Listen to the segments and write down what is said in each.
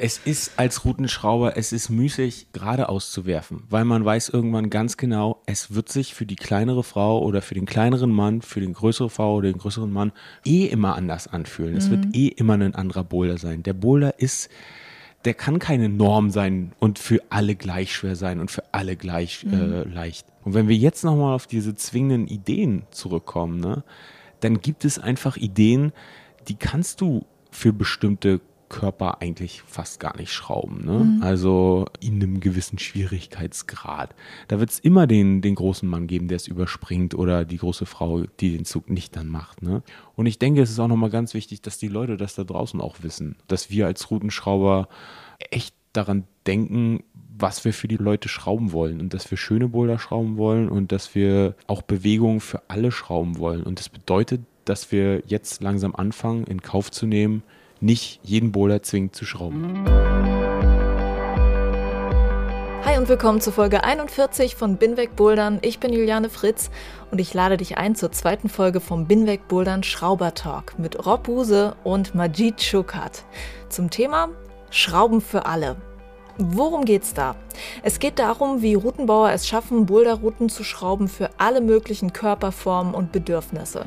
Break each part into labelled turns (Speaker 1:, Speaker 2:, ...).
Speaker 1: es ist als Routenschrauber, es ist müßig, gerade auszuwerfen, weil man weiß irgendwann ganz genau, es wird sich für die kleinere Frau oder für den kleineren Mann, für den größeren Frau oder den größeren Mann eh immer anders anfühlen. Mhm. Es wird mhm. eh immer ein anderer Boulder sein. Der Boulder ist, der kann keine Norm sein und für alle gleich schwer sein und für alle gleich mhm. äh, leicht. Und wenn wir jetzt nochmal auf diese zwingenden Ideen zurückkommen, ne, dann gibt es einfach Ideen, die kannst du für bestimmte Körper eigentlich fast gar nicht schrauben. Ne? Mhm. Also in einem gewissen Schwierigkeitsgrad. Da wird es immer den, den großen Mann geben, der es überspringt oder die große Frau, die den Zug nicht dann macht. Ne? Und ich denke, es ist auch nochmal ganz wichtig, dass die Leute das da draußen auch wissen, dass wir als Routenschrauber echt daran denken, was wir für die Leute schrauben wollen und dass wir schöne Boulder schrauben wollen und dass wir auch Bewegungen für alle schrauben wollen. Und das bedeutet, dass wir jetzt langsam anfangen, in Kauf zu nehmen, nicht jeden Boulder zwingend zu schrauben.
Speaker 2: Hi und willkommen zur Folge 41 von Binweg Bouldern. Ich bin Juliane Fritz und ich lade dich ein zur zweiten Folge vom Binweg Bouldern Schrauber Talk mit Rob Huse und Majid Schukat zum Thema Schrauben für alle. Worum geht's da? Es geht darum, wie Routenbauer es schaffen, Boulderrouten zu schrauben für alle möglichen Körperformen und Bedürfnisse.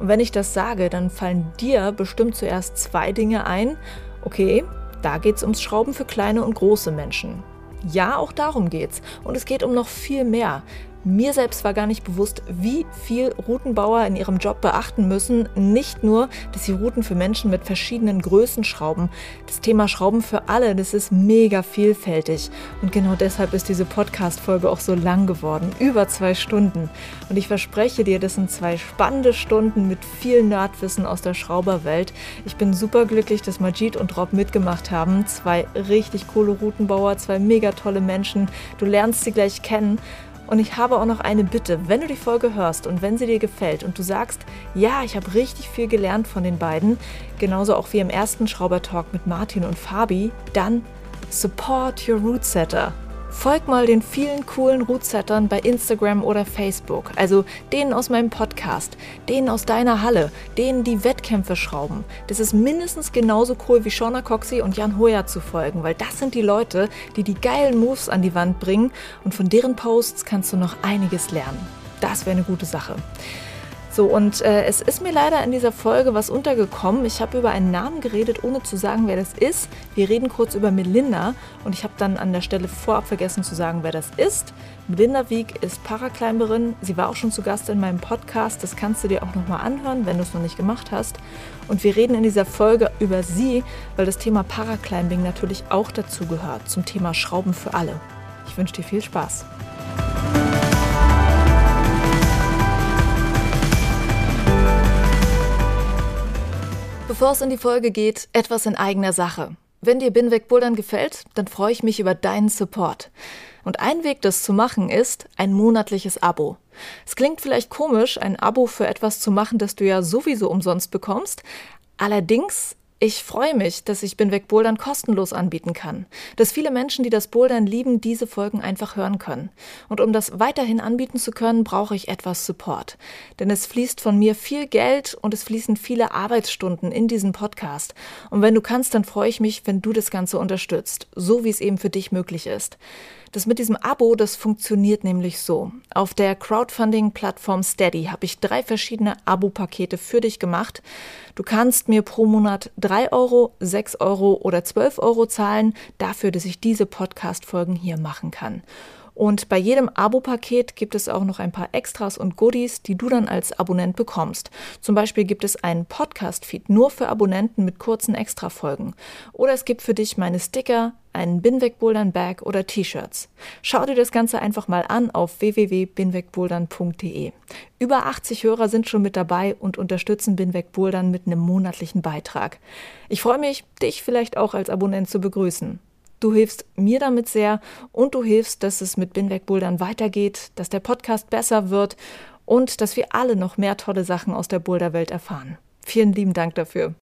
Speaker 2: Und wenn ich das sage, dann fallen dir bestimmt zuerst zwei Dinge ein. Okay, da geht es ums Schrauben für kleine und große Menschen. Ja, auch darum geht's. Und es geht um noch viel mehr. Mir selbst war gar nicht bewusst, wie viel Routenbauer in ihrem Job beachten müssen. Nicht nur, dass sie Routen für Menschen mit verschiedenen Größen schrauben. Das Thema Schrauben für alle, das ist mega vielfältig. Und genau deshalb ist diese Podcast-Folge auch so lang geworden. Über zwei Stunden. Und ich verspreche dir, das sind zwei spannende Stunden mit viel Nerdwissen aus der Schrauberwelt. Ich bin super glücklich, dass Majid und Rob mitgemacht haben. Zwei richtig coole Routenbauer, zwei mega tolle Menschen. Du lernst sie gleich kennen. Und ich habe auch noch eine Bitte, wenn du die Folge hörst und wenn sie dir gefällt und du sagst, ja, ich habe richtig viel gelernt von den beiden, genauso auch wie im ersten Schrauber-Talk mit Martin und Fabi, dann support your root setter. Folg mal den vielen coolen Rootsettern bei Instagram oder Facebook. Also denen aus meinem Podcast, denen aus deiner Halle, denen die Wettkämpfe schrauben. Das ist mindestens genauso cool wie Shauna Coxey und Jan Hoyer zu folgen, weil das sind die Leute, die die geilen Moves an die Wand bringen und von deren Posts kannst du noch einiges lernen. Das wäre eine gute Sache. So, und äh, es ist mir leider in dieser Folge was untergekommen. Ich habe über einen Namen geredet, ohne zu sagen, wer das ist. Wir reden kurz über Melinda und ich habe dann an der Stelle vorab vergessen zu sagen, wer das ist. Melinda Wieg ist Paraclimberin. Sie war auch schon zu Gast in meinem Podcast. Das kannst du dir auch nochmal anhören, wenn du es noch nicht gemacht hast. Und wir reden in dieser Folge über sie, weil das Thema Paraclimbing natürlich auch dazu gehört, zum Thema Schrauben für alle. Ich wünsche dir viel Spaß. Bevor es in die Folge geht, etwas in eigener Sache. Wenn dir Binweg Bouldern gefällt, dann freue ich mich über deinen Support. Und ein Weg, das zu machen, ist ein monatliches Abo. Es klingt vielleicht komisch, ein Abo für etwas zu machen, das du ja sowieso umsonst bekommst. Allerdings ich freue mich, dass ich Bin Bouldern kostenlos anbieten kann. Dass viele Menschen, die das Bouldern lieben, diese Folgen einfach hören können. Und um das weiterhin anbieten zu können, brauche ich etwas Support. Denn es fließt von mir viel Geld und es fließen viele Arbeitsstunden in diesen Podcast. Und wenn du kannst, dann freue ich mich, wenn du das Ganze unterstützt. So wie es eben für dich möglich ist. Das mit diesem Abo, das funktioniert nämlich so. Auf der Crowdfunding-Plattform Steady habe ich drei verschiedene Abo-Pakete für dich gemacht. Du kannst mir pro Monat drei Euro, sechs Euro oder zwölf Euro zahlen, dafür, dass ich diese Podcast-Folgen hier machen kann. Und bei jedem Abo-Paket gibt es auch noch ein paar Extras und Goodies, die du dann als Abonnent bekommst. Zum Beispiel gibt es einen Podcast-Feed nur für Abonnenten mit kurzen Extra-Folgen. Oder es gibt für dich meine Sticker, einen Binwegbouldern-Bag oder T-Shirts. Schau dir das Ganze einfach mal an auf www.binwegbouldern.de. Über 80 Hörer sind schon mit dabei und unterstützen Binwegbouldern mit einem monatlichen Beitrag. Ich freue mich, dich vielleicht auch als Abonnent zu begrüßen. Du hilfst mir damit sehr und du hilfst, dass es mit Binweg Bouldern weitergeht, dass der Podcast besser wird und dass wir alle noch mehr tolle Sachen aus der Boulderwelt erfahren. Vielen lieben Dank dafür.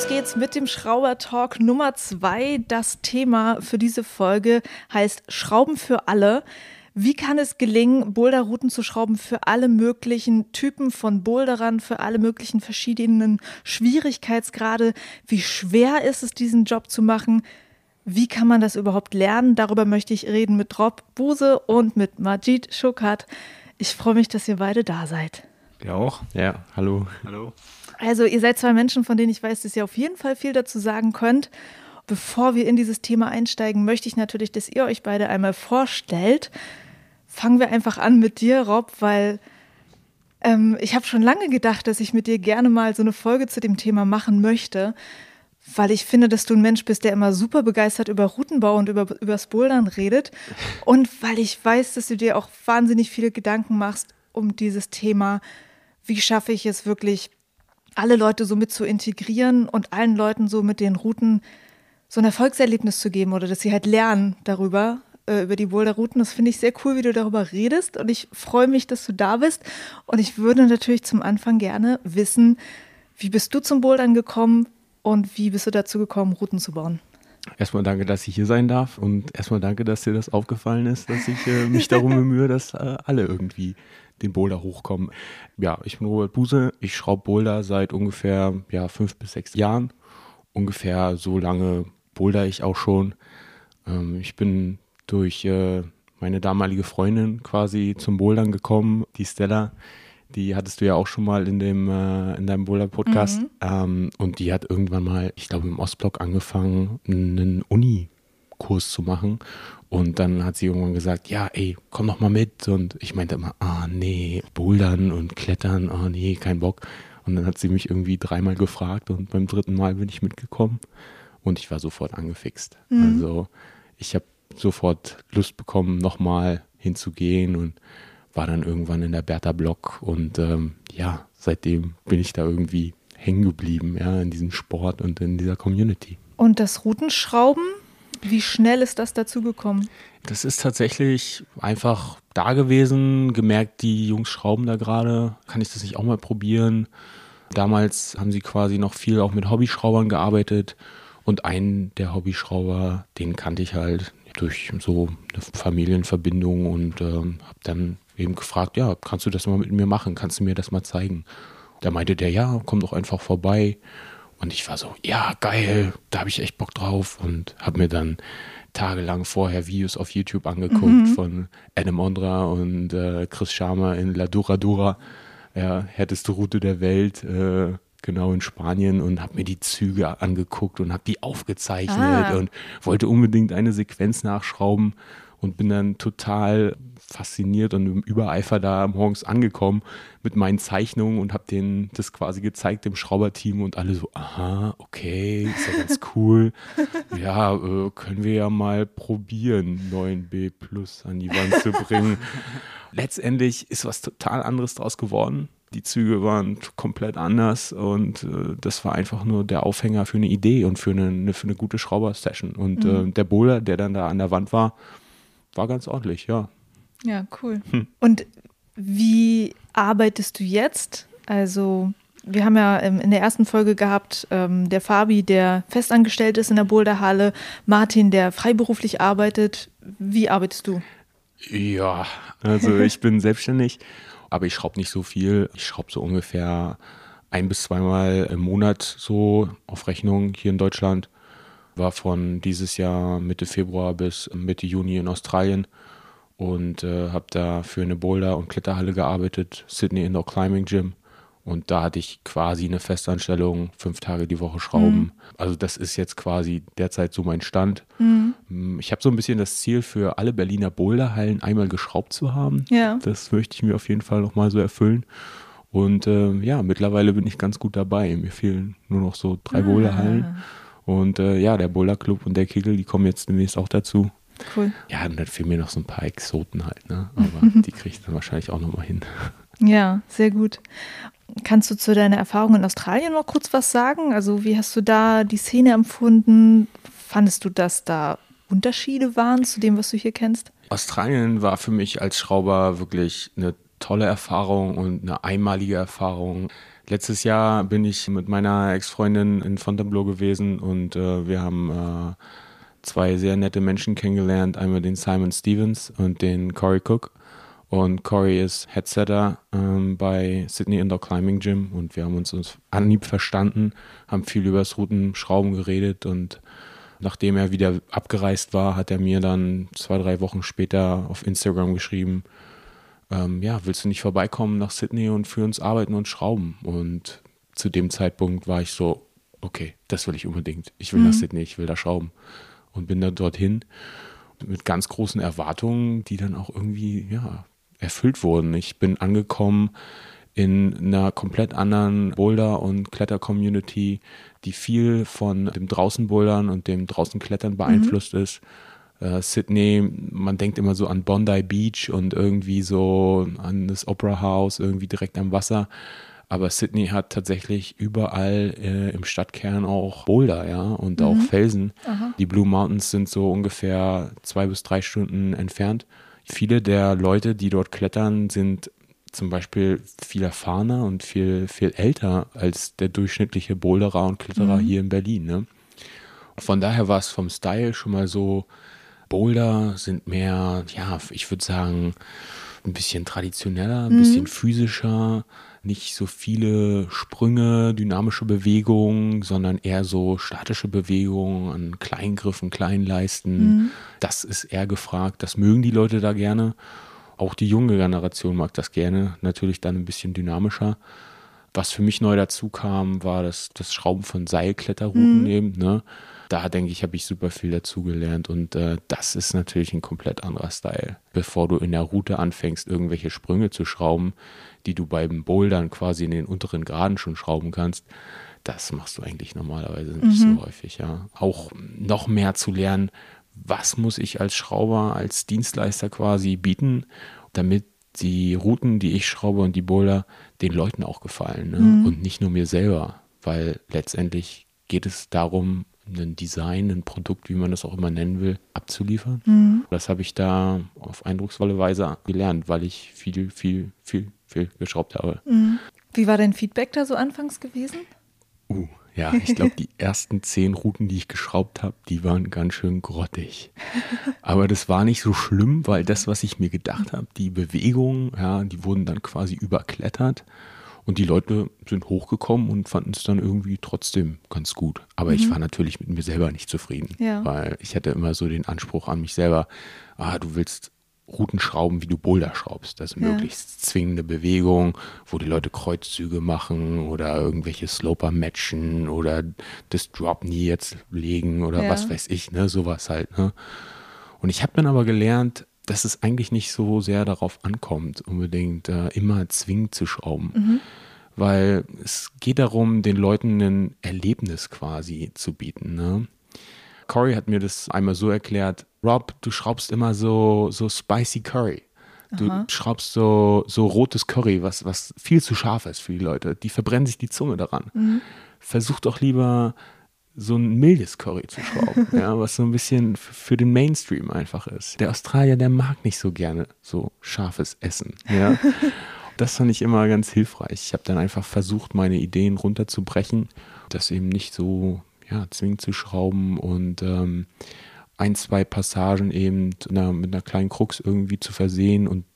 Speaker 2: Los geht's mit dem Schrauber Talk Nummer zwei. Das Thema für diese Folge heißt Schrauben für alle. Wie kann es gelingen, Boulderrouten zu schrauben für alle möglichen Typen von Boulderern, für alle möglichen verschiedenen Schwierigkeitsgrade? Wie schwer ist es, diesen Job zu machen? Wie kann man das überhaupt lernen? Darüber möchte ich reden mit Rob Buse und mit Majid Schukat. Ich freue mich, dass ihr beide da seid.
Speaker 1: Ja auch. Ja, hallo. Hallo.
Speaker 2: Also ihr seid zwei Menschen, von denen ich weiß, dass ihr auf jeden Fall viel dazu sagen könnt. Bevor wir in dieses Thema einsteigen, möchte ich natürlich, dass ihr euch beide einmal vorstellt. Fangen wir einfach an mit dir, Rob, weil ähm, ich habe schon lange gedacht, dass ich mit dir gerne mal so eine Folge zu dem Thema machen möchte, weil ich finde, dass du ein Mensch bist, der immer super begeistert über Routenbau und über übers Bouldern redet und weil ich weiß, dass du dir auch wahnsinnig viele Gedanken machst um dieses Thema, wie schaffe ich es wirklich, alle Leute so mit zu integrieren und allen Leuten so mit den Routen so ein Erfolgserlebnis zu geben oder dass sie halt lernen darüber, äh, über die Boulderrouten. Das finde ich sehr cool, wie du darüber redest und ich freue mich, dass du da bist. Und ich würde natürlich zum Anfang gerne wissen, wie bist du zum Bouldern gekommen und wie bist du dazu gekommen, Routen zu bauen?
Speaker 1: Erstmal danke, dass ich hier sein darf und erstmal danke, dass dir das aufgefallen ist, dass ich äh, mich darum bemühe, dass äh, alle irgendwie den Boulder hochkommen. Ja, ich bin Robert Buse, ich schraube Boulder seit ungefähr ja, fünf bis sechs Jahren. Ungefähr so lange boulder ich auch schon. Ähm, ich bin durch äh, meine damalige Freundin quasi zum Bouldern gekommen, die Stella. Die hattest du ja auch schon mal in dem äh, in deinem Boulder-Podcast. Mhm. Ähm, und die hat irgendwann mal, ich glaube, im Ostblock angefangen, einen Uni-Kurs zu machen. Und dann hat sie irgendwann gesagt, ja, ey, komm doch mal mit. Und ich meinte immer, ah, nee, Bouldern und Klettern, ah, nee, kein Bock. Und dann hat sie mich irgendwie dreimal gefragt und beim dritten Mal bin ich mitgekommen und ich war sofort angefixt. Mhm. Also ich habe sofort Lust bekommen, nochmal hinzugehen und war dann irgendwann in der Bertha Block und ähm, ja, seitdem bin ich da irgendwie hängen geblieben, ja, in diesem Sport und in dieser Community.
Speaker 2: Und das Routenschrauben, wie schnell ist das dazu gekommen?
Speaker 1: Das ist tatsächlich einfach da gewesen, gemerkt, die Jungs schrauben da gerade, kann ich das nicht auch mal probieren? Damals haben sie quasi noch viel auch mit Hobbyschraubern gearbeitet und einen der Hobbyschrauber, den kannte ich halt durch so eine Familienverbindung und ähm, habe dann eben gefragt, ja, kannst du das mal mit mir machen? Kannst du mir das mal zeigen? Da meinte der, ja, komm doch einfach vorbei. Und ich war so, ja, geil, da habe ich echt Bock drauf und habe mir dann tagelang vorher Videos auf YouTube angeguckt mhm. von Adam Ondra und äh, Chris Sharma in La Dura Dura, ja, härteste Route der Welt. Äh, genau in Spanien und habe mir die Züge angeguckt und habe die aufgezeichnet ah. und wollte unbedingt eine Sequenz nachschrauben und bin dann total fasziniert und im Übereifer da morgens angekommen mit meinen Zeichnungen und habe denen das quasi gezeigt dem Schrauberteam und alle so, aha, okay, ist ja ganz cool. ja, äh, können wir ja mal probieren, 9b Plus an die Wand zu bringen. Letztendlich ist was total anderes draus geworden. Die Züge waren komplett anders und äh, das war einfach nur der Aufhänger für eine Idee und für eine, für eine gute Schrauber-Session. Und mhm. äh, der Boulder, der dann da an der Wand war, war ganz ordentlich, ja.
Speaker 2: Ja, cool. Hm. Und wie arbeitest du jetzt? Also, wir haben ja ähm, in der ersten Folge gehabt, ähm, der Fabi, der festangestellt ist in der Boulderhalle, Martin, der freiberuflich arbeitet. Wie arbeitest du?
Speaker 1: Ja, also ich bin selbstständig, aber ich schraube nicht so viel. Ich schraube so ungefähr ein bis zweimal im Monat so auf Rechnung hier in Deutschland. War von dieses Jahr Mitte Februar bis Mitte Juni in Australien und äh, habe da für eine Boulder- und Kletterhalle gearbeitet, Sydney Indoor Climbing Gym. Und da hatte ich quasi eine Festanstellung, fünf Tage die Woche schrauben. Mhm. Also das ist jetzt quasi derzeit so mein Stand. Mhm. Ich habe so ein bisschen das Ziel, für alle Berliner Boulderhallen einmal geschraubt zu haben. Ja. Das möchte ich mir auf jeden Fall nochmal so erfüllen. Und äh, ja, mittlerweile bin ich ganz gut dabei. Mir fehlen nur noch so drei ah. Boulderhallen. Und äh, ja, der Boulder Club und der Kegel, die kommen jetzt demnächst auch dazu.
Speaker 2: Cool.
Speaker 1: Ja, und dann fehlen mir noch so ein paar Exoten halt, ne? Aber die kriege ich dann wahrscheinlich auch nochmal hin.
Speaker 2: Ja, sehr gut. Kannst du zu deiner Erfahrung in Australien noch kurz was sagen? Also, wie hast du da die Szene empfunden? Fandest du, dass da Unterschiede waren zu dem, was du hier kennst?
Speaker 1: Australien war für mich als Schrauber wirklich eine tolle Erfahrung und eine einmalige Erfahrung. Letztes Jahr bin ich mit meiner Ex-Freundin in Fontainebleau gewesen und äh, wir haben äh, zwei sehr nette Menschen kennengelernt. Einmal den Simon Stevens und den Corey Cook. Und Corey ist Headsetter ähm, bei Sydney Indoor Climbing Gym und wir haben uns, uns anhieb verstanden, haben viel über das Routenschrauben geredet und nachdem er wieder abgereist war, hat er mir dann zwei, drei Wochen später auf Instagram geschrieben, ähm, ja, willst du nicht vorbeikommen nach Sydney und für uns arbeiten und schrauben? Und zu dem Zeitpunkt war ich so, okay, das will ich unbedingt. Ich will mhm. nach Sydney, ich will da schrauben. Und bin dann dorthin mit ganz großen Erwartungen, die dann auch irgendwie, ja, erfüllt wurden. Ich bin angekommen in einer komplett anderen Boulder- und Kletter-Community, die viel von dem Draußen-Bouldern und dem Draußen-Klettern beeinflusst mhm. ist äh, Sydney, man denkt immer so an Bondi Beach und irgendwie so an das Opera House, irgendwie direkt am Wasser. Aber Sydney hat tatsächlich überall äh, im Stadtkern auch Boulder, ja, und mhm. auch Felsen. Aha. Die Blue Mountains sind so ungefähr zwei bis drei Stunden entfernt. Viele der Leute, die dort klettern, sind zum Beispiel viel erfahrener und viel, viel älter als der durchschnittliche Boulderer und Kletterer mhm. hier in Berlin. Ne? Von daher war es vom Style schon mal so Boulder sind mehr, ja, ich würde sagen, ein bisschen traditioneller, ein mhm. bisschen physischer, nicht so viele Sprünge, dynamische Bewegungen, sondern eher so statische Bewegungen an Kleingriffen, Kleinleisten. Mhm. Das ist eher gefragt. Das mögen die Leute da gerne. Auch die junge Generation mag das gerne. Natürlich dann ein bisschen dynamischer. Was für mich neu dazu kam, war das, das Schrauben von Seilkletterrouten mhm. eben. Ne? Da denke ich, habe ich super viel dazugelernt und äh, das ist natürlich ein komplett anderer Style. Bevor du in der Route anfängst, irgendwelche Sprünge zu schrauben, die du beim Bouldern quasi in den unteren Graden schon schrauben kannst, das machst du eigentlich normalerweise nicht mhm. so häufig, ja. Auch noch mehr zu lernen, was muss ich als Schrauber, als Dienstleister quasi bieten, damit die Routen, die ich schraube und die Boulder den Leuten auch gefallen ne? mhm. und nicht nur mir selber, weil letztendlich geht es darum, ein Design, ein Produkt, wie man das auch immer nennen will, abzuliefern. Mhm. Das habe ich da auf eindrucksvolle Weise gelernt, weil ich viel, viel, viel, viel geschraubt habe. Mhm.
Speaker 2: Wie war dein Feedback da so anfangs gewesen?
Speaker 1: Uh, ja, ich glaube, die ersten zehn Routen, die ich geschraubt habe, die waren ganz schön grottig. Aber das war nicht so schlimm, weil das, was ich mir gedacht habe, die Bewegungen, ja, die wurden dann quasi überklettert. Und die Leute sind hochgekommen und fanden es dann irgendwie trotzdem ganz gut. Aber mhm. ich war natürlich mit mir selber nicht zufrieden, ja. weil ich hatte immer so den Anspruch an mich selber, ah, du willst Routen schrauben, wie du Boulder schraubst. Das ist ja. möglichst zwingende Bewegung, wo die Leute Kreuzzüge machen oder irgendwelche Sloper matchen oder das Drop nie jetzt legen oder ja. was weiß ich, ne, sowas halt, ne. Und ich habe dann aber gelernt, dass es eigentlich nicht so sehr darauf ankommt, unbedingt äh, immer zwingend zu schrauben. Mhm. Weil es geht darum, den Leuten ein Erlebnis quasi zu bieten. Ne? Corey hat mir das einmal so erklärt, Rob, du schraubst immer so, so spicy Curry. Du Aha. schraubst so, so rotes Curry, was, was viel zu scharf ist für die Leute. Die verbrennen sich die Zunge daran. Mhm. Versuch doch lieber so ein mildes Curry zu schrauben, ja, was so ein bisschen für den Mainstream einfach ist. Der Australier, der mag nicht so gerne so scharfes Essen, ja. Das fand ich immer ganz hilfreich. Ich habe dann einfach versucht, meine Ideen runterzubrechen, das eben nicht so ja, zwingend zu schrauben und ähm, ein, zwei Passagen eben na, mit einer kleinen Krux irgendwie zu versehen und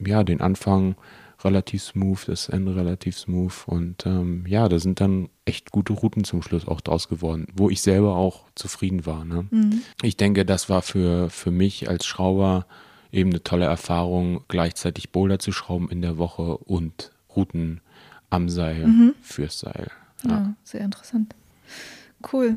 Speaker 1: ja, den Anfang relativ smooth, das Ende relativ smooth. Und ähm, ja, da sind dann echt gute Routen zum Schluss auch draus geworden, wo ich selber auch zufrieden war. Ne? Mhm. Ich denke, das war für, für mich als Schrauber eben eine tolle Erfahrung, gleichzeitig Boulder zu schrauben in der Woche und Routen am Seil mhm. fürs Seil.
Speaker 2: Ja. ja, sehr interessant. Cool.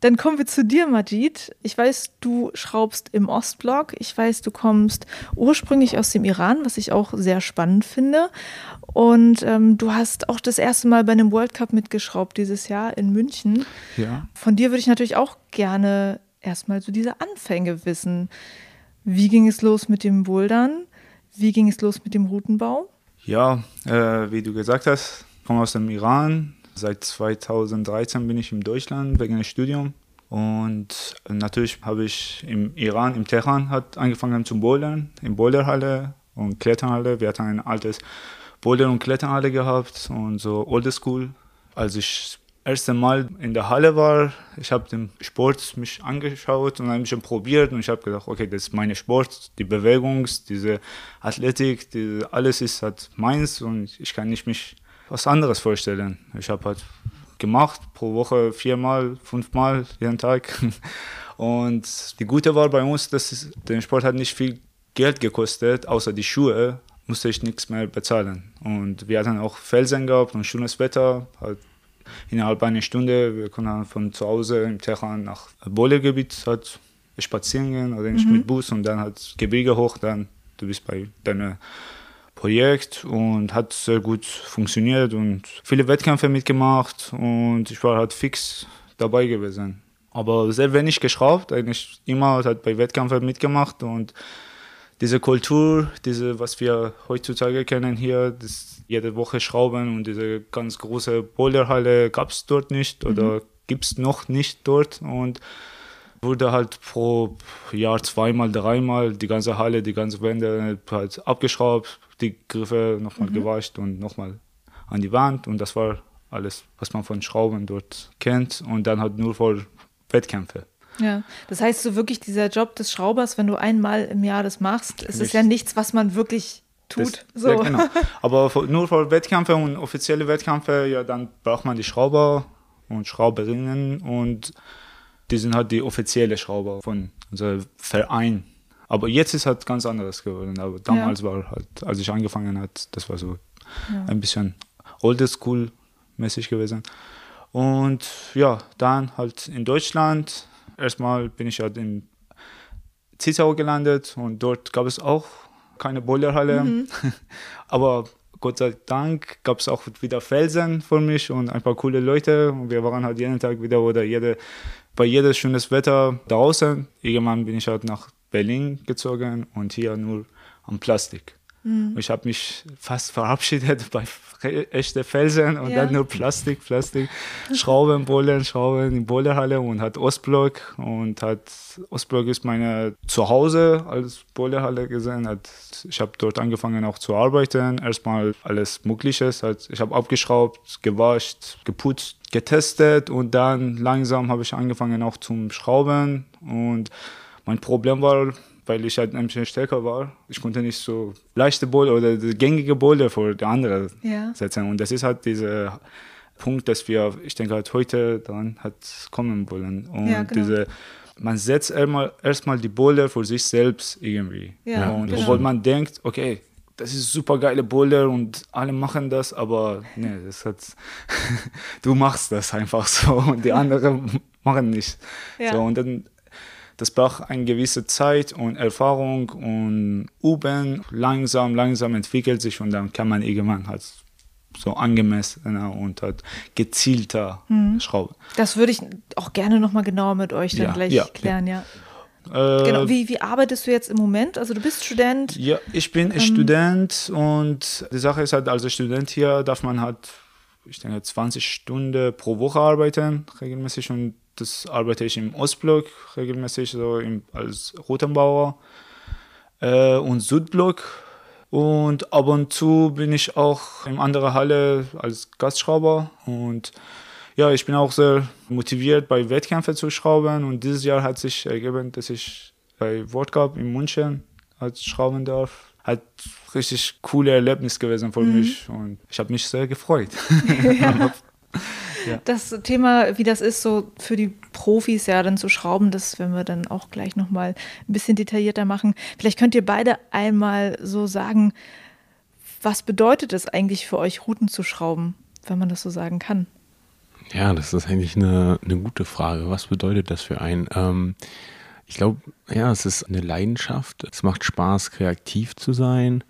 Speaker 2: Dann kommen wir zu dir, Majid. Ich weiß, du schraubst im Ostblock. Ich weiß, du kommst ursprünglich aus dem Iran, was ich auch sehr spannend finde. Und ähm, du hast auch das erste Mal bei einem World Cup mitgeschraubt dieses Jahr in München. Ja. Von dir würde ich natürlich auch gerne erstmal so diese Anfänge wissen. Wie ging es los mit dem Bouldern? Wie ging es los mit dem Routenbau?
Speaker 3: Ja, äh, wie du gesagt hast, ich komme aus dem Iran. Seit 2013 bin ich in Deutschland wegen des Studiums. Und natürlich habe ich im Iran, im Teheran, hat angefangen zu bouldern, in Boulderhalle und Kletternhalle. Wir hatten ein altes Boulder- und Kletternhalle gehabt und so Old School. Als ich das erste Mal in der Halle war, ich habe den Sport mich angeschaut und ein bisschen probiert und ich habe gedacht, okay, das ist mein Sport, die Bewegung, diese Athletik, diese, alles ist halt meins und ich kann nicht mich was anderes vorstellen. Ich habe halt gemacht, pro Woche viermal, fünfmal jeden Tag. Und die Gute war bei uns, dass der Sport hat nicht viel Geld gekostet, außer die Schuhe musste ich nichts mehr bezahlen. Und wir hatten auch Felsen gehabt und schönes Wetter, halt innerhalb einer Stunde. Wir konnten von zu Hause im Teheran nach Bouldergebiet halt spazieren gehen oder mhm. mit Bus und dann halt Gebirge hoch, dann du bist bei deiner Projekt und hat sehr gut funktioniert und viele Wettkämpfe mitgemacht und ich war halt fix dabei gewesen. Aber sehr wenig geschraubt, eigentlich immer halt bei Wettkämpfen mitgemacht und diese Kultur, diese, was wir heutzutage kennen hier, das jede Woche schrauben und diese ganz große Boulderhalle gab es dort nicht oder mhm. gibt es noch nicht dort und wurde halt pro Jahr zweimal, dreimal die ganze Halle, die ganze Wände halt abgeschraubt, die Griffe nochmal mhm. gewascht und nochmal an die Wand und das war alles, was man von Schrauben dort kennt und dann halt nur vor Wettkämpfe.
Speaker 2: Ja, das heißt so wirklich dieser Job des Schraubers, wenn du einmal im Jahr das machst, es ist ja nichts, was man wirklich tut. Das, so. Ja, genau.
Speaker 3: Aber nur vor Wettkämpfe und offizielle Wettkämpfe, ja, dann braucht man die Schrauber und Schrauberinnen und die sind halt die offizielle Schrauber von unserem Verein. Aber jetzt ist halt ganz anderes geworden. Aber damals ja. war halt, als ich angefangen hat, das war so ja. ein bisschen oldschool mäßig gewesen. Und ja, dann halt in Deutschland. Erstmal bin ich halt in Ziesau gelandet und dort gab es auch keine Boilerhalle. Mhm. Aber Gott sei Dank gab es auch wieder Felsen für mich und ein paar coole Leute. Und wir waren halt jeden Tag wieder oder jede, bei jedem schönes Wetter draußen. Irgendwann bin ich halt nach Berlin gezogen und hier nur am Plastik. Mhm. Ich habe mich fast verabschiedet bei echten Felsen und ja. dann nur Plastik, Plastik, Schrauben, Bollen, Schrauben in Boulderhalle und hat Ostblock und hat Ostblock ist meine Zuhause als Boulderhalle gesehen. Hat, ich habe dort angefangen auch zu arbeiten. Erstmal alles Mögliche. Hat, ich habe abgeschraubt, gewascht, geputzt, getestet und dann langsam habe ich angefangen auch zum Schrauben und mein Problem war, weil ich halt ein bisschen stärker war, ich konnte nicht so leichte Boulder oder gängige Boulder vor die andere ja. setzen. Und das ist halt dieser Punkt, dass wir, ich denke halt heute daran hat kommen wollen. Und ja, genau. diese, man setzt erstmal, erstmal die Boulder für sich selbst irgendwie. Ja, und genau. obwohl man denkt, okay, das ist super geile Boulder und alle machen das, aber nee, das hat, du machst das einfach so und die anderen machen nicht. Ja. So, und dann das braucht eine gewisse Zeit und Erfahrung und Üben. Langsam, langsam entwickelt sich und dann kann man irgendwann halt so angemessener und halt gezielter mhm. schrauben.
Speaker 2: Das würde ich auch gerne nochmal genauer mit euch dann ja, gleich ja, klären, ja. ja. Äh, genau, wie, wie arbeitest du jetzt im Moment? Also du bist Student?
Speaker 3: Ja, ich bin ähm, Student und die Sache ist halt, als Student hier darf man halt, ich denke, 20 Stunden pro Woche arbeiten, regelmäßig und das arbeite ich im Ostblock regelmäßig, so im, als Rotenbauer äh, und Südblock. Und ab und zu bin ich auch in anderer Halle als Gastschrauber. Und ja, ich bin auch sehr motiviert, bei Wettkämpfen zu schrauben. Und dieses Jahr hat sich ergeben, dass ich bei Wortcup in München als schrauben darf. Hat richtig coole Erlebnis gewesen für mhm. mich und ich habe mich sehr gefreut. Ja.
Speaker 2: Ja. Das Thema, wie das ist, so für die Profis ja dann zu schrauben, das werden wir dann auch gleich nochmal ein bisschen detaillierter machen. Vielleicht könnt ihr beide einmal so sagen, was bedeutet es eigentlich für euch, Routen zu schrauben, wenn man das so sagen kann?
Speaker 1: Ja, das ist eigentlich eine, eine gute Frage. Was bedeutet das für einen? Ähm, ich glaube, ja, es ist eine Leidenschaft. Es macht Spaß, kreativ zu sein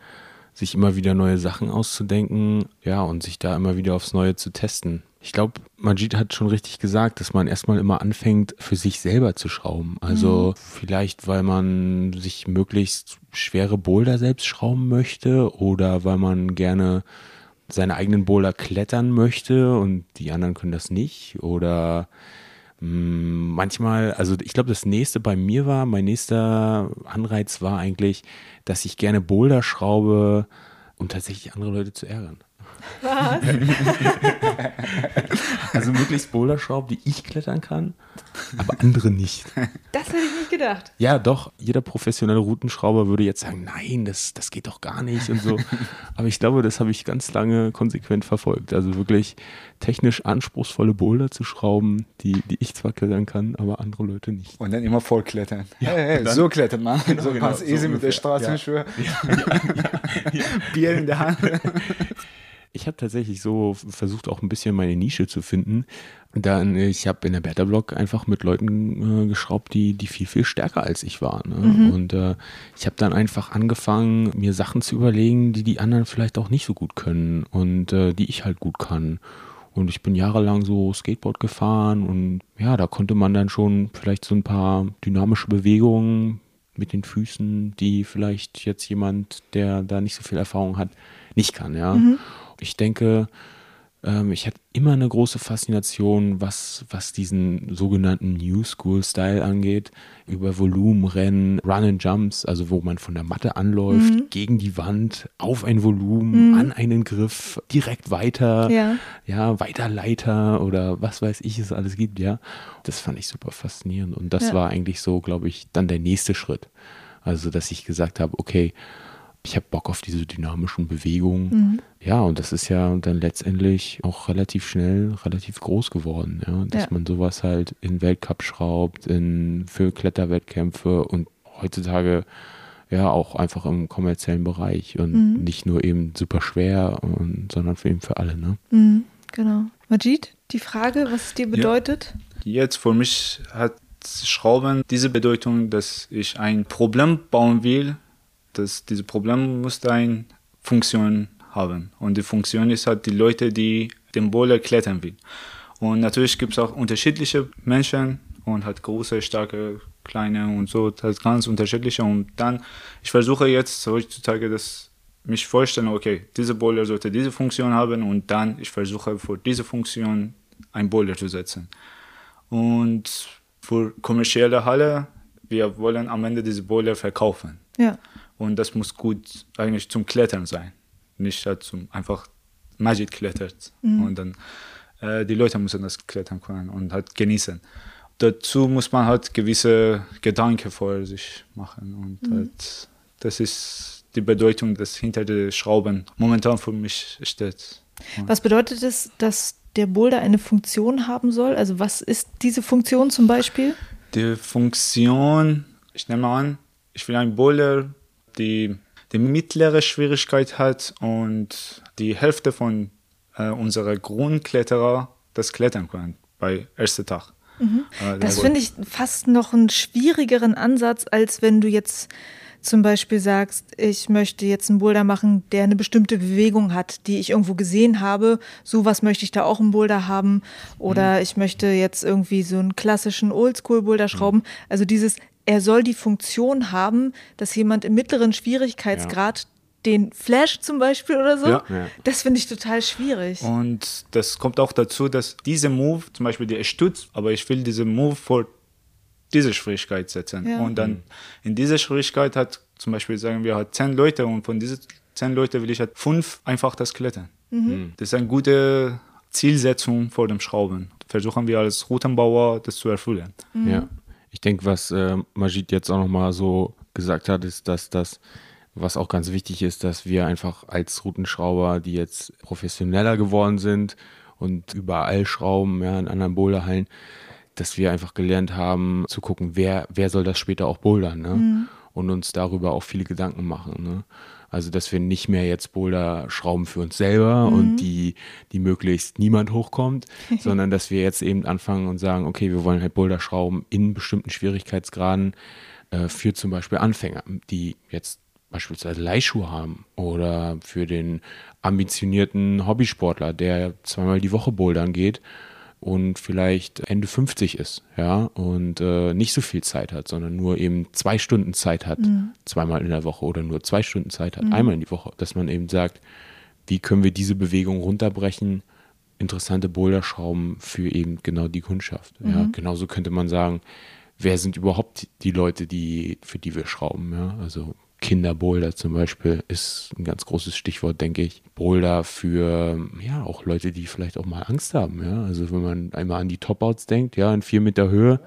Speaker 1: sich immer wieder neue Sachen auszudenken, ja, und sich da immer wieder aufs Neue zu testen. Ich glaube, Majid hat schon richtig gesagt, dass man erstmal immer anfängt, für sich selber zu schrauben. Also mhm. vielleicht, weil man sich möglichst schwere Boulder selbst schrauben möchte oder weil man gerne seine eigenen Boulder klettern möchte und die anderen können das nicht oder mh, mm, manchmal, also ich glaube, das nächste bei mir war, mein nächster Anreiz war eigentlich, dass ich gerne Boulder schraube, um tatsächlich andere Leute zu ärgern. Was? also möglichst Boulderschrauben, die ich klettern kann, aber andere nicht.
Speaker 2: Das hätte ich nicht gedacht.
Speaker 1: Ja, doch. Jeder professionelle Routenschrauber würde jetzt sagen, nein, das, das geht doch gar nicht und so. Aber ich glaube, das habe ich ganz lange konsequent verfolgt. Also wirklich technisch anspruchsvolle Boulder zu schrauben, die, die ich zwar klettern kann, aber andere Leute nicht.
Speaker 3: Und dann immer voll klettern. Ja, hey, hey, dann, so klettert man. Genau, so ganz genau, easy so mit der Straßenschuhe. Ja. Ja, Bier in der Hand.
Speaker 1: Ich habe tatsächlich so versucht, auch ein bisschen meine Nische zu finden. Dann, ich habe in der Beta-Blog einfach mit Leuten äh, geschraubt, die, die viel, viel stärker als ich waren. Ne? Mhm. Und äh, ich habe dann einfach angefangen, mir Sachen zu überlegen, die die anderen vielleicht auch nicht so gut können und äh, die ich halt gut kann. Und ich bin jahrelang so Skateboard gefahren und ja, da konnte man dann schon vielleicht so ein paar dynamische Bewegungen mit den Füßen, die vielleicht jetzt jemand, der da nicht so viel Erfahrung hat, nicht kann, ja. Mhm. Ich denke, ähm, ich hatte immer eine große Faszination, was, was diesen sogenannten New School Style angeht, über Volumenrennen, Run and Jumps, also wo man von der Matte anläuft, mhm. gegen die Wand, auf ein Volumen, mhm. an einen Griff, direkt weiter, ja. ja, Weiterleiter oder was weiß ich es alles gibt, ja. Das fand ich super faszinierend und das ja. war eigentlich so, glaube ich, dann der nächste Schritt. Also, dass ich gesagt habe, okay, ich habe Bock auf diese dynamischen Bewegungen. Mhm. Ja, und das ist ja dann letztendlich auch relativ schnell relativ groß geworden, ja, dass ja. man sowas halt in Weltcup schraubt, in für Kletterwettkämpfe und heutzutage ja auch einfach im kommerziellen Bereich und mhm. nicht nur eben super schwer, und, sondern für eben für alle, ne?
Speaker 2: Mhm, genau. Majid, die Frage, was es dir bedeutet?
Speaker 3: Ja. Jetzt für mich hat Schrauben diese Bedeutung, dass ich ein Problem bauen will, dass dieses Problem muss eine Funktion haben. Und die Funktion ist halt die Leute, die den Boulder klettern will. Und natürlich gibt es auch unterschiedliche Menschen und hat große, starke, kleine und so, das ist ganz unterschiedliche. Und dann, ich versuche jetzt heutzutage, dass mich vorstellen, okay, diese Boulder sollte diese Funktion haben und dann ich versuche für diese Funktion ein Boulder zu setzen. Und für kommerzielle Halle, wir wollen am Ende diese Boulder verkaufen. Ja. Und das muss gut eigentlich zum Klettern sein. Nicht halt zum einfach Magic klettert. Mhm. Und dann äh, die Leute müssen das klettern können und halt genießen. Dazu muss man halt gewisse Gedanken vor sich machen. Und mhm. halt, das ist die Bedeutung, das hinter den Schrauben momentan für mich steht.
Speaker 2: Was bedeutet es, dass der Boulder eine Funktion haben soll? Also was ist diese Funktion zum Beispiel?
Speaker 3: Die Funktion, ich nehme an, ich will einen Boulder die, die mittlere Schwierigkeit hat und die Hälfte von äh, unserer Grundkletterer das klettern können bei ersten Tag.
Speaker 2: Mhm. Äh, das finde ich fast noch einen schwierigeren Ansatz, als wenn du jetzt zum Beispiel sagst, ich möchte jetzt einen Boulder machen, der eine bestimmte Bewegung hat, die ich irgendwo gesehen habe. So was möchte ich da auch einen Boulder haben. Oder mhm. ich möchte jetzt irgendwie so einen klassischen Oldschool-Boulder schrauben. Mhm. Also dieses, er soll die Funktion haben, dass jemand im mittleren Schwierigkeitsgrad ja. den Flash zum Beispiel oder so, ja. das finde ich total schwierig.
Speaker 3: Und das kommt auch dazu, dass diese Move, zum Beispiel der stützt, aber ich will diese Move vor diese Schwierigkeit setzen. Ja. Und dann in dieser Schwierigkeit hat zum Beispiel, sagen wir, hat zehn Leute und von diesen zehn Leuten will ich halt fünf einfach das klettern. Mhm. mhm. Das ist eine gute Zielsetzung vor dem Schrauben. Versuchen wir als Routenbauer das zu erfüllen.
Speaker 1: Mhm. Ja. Ich denke, was äh, Majid jetzt auch nochmal so gesagt hat, ist, dass das, was auch ganz wichtig ist, dass wir einfach als Routenschrauber, die jetzt professioneller geworden sind und überall schrauben, ja, in anderen Boulderhallen, dass wir einfach gelernt haben zu gucken, wer, wer soll das später auch bouldern, ne? Mhm. Und uns darüber auch viele Gedanken machen, ne? Also, dass wir nicht mehr jetzt Boulder schrauben für uns selber mhm. und die, die möglichst niemand hochkommt, sondern dass wir jetzt eben anfangen und sagen, okay, wir wollen halt Boulder schrauben in bestimmten Schwierigkeitsgraden äh, für zum Beispiel Anfänger, die jetzt beispielsweise Leihschuhe haben oder für den ambitionierten Hobbysportler, der zweimal die Woche bouldern geht und vielleicht Ende 50 ist, ja, und äh, nicht so viel Zeit hat, sondern nur eben zwei Stunden Zeit hat, mhm. zweimal in der Woche oder nur zwei Stunden Zeit hat, mhm. einmal in die Woche, dass man eben sagt, wie können wir diese Bewegung runterbrechen, interessante Boulderschrauben für eben genau die Kundschaft. Mhm. Ja, genauso könnte man sagen, wer sind überhaupt die Leute, die, für die wir schrauben, ja, also Kinderboulder zum Beispiel ist ein ganz großes Stichwort, denke ich. Boulder für, ja, auch Leute, die vielleicht auch mal Angst haben, ja. Also wenn man einmal an die Topouts denkt, ja, in vier Meter Höhe,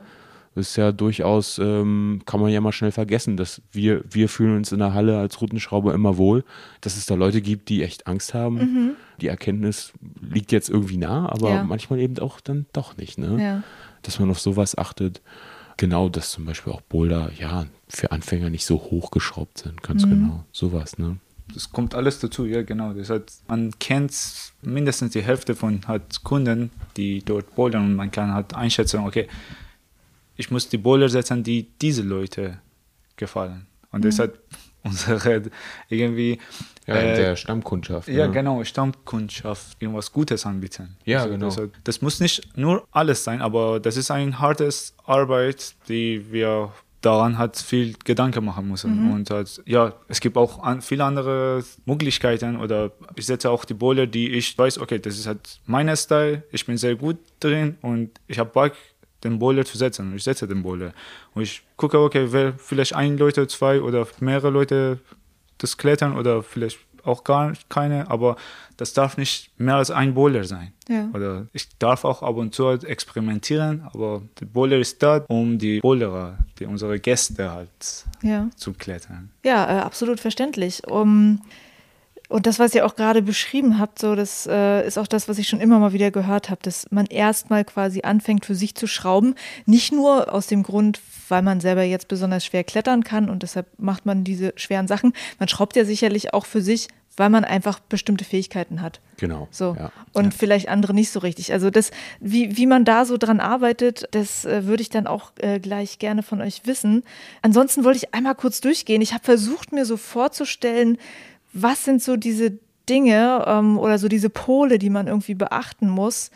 Speaker 1: ist ja durchaus, ähm, kann man ja mal schnell vergessen, dass wir, wir fühlen uns in der Halle als Routenschrauber immer wohl, dass es da Leute gibt, die echt Angst haben. Mhm. Die Erkenntnis liegt jetzt irgendwie nah, aber ja. manchmal eben auch dann doch nicht, ne? Ja. Dass man auf sowas achtet. Genau, dass zum Beispiel auch Boulder, ja, für Anfänger nicht so hochgeschraubt sind, ganz mhm. genau. Sowas, ne?
Speaker 3: Das kommt alles dazu, ja, genau. Das heißt, man kennt mindestens die Hälfte von halt Kunden, die dort bouldern und man kann halt einschätzen, okay, ich muss die Boulder setzen, die diese Leute gefallen. Und mhm. deshalb unsere irgendwie.
Speaker 1: Ja, äh, der Stammkundschaft.
Speaker 3: Ja, ja, genau, Stammkundschaft, irgendwas Gutes anbieten.
Speaker 1: Ja, also, genau.
Speaker 3: Das, das, muss nicht nur alles sein, aber das ist eine harte Arbeit, die wir daran hat viel Gedanken machen müssen. Mhm. Und halt, ja, es gibt auch an, viele andere Möglichkeiten oder ich setze auch die Bowler, die ich weiß, okay, das ist halt mein Style, ich bin sehr gut drin und ich habe Bock, den Bowler zu setzen. Ich setze den Bowler. Und ich gucke, okay, wer vielleicht ein Leute, zwei oder mehrere Leute das klettern oder vielleicht auch gar keine, aber das darf nicht mehr als ein Bowler sein. Ja. Oder ich darf auch ab und zu halt experimentieren, aber der Bowler ist da, um die Bowlerer, die unsere Gäste halt ja. zu klettern.
Speaker 2: Ja, äh, absolut verständlich. Um und das, was ihr auch gerade beschrieben habt, so das äh, ist auch das, was ich schon immer mal wieder gehört habe, dass man erstmal quasi anfängt für sich zu schrauben, nicht nur aus dem Grund, weil man selber jetzt besonders schwer klettern kann und deshalb macht man diese schweren Sachen. Man schraubt ja sicherlich auch für sich, weil man einfach bestimmte Fähigkeiten hat.
Speaker 1: Genau.
Speaker 2: So. Ja. Und ja. vielleicht andere nicht so richtig. Also das, wie, wie man da so dran arbeitet, das äh, würde ich dann auch äh, gleich gerne von euch wissen. Ansonsten wollte ich einmal kurz durchgehen. Ich habe versucht, mir so vorzustellen, was sind so diese Dinge ähm, oder so diese Pole, die man irgendwie beachten muss,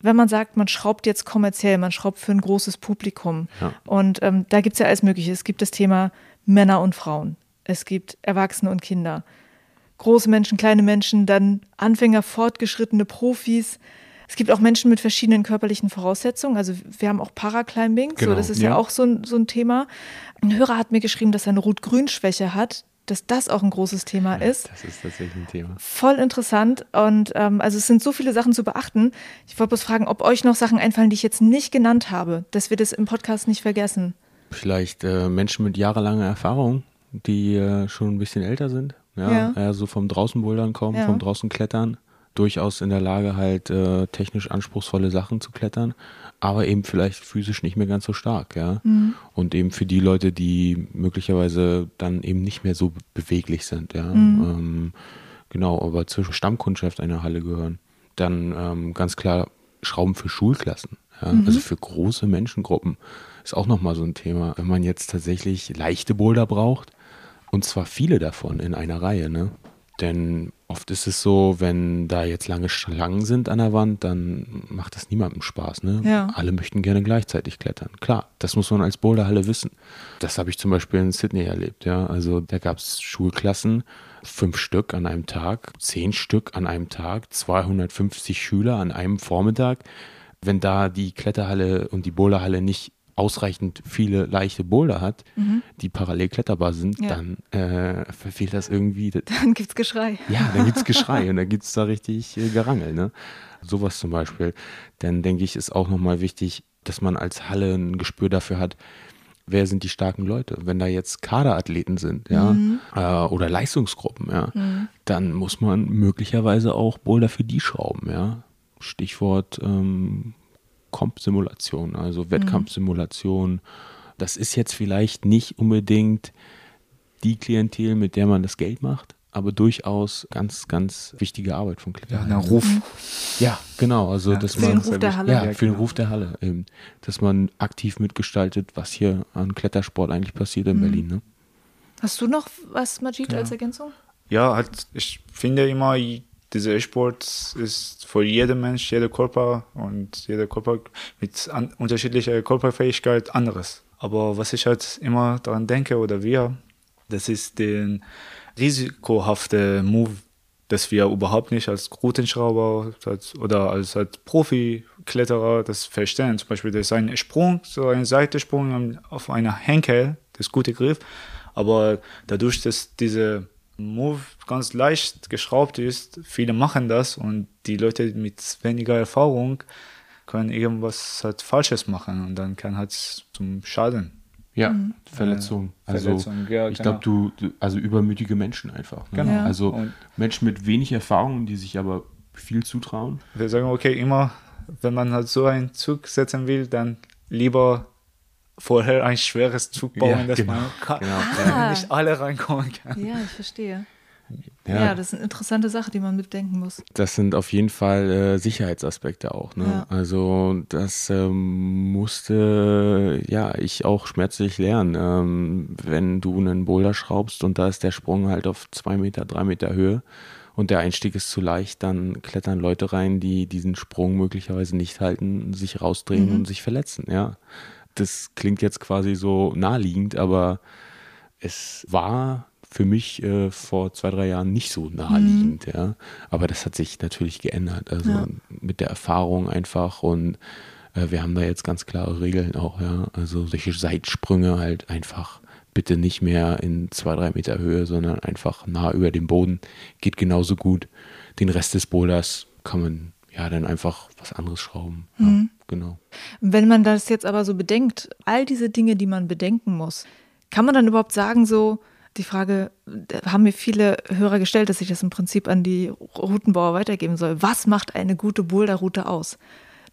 Speaker 2: wenn man sagt, man schraubt jetzt kommerziell, man schraubt für ein großes Publikum. Ja. Und ähm, da gibt es ja alles Mögliche. Es gibt das Thema Männer und Frauen. Es gibt Erwachsene und Kinder große Menschen, kleine Menschen, dann Anfänger, fortgeschrittene Profis. Es gibt auch Menschen mit verschiedenen körperlichen Voraussetzungen. Also wir haben auch Paraclimbing, genau, so, das ist ja, ja auch so ein, so ein Thema. Ein Hörer hat mir geschrieben, dass er eine Rot-Grün-Schwäche hat dass das auch ein großes Thema ist.
Speaker 1: Das ist tatsächlich ein Thema.
Speaker 2: Voll interessant. Und ähm, also es sind so viele Sachen zu beachten. Ich wollte bloß fragen, ob euch noch Sachen einfallen, die ich jetzt nicht genannt habe, dass wir das im Podcast nicht vergessen.
Speaker 1: Vielleicht äh, Menschen mit jahrelanger Erfahrung, die äh, schon ein bisschen älter sind ja, ja. so vom draußen bouldern kommen, ja. vom draußen klettern, durchaus in der Lage halt äh, technisch anspruchsvolle Sachen zu klettern, aber eben vielleicht physisch nicht mehr ganz so stark, ja. Mhm. Und eben für die Leute, die möglicherweise dann eben nicht mehr so beweglich sind, ja. Mhm. Ähm, genau, aber zur Stammkundschaft einer Halle gehören. Dann ähm, ganz klar Schrauben für Schulklassen, ja? Mhm. also für große Menschengruppen ist auch nochmal so ein Thema. Wenn man jetzt tatsächlich leichte Boulder braucht, und zwar viele davon in einer Reihe, ne? Denn oft ist es so, wenn da jetzt lange Schlangen sind an der Wand, dann macht das niemandem Spaß. Ne? Ja. Alle möchten gerne gleichzeitig klettern. Klar, das muss man als Boulderhalle wissen. Das habe ich zum Beispiel in Sydney erlebt. Ja? Also da gab es Schulklassen, fünf Stück an einem Tag, zehn Stück an einem Tag, 250 Schüler an einem Vormittag. Wenn da die Kletterhalle und die Boulderhalle nicht ausreichend viele leichte Boulder hat, mhm. die parallel kletterbar sind, ja. dann äh, verfehlt das irgendwie.
Speaker 2: Dann gibt es Geschrei.
Speaker 1: Ja, dann gibt es Geschrei und dann gibt es da richtig äh, Gerangel. Ne? Sowas zum Beispiel. Dann denke ich, ist auch nochmal wichtig, dass man als Halle ein Gespür dafür hat, wer sind die starken Leute. Wenn da jetzt Kaderathleten sind, ja, mhm. äh, oder Leistungsgruppen, ja, mhm. dann muss man möglicherweise auch Boulder für die schrauben, ja. Stichwort ähm, Comp-Simulation, also Wettkampfsimulation. Das ist jetzt vielleicht nicht unbedingt die Klientel, mit der man das Geld macht, aber durchaus ganz, ganz wichtige Arbeit von
Speaker 3: Klettern. Ja, der Ruf.
Speaker 1: Ja, genau. Also, ja, dass
Speaker 2: für
Speaker 1: man,
Speaker 2: den Ruf der Halle.
Speaker 1: Ja, für den Ruf der Halle eben. Dass man aktiv mitgestaltet, was hier an Klettersport eigentlich passiert in mhm. Berlin. Ne?
Speaker 2: Hast du noch was, Majid,
Speaker 3: Genau.
Speaker 2: als Ergänzung?
Speaker 3: Ja, halt, ich finde immer, dieser Sport ist für jeden Mensch, jeder Körper und jeder Körper mit an, unterschiedlicher Körperfähigkeit anderes. Aber was ich halt immer daran denke oder wir, das ist den risikohafte Move, dass wir überhaupt nicht als Routenschrauber oder als, als Profi-Kletterer das verstehen. Zum Beispiel, das ist ein Sprung, so ein Seitensprung auf einer Henkel, das gute Griff. Aber dadurch, dass diese Move ganz leicht geschraubt ist, viele machen das und die Leute mit weniger Erfahrung können irgendwas halt Falsches machen und dann kann halt zum Schaden.
Speaker 1: Ja, Verletzung.
Speaker 3: Äh,
Speaker 1: Also
Speaker 3: Verletzung, ja,
Speaker 1: ich
Speaker 3: genau.
Speaker 1: glaube, du, du, also übermütige Menschen einfach. Ne?
Speaker 3: Genau.
Speaker 1: Also
Speaker 3: Und-
Speaker 1: Menschen mit wenig Erfahrung, die sich aber viel zutrauen.
Speaker 3: Wir sagen, okay, immer, wenn man halt so einen Zug setzen will, dann lieber vorher ein schweres Zug bauen,
Speaker 1: Ja,
Speaker 3: dass
Speaker 1: genau,
Speaker 3: man kann,
Speaker 1: genau,
Speaker 2: ja.
Speaker 3: nicht alle reinkommen kann.
Speaker 2: Ja, ich verstehe.
Speaker 1: Ja,
Speaker 2: Ja, das ist eine interessante Sache, die man mitdenken muss.
Speaker 1: das sind auf jeden Fall äh, Sicherheitsaspekte auch. Ne?
Speaker 2: Ja.
Speaker 1: Also das ähm, musste ja ich auch schmerzlich lernen. Ähm, wenn du einen Boulder schraubst und da ist der Sprung halt auf zwei Meter, drei Meter Höhe und der Einstieg ist zu leicht, dann klettern Leute rein, die diesen Sprung möglicherweise nicht halten, sich rausdrehen und sich verletzen. Ja, das klingt jetzt quasi so naheliegend, aber es war für mich äh, vor zwei, drei Jahren nicht so naheliegend, ja. Aber das hat sich natürlich geändert. Also
Speaker 2: Ja.
Speaker 1: mit der Erfahrung einfach und äh, wir haben da jetzt ganz klare Regeln auch, ja. Also solche Seitsprünge halt einfach bitte nicht mehr in zwei, drei Meter Höhe, sondern einfach nah über dem Boden. Geht genauso gut. Den Rest des Boulders kann man ja dann einfach was anderes schrauben. Ja, genau.
Speaker 2: Wenn man das jetzt aber so bedenkt, all diese Dinge, die man bedenken muss, kann man dann überhaupt sagen, so, die Frage haben mir viele Hörer gestellt, dass ich das im Prinzip an die Routenbauer weitergeben soll. Was macht eine gute Boulderroute aus?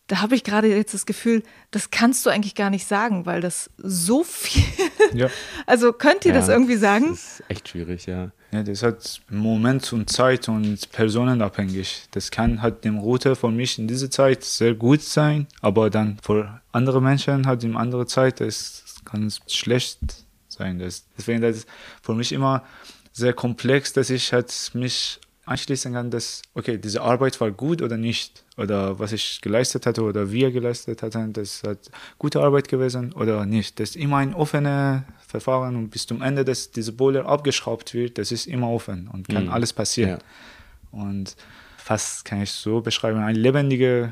Speaker 2: Da habe ich gerade jetzt das Gefühl, das kannst du eigentlich gar nicht sagen, weil das so viel.
Speaker 3: Ja.
Speaker 2: Also könnt ihr das
Speaker 1: Ja,
Speaker 2: irgendwie sagen?
Speaker 1: Das ist echt schwierig, ja.
Speaker 3: Ja, das hat Moment und Zeit und personenabhängig. Das kann halt dem Router für mich in dieser Zeit sehr gut sein, aber dann für andere Menschen halt in andere Zeit, das kann schlecht sein. Das, deswegen das ist für mich immer sehr komplex, dass ich halt mich anschließen kann, dass, okay, diese Arbeit war gut oder nicht. Oder was ich geleistet hatte oder wir geleistet hatten, das hat gute Arbeit gewesen oder nicht. Das ist immer ein offenes Verfahren und bis zum Ende, dass diese Boiler abgeschraubt wird, das ist immer offen und kann
Speaker 1: Mhm.
Speaker 3: alles passieren.
Speaker 1: Ja.
Speaker 3: Und fast kann ich so beschreiben, ein lebendiges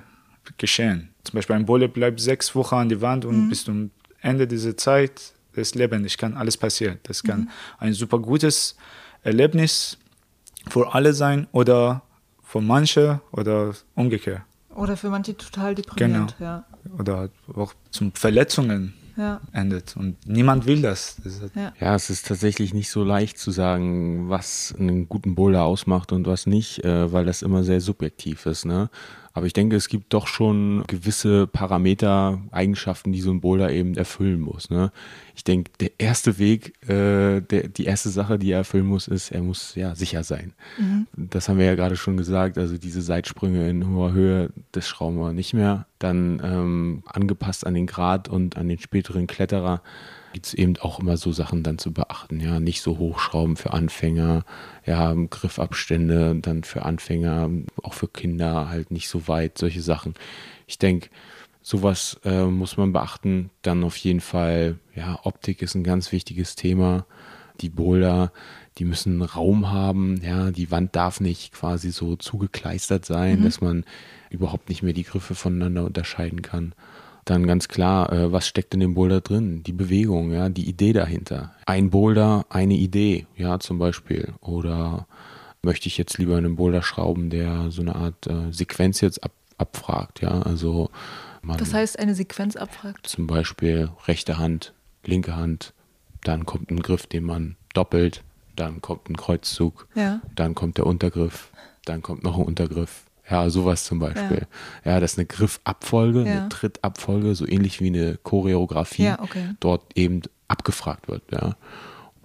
Speaker 3: Geschehen. Zum Beispiel ein Boiler bleibt sechs Wochen an die Wand und bis zum Ende dieser Zeit ist lebendig, kann alles passieren. Das kann ein super gutes Erlebnis für alle sein oder für manche oder umgekehrt.
Speaker 2: Oder für manche total deprimierend, ja.
Speaker 3: Oder auch zum Verletzungen
Speaker 2: Ja,
Speaker 3: endet. Und niemand will das. halt
Speaker 2: ja.
Speaker 1: Ja, es ist tatsächlich nicht so leicht zu sagen, was einen guten Boulder ausmacht und was nicht, äh, weil das immer sehr subjektiv ist. Ne? Aber ich denke, es gibt doch schon gewisse Parameter, Eigenschaften, die so ein Boulder eben erfüllen muss. Ne? Ich denke, der erste Weg, äh, der, die erste Sache, die er erfüllen muss, ist, er muss ja sicher sein. Das haben wir ja gerade schon gesagt. Also diese Seitsprünge in hoher Höhe, das schrauben wir nicht mehr. Dann ähm, angepasst an den Grad und an den späteren Kletterer gibt es eben auch immer so Sachen dann zu beachten. Ja, nicht so hochschrauben für Anfänger, ja, Griffabstände dann für Anfänger, auch für Kinder halt nicht so weit, solche Sachen. Ich denke, sowas äh, muss man beachten. Dann auf jeden Fall, ja, Optik ist ein ganz wichtiges Thema. Die Boulder, die müssen Raum haben, ja, die Wand darf nicht quasi so zugekleistert sein, dass man überhaupt nicht mehr die Griffe voneinander unterscheiden kann. Dann ganz klar, äh, was steckt in dem Boulder drin? Die Bewegung, ja, die Idee dahinter. Ein Boulder, eine Idee, ja, zum Beispiel. Oder möchte ich jetzt lieber einen Boulder schrauben, der so eine Art äh, Sequenz jetzt ab, abfragt, ja, also man
Speaker 2: Das heißt, eine Sequenz abfragt.
Speaker 1: zum Beispiel rechte Hand, linke Hand, dann kommt ein Griff, den man doppelt, dann kommt ein Kreuzzug,
Speaker 2: Ja.
Speaker 1: dann kommt der Untergriff, dann kommt noch ein Untergriff. Ja, sowas zum Beispiel. Ja, das ist eine Griffabfolge,
Speaker 2: Ja.
Speaker 1: eine Trittabfolge, so ähnlich wie eine Choreografie,
Speaker 2: Ja, okay.
Speaker 1: dort eben abgefragt wird. Ja.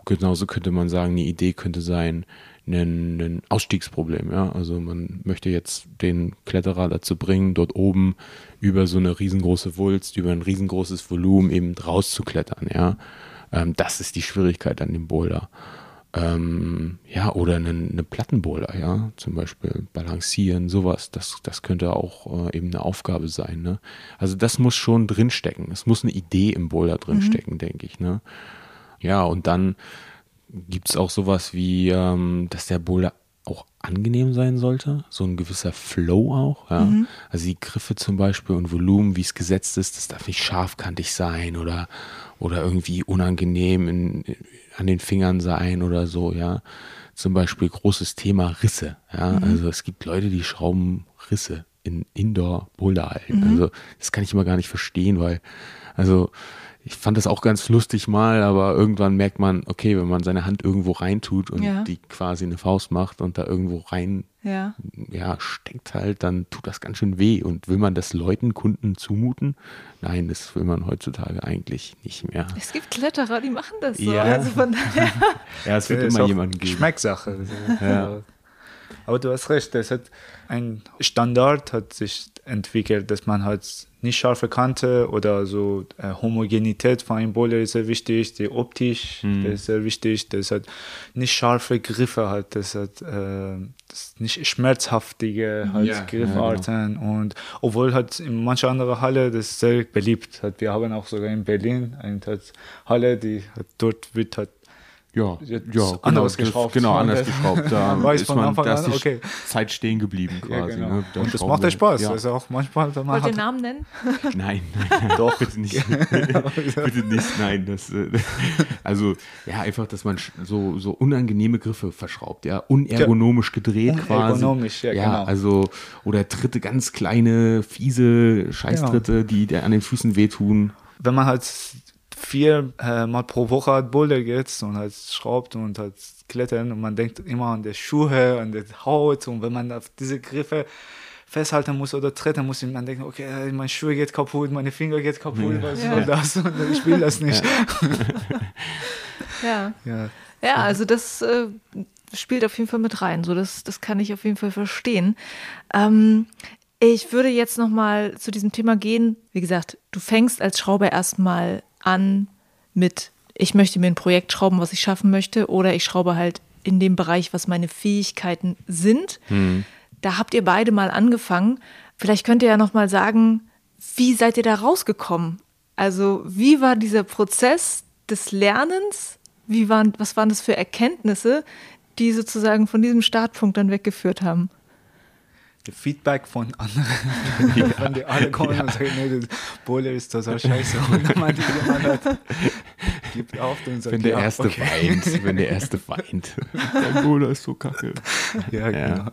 Speaker 1: Genauso könnte man sagen, eine Idee könnte sein, ein, ein Ausstiegsproblem. Ja? Also man möchte jetzt den Kletterer dazu bringen, dort oben über so eine riesengroße Wulst, über ein riesengroßes Volumen eben rauszuklettern. Ja? Ähm, das ist die Schwierigkeit an dem Boulder. Ähm, ja, oder eine, eine Plattenboulder, ja, zum Beispiel balancieren, sowas, das, das könnte auch äh, eben eine Aufgabe sein, ne? Also das muss schon drinstecken. Es muss eine Idee im Boulder drinstecken, mhm. denke ich, ne? Ja, und dann gibt es auch sowas wie, ähm, dass der Boulder auch angenehm sein sollte, so ein gewisser Flow auch. Ja? Mhm. Also die Griffe zum Beispiel und Volumen, wie es gesetzt ist, das darf nicht scharfkantig sein oder, oder irgendwie unangenehm in, an den Fingern sein oder so, ja. Zum Beispiel großes Thema Risse, ja. Mhm. Also es gibt Leute, die schrauben Risse in Indoor-Boulderhallen. Mhm. Also das kann ich immer gar nicht verstehen, weil, also ich fand das auch ganz lustig mal, aber irgendwann merkt man, okay, wenn man seine Hand irgendwo reintut und ja. die quasi eine Faust macht und da irgendwo rein ja. ja. steckt halt, dann tut das ganz schön weh. Und will man das Leuten, Kunden zumuten? Nein, das will man heutzutage eigentlich nicht mehr.
Speaker 2: Es gibt Kletterer, die machen das so.
Speaker 1: Ja,
Speaker 2: also von
Speaker 1: daher. ja es wird immer jemanden geben.
Speaker 3: Geschmackssache. ja. Aber du hast recht, das hat ein Standard hat sich entwickelt, dass man halt nicht scharfe Kante oder so äh, Homogenität von einem Bowler ist sehr wichtig, die optisch mhm. ist sehr wichtig, das hat nicht scharfe Griffe halt, das hat äh, das nicht schmerzhaftige halt ja, Griffarten ja, genau. und obwohl halt in mancher anderen Halle das sehr beliebt hat. Wir haben auch sogar in Berlin eine Halle, die hat, dort wird halt
Speaker 1: ja, ja
Speaker 3: genau, anderes geschraubt.
Speaker 1: Genau, anders geschraubt. Da
Speaker 3: weiß ist von man, Anfang
Speaker 1: an,
Speaker 3: okay.
Speaker 1: Zeit stehen geblieben quasi. Ja, genau. ne?
Speaker 3: Und das macht ja Spaß. Ja. Also auch manchmal, wenn
Speaker 2: man Wollt ihr Namen nennen?
Speaker 1: Nein, nein. Doch. Bitte nicht. bitte nicht, nein. Das, äh, also, ja, einfach, dass man so, so unangenehme Griffe verschraubt, ja. Unergonomisch gedreht
Speaker 3: quasi. Unergonomisch, ja,
Speaker 1: ja genau. also, oder Tritte, ganz kleine, fiese Scheißtritte, genau. die an den Füßen wehtun.
Speaker 3: Wenn man halt vier äh, Mal pro Woche halt Boulder geht und halt schraubt und halt klettern und man denkt immer an die Schuhe, an die Haut und wenn man auf diese Griffe festhalten muss oder treten muss, man denkt, okay, meine Schuhe geht kaputt, meine Finger geht kaputt, ja. was ja. soll das? Und ich will das nicht.
Speaker 2: Ja. ja. Ja, also das äh, spielt auf jeden Fall mit rein. So, das, das kann ich auf jeden Fall verstehen. Ähm, ich würde jetzt nochmal zu diesem Thema gehen. Wie gesagt, du fängst als Schrauber erstmal an mit, ich möchte mir ein Projekt schrauben, was ich schaffen möchte, oder ich schraube halt in dem Bereich, was meine Fähigkeiten sind. Mhm. Da habt ihr beide mal angefangen. Vielleicht könnt ihr ja noch mal sagen, wie seid ihr da rausgekommen? Also wie war dieser Prozess des Lernens? Wie waren, was waren das für Erkenntnisse, die sozusagen von diesem Startpunkt dann weggeführt haben?
Speaker 3: Feedback von anderen, ja. wenn die alle kommen ja. und sagen, nee, das Boiler ist total scheiße. Und jemand, jemand hat, gibt auf und sagt,
Speaker 1: wenn der ja, Erste okay. weint, wenn der Erste weint.
Speaker 3: Der Boiler ist so kacke. Ja, genau.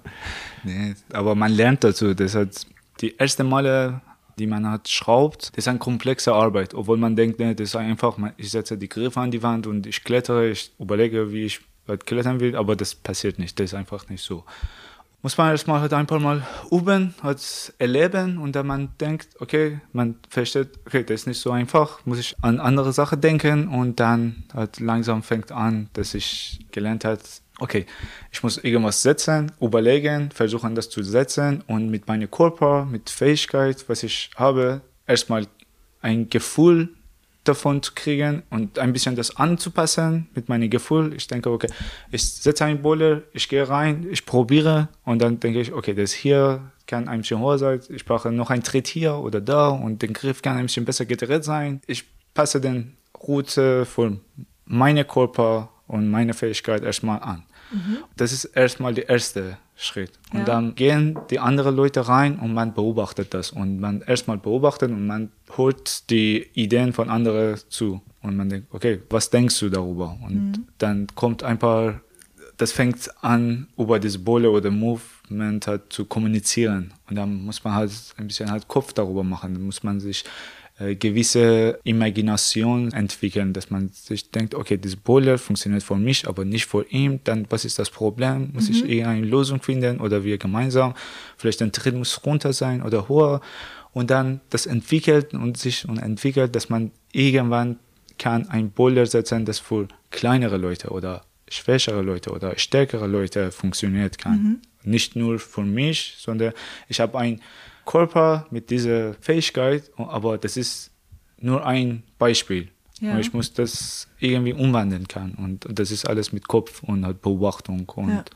Speaker 3: Nee, aber man lernt dazu. Das hat die ersten Male, die man hat schraubt, das ist eine komplexe Arbeit. Obwohl man denkt, nee, das ist einfach, ich setze die Griffe an die Wand und ich klettere, ich überlege, wie ich halt klettern will, aber das passiert nicht. Das ist einfach nicht so muss man erstmal halt ein paar Mal üben, halt erleben und dann man denkt, okay, man versteht, okay, das ist nicht so einfach, muss ich an andere Sachen denken und dann halt langsam fängt an, dass ich gelernt habe, okay, ich muss irgendwas setzen, überlegen, versuchen das zu setzen und mit meinem Körper, mit Fähigkeit, was ich habe, erstmal ein Gefühl davon zu kriegen und ein bisschen das anzupassen mit meinem Gefühl. Ich denke, okay, ich setze einen Boiler, ich gehe rein, ich probiere und dann denke ich, okay, das hier kann ein bisschen höher sein, ich brauche noch ein Tritt hier oder da und der Griff kann ein bisschen besser gedreht sein. Ich passe den Route von meinem Körper und meine Fähigkeit erstmal an. Mhm. Das ist erstmal der erste Schritt. Und ja. dann gehen die anderen Leute rein und man beobachtet das. Und man erstmal beobachtet und man holt die Ideen von anderen zu. Und man denkt, okay, was denkst du darüber? Und mhm. dann kommt ein paar, das fängt an, über das Bolle oder Movement halt zu kommunizieren. Und dann muss man halt ein bisschen halt Kopf darüber machen. Dann muss man sich gewisse Imagination entwickeln, dass man sich denkt, okay, das Boiler funktioniert für mich, aber nicht für ihn, dann was ist das Problem? Muss mhm. ich eher eine Lösung finden oder wir gemeinsam? Vielleicht ein Tritt muss runter sein oder höher und dann das entwickelt und sich und entwickelt, dass man irgendwann kann ein Boiler setzen, das für kleinere Leute oder schwächere Leute oder stärkere Leute funktioniert kann. Mhm. Nicht nur für mich, sondern ich habe ein Körper mit dieser Fähigkeit, aber das ist nur ein Beispiel. Ja. Ich muss das irgendwie umwandeln können. Und das ist alles mit Kopf und halt Beobachtung. Und, ja. und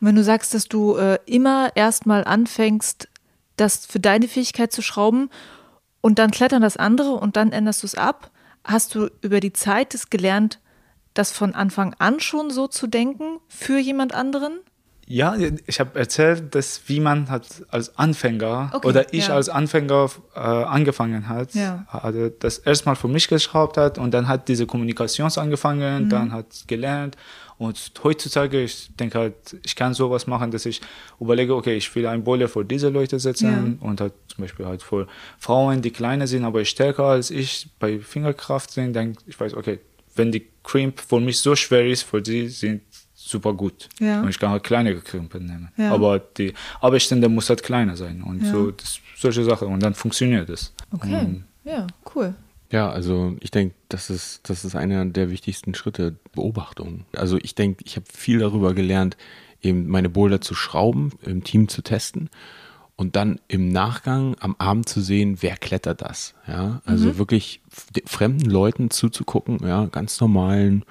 Speaker 2: wenn du sagst, dass du äh, immer erstmal anfängst, das für deine Fähigkeit zu schrauben und dann klettern das andere und dann änderst du es ab, hast du über die Zeit es gelernt, das von Anfang an schon so zu denken für jemand anderen?
Speaker 3: Ja, ich habe erzählt, dass wie man hat als Anfänger okay, oder ich ja. als Anfänger äh, angefangen hat, ja. also das erstmal für mich geschraubt hat und dann hat diese Kommunikation angefangen, mhm. dann hat gelernt und heutzutage, ich denke halt, ich kann sowas machen, dass ich überlege, okay, ich will ein Boiler für diese Leute setzen ja. und halt zum Beispiel halt für Frauen, die kleiner sind, aber stärker als ich bei Fingerkraft sind, dann ich weiß, okay, wenn die Crimp für mich so schwer ist, für sie sind super gut. Ja. Und ich kann halt kleinere Krümpen nehmen. Ja. Aber die Arbeitsstände muss halt kleiner sein und ja. so das, solche Sachen. Und dann funktioniert es.
Speaker 2: Okay. Und ja, cool.
Speaker 1: Ja, also ich denke, das ist, das ist einer der wichtigsten Schritte, Beobachtung. Also ich denke, ich habe viel darüber gelernt, eben meine Boulder zu schrauben, im Team zu testen und dann im Nachgang am Abend zu sehen, wer klettert das. Ja, also mhm. wirklich fremden Leuten zuzugucken, ja, ganz normalen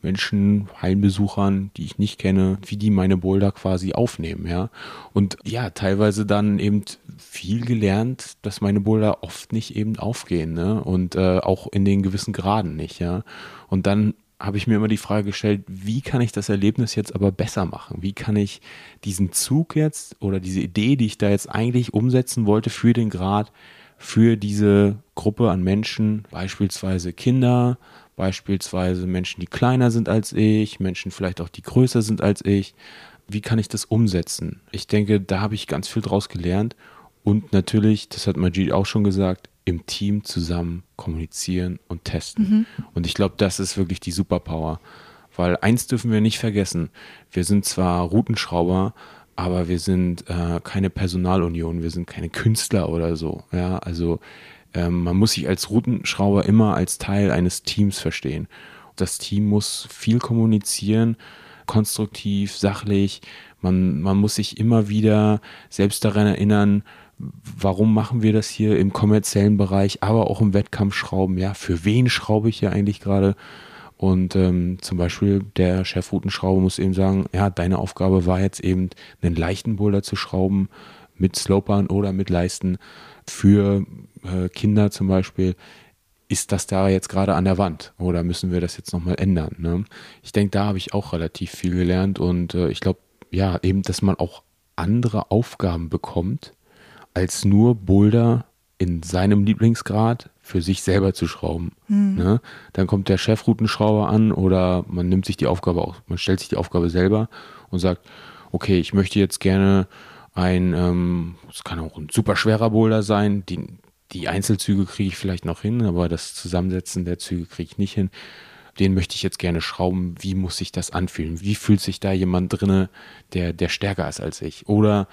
Speaker 1: Menschen, Heimbesuchern, die ich nicht kenne, wie die meine Boulder quasi aufnehmen, ja. Und ja, teilweise dann eben viel gelernt, dass meine Boulder oft nicht eben aufgehen, ne? Und äh, auch in den gewissen Graden nicht, ja. Und dann habe ich mir immer die Frage gestellt, wie kann ich das Erlebnis jetzt aber besser machen? Wie kann ich diesen Zug jetzt oder diese Idee, die ich da jetzt eigentlich umsetzen wollte für den Grad, für diese Gruppe an Menschen, beispielsweise Kinder, Beispielsweise Menschen, die kleiner sind als ich, Menschen vielleicht auch, die größer sind als ich. Wie kann ich das umsetzen? Ich denke, da habe ich ganz viel draus gelernt. Und natürlich, das hat Majid auch schon gesagt, im Team zusammen kommunizieren und testen. Mhm. Und ich glaube, das ist wirklich die Superpower. Weil eins dürfen wir nicht vergessen. Wir sind zwar Routenschrauber, aber wir sind äh, keine Personalunion, wir sind keine Künstler oder so. Ja, also ähm, man muss sich als Routenschrauber immer als Teil eines Teams verstehen. Das Team muss viel kommunizieren, konstruktiv, sachlich. Man, man muss sich immer wieder selbst daran erinnern, warum machen wir das hier im kommerziellen Bereich, aber auch im Wettkampfschrauben. Ja, für wen schraube ich hier eigentlich gerade? Und ähm, zum Beispiel der Chefroutenschrauber muss eben sagen, ja, deine Aufgabe war jetzt eben einen leichten Boulder zu schrauben mit Slopern oder mit Leisten für äh, Kinder zum Beispiel, ist das da jetzt gerade an der Wand oder müssen wir das jetzt nochmal ändern? Ne? Ich denke, da habe ich auch relativ viel gelernt und äh, ich glaube, ja, eben, dass man auch andere Aufgaben bekommt, als nur Boulder in seinem Lieblingsgrad für sich selber zu schrauben. Mhm. Ne? Dann kommt der Chefroutenschrauber an oder man nimmt sich die Aufgabe auch, man stellt sich die Aufgabe selber und sagt, okay, ich möchte jetzt gerne ein, ähm, es kann auch ein super schwerer Boulder sein, die, die Einzelzüge kriege ich vielleicht noch hin, aber das Zusammensetzen der Züge kriege ich nicht hin. Den möchte ich jetzt gerne schrauben. Wie muss sich das anfühlen? Wie fühlt sich da jemand drinne, der, der stärker ist als ich? Oder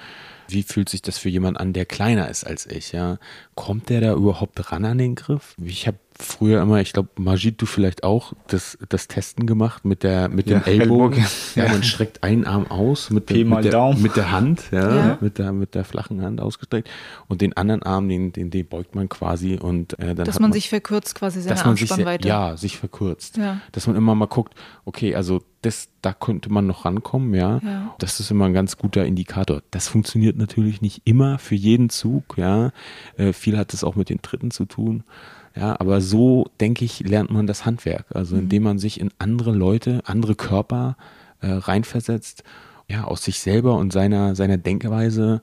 Speaker 1: wie fühlt sich das für jemand an, der kleiner ist als ich? Ja, kommt der da überhaupt ran an den Griff? Ich habe früher immer, ich glaube, Majid, du vielleicht auch, das, das Testen gemacht mit der mit dem ja, Ellbogen. Ja, man streckt einen Arm aus mit, der, mit, der, mit der Hand, ja, ja, Mit, der, mit der flachen Hand ausgestreckt und den anderen Arm, den, den, den beugt man quasi und äh, dann
Speaker 2: Dass man, man, sich verkürzt quasi seine dass man sich,
Speaker 1: Ja, sich verkürzt. Ja. Dass man immer mal guckt, okay, also das, da könnte man noch rankommen, ja. ja. Das ist immer ein ganz guter Indikator. Das funktioniert natürlich nicht immer für jeden Zug, ja. Äh, viel hat es auch mit den Tritten zu tun. Ja, aber so, denke ich, lernt man das Handwerk. Also mhm. indem man sich in andere Leute, andere Körper äh, reinversetzt, ja, aus sich selber und seiner, seiner Denkweise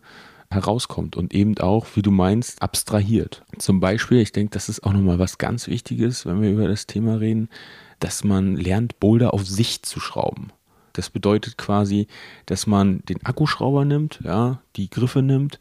Speaker 1: herauskommt und eben auch, wie du meinst, abstrahiert. Zum Beispiel, ich denke, das ist auch nochmal was ganz Wichtiges, wenn wir über das Thema reden, dass man lernt, Boulder auf Sicht zu schrauben. Das bedeutet quasi, dass man den Akkuschrauber nimmt, ja, die Griffe nimmt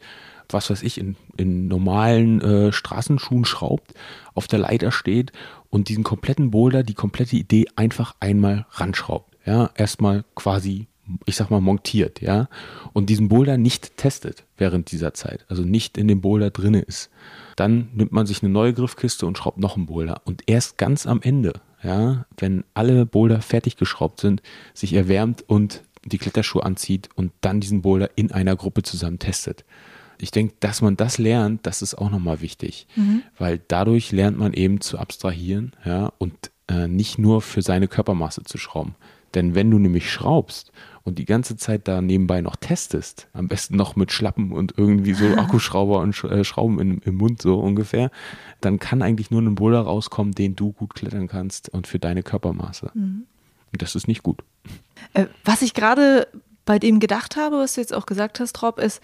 Speaker 1: was weiß ich, in, in normalen äh, Straßenschuhen schraubt, auf der Leiter steht und diesen kompletten Boulder, die komplette Idee einfach einmal ranschraubt. Ja, erstmal quasi, ich sag mal, montiert, ja, und diesen Boulder nicht testet während dieser Zeit, also nicht in dem Boulder drinne ist. Dann nimmt man sich eine neue Griffkiste und schraubt noch einen Boulder. Und erst ganz am Ende, ja, wenn alle Boulder fertig geschraubt sind, sich erwärmt und die Kletterschuhe anzieht und dann diesen Boulder in einer Gruppe zusammen testet ich denke, dass man das lernt, das ist auch nochmal wichtig,
Speaker 2: Mhm.
Speaker 1: weil dadurch lernt man eben zu abstrahieren, ja, und äh, nicht nur für seine Körpermaße zu schrauben. Denn wenn du nämlich schraubst und die ganze Zeit da nebenbei noch testest, am besten noch mit Schlappen und irgendwie so Akkuschrauber und Sch äh, Schrauben im, im Mund so ungefähr, dann kann eigentlich nur ein Boulder rauskommen, den du gut klettern kannst und für deine Körpermaße. Und das ist nicht gut.
Speaker 2: Äh, was ich gerade bei dem gedacht habe, was du jetzt auch gesagt hast, Rob, ist,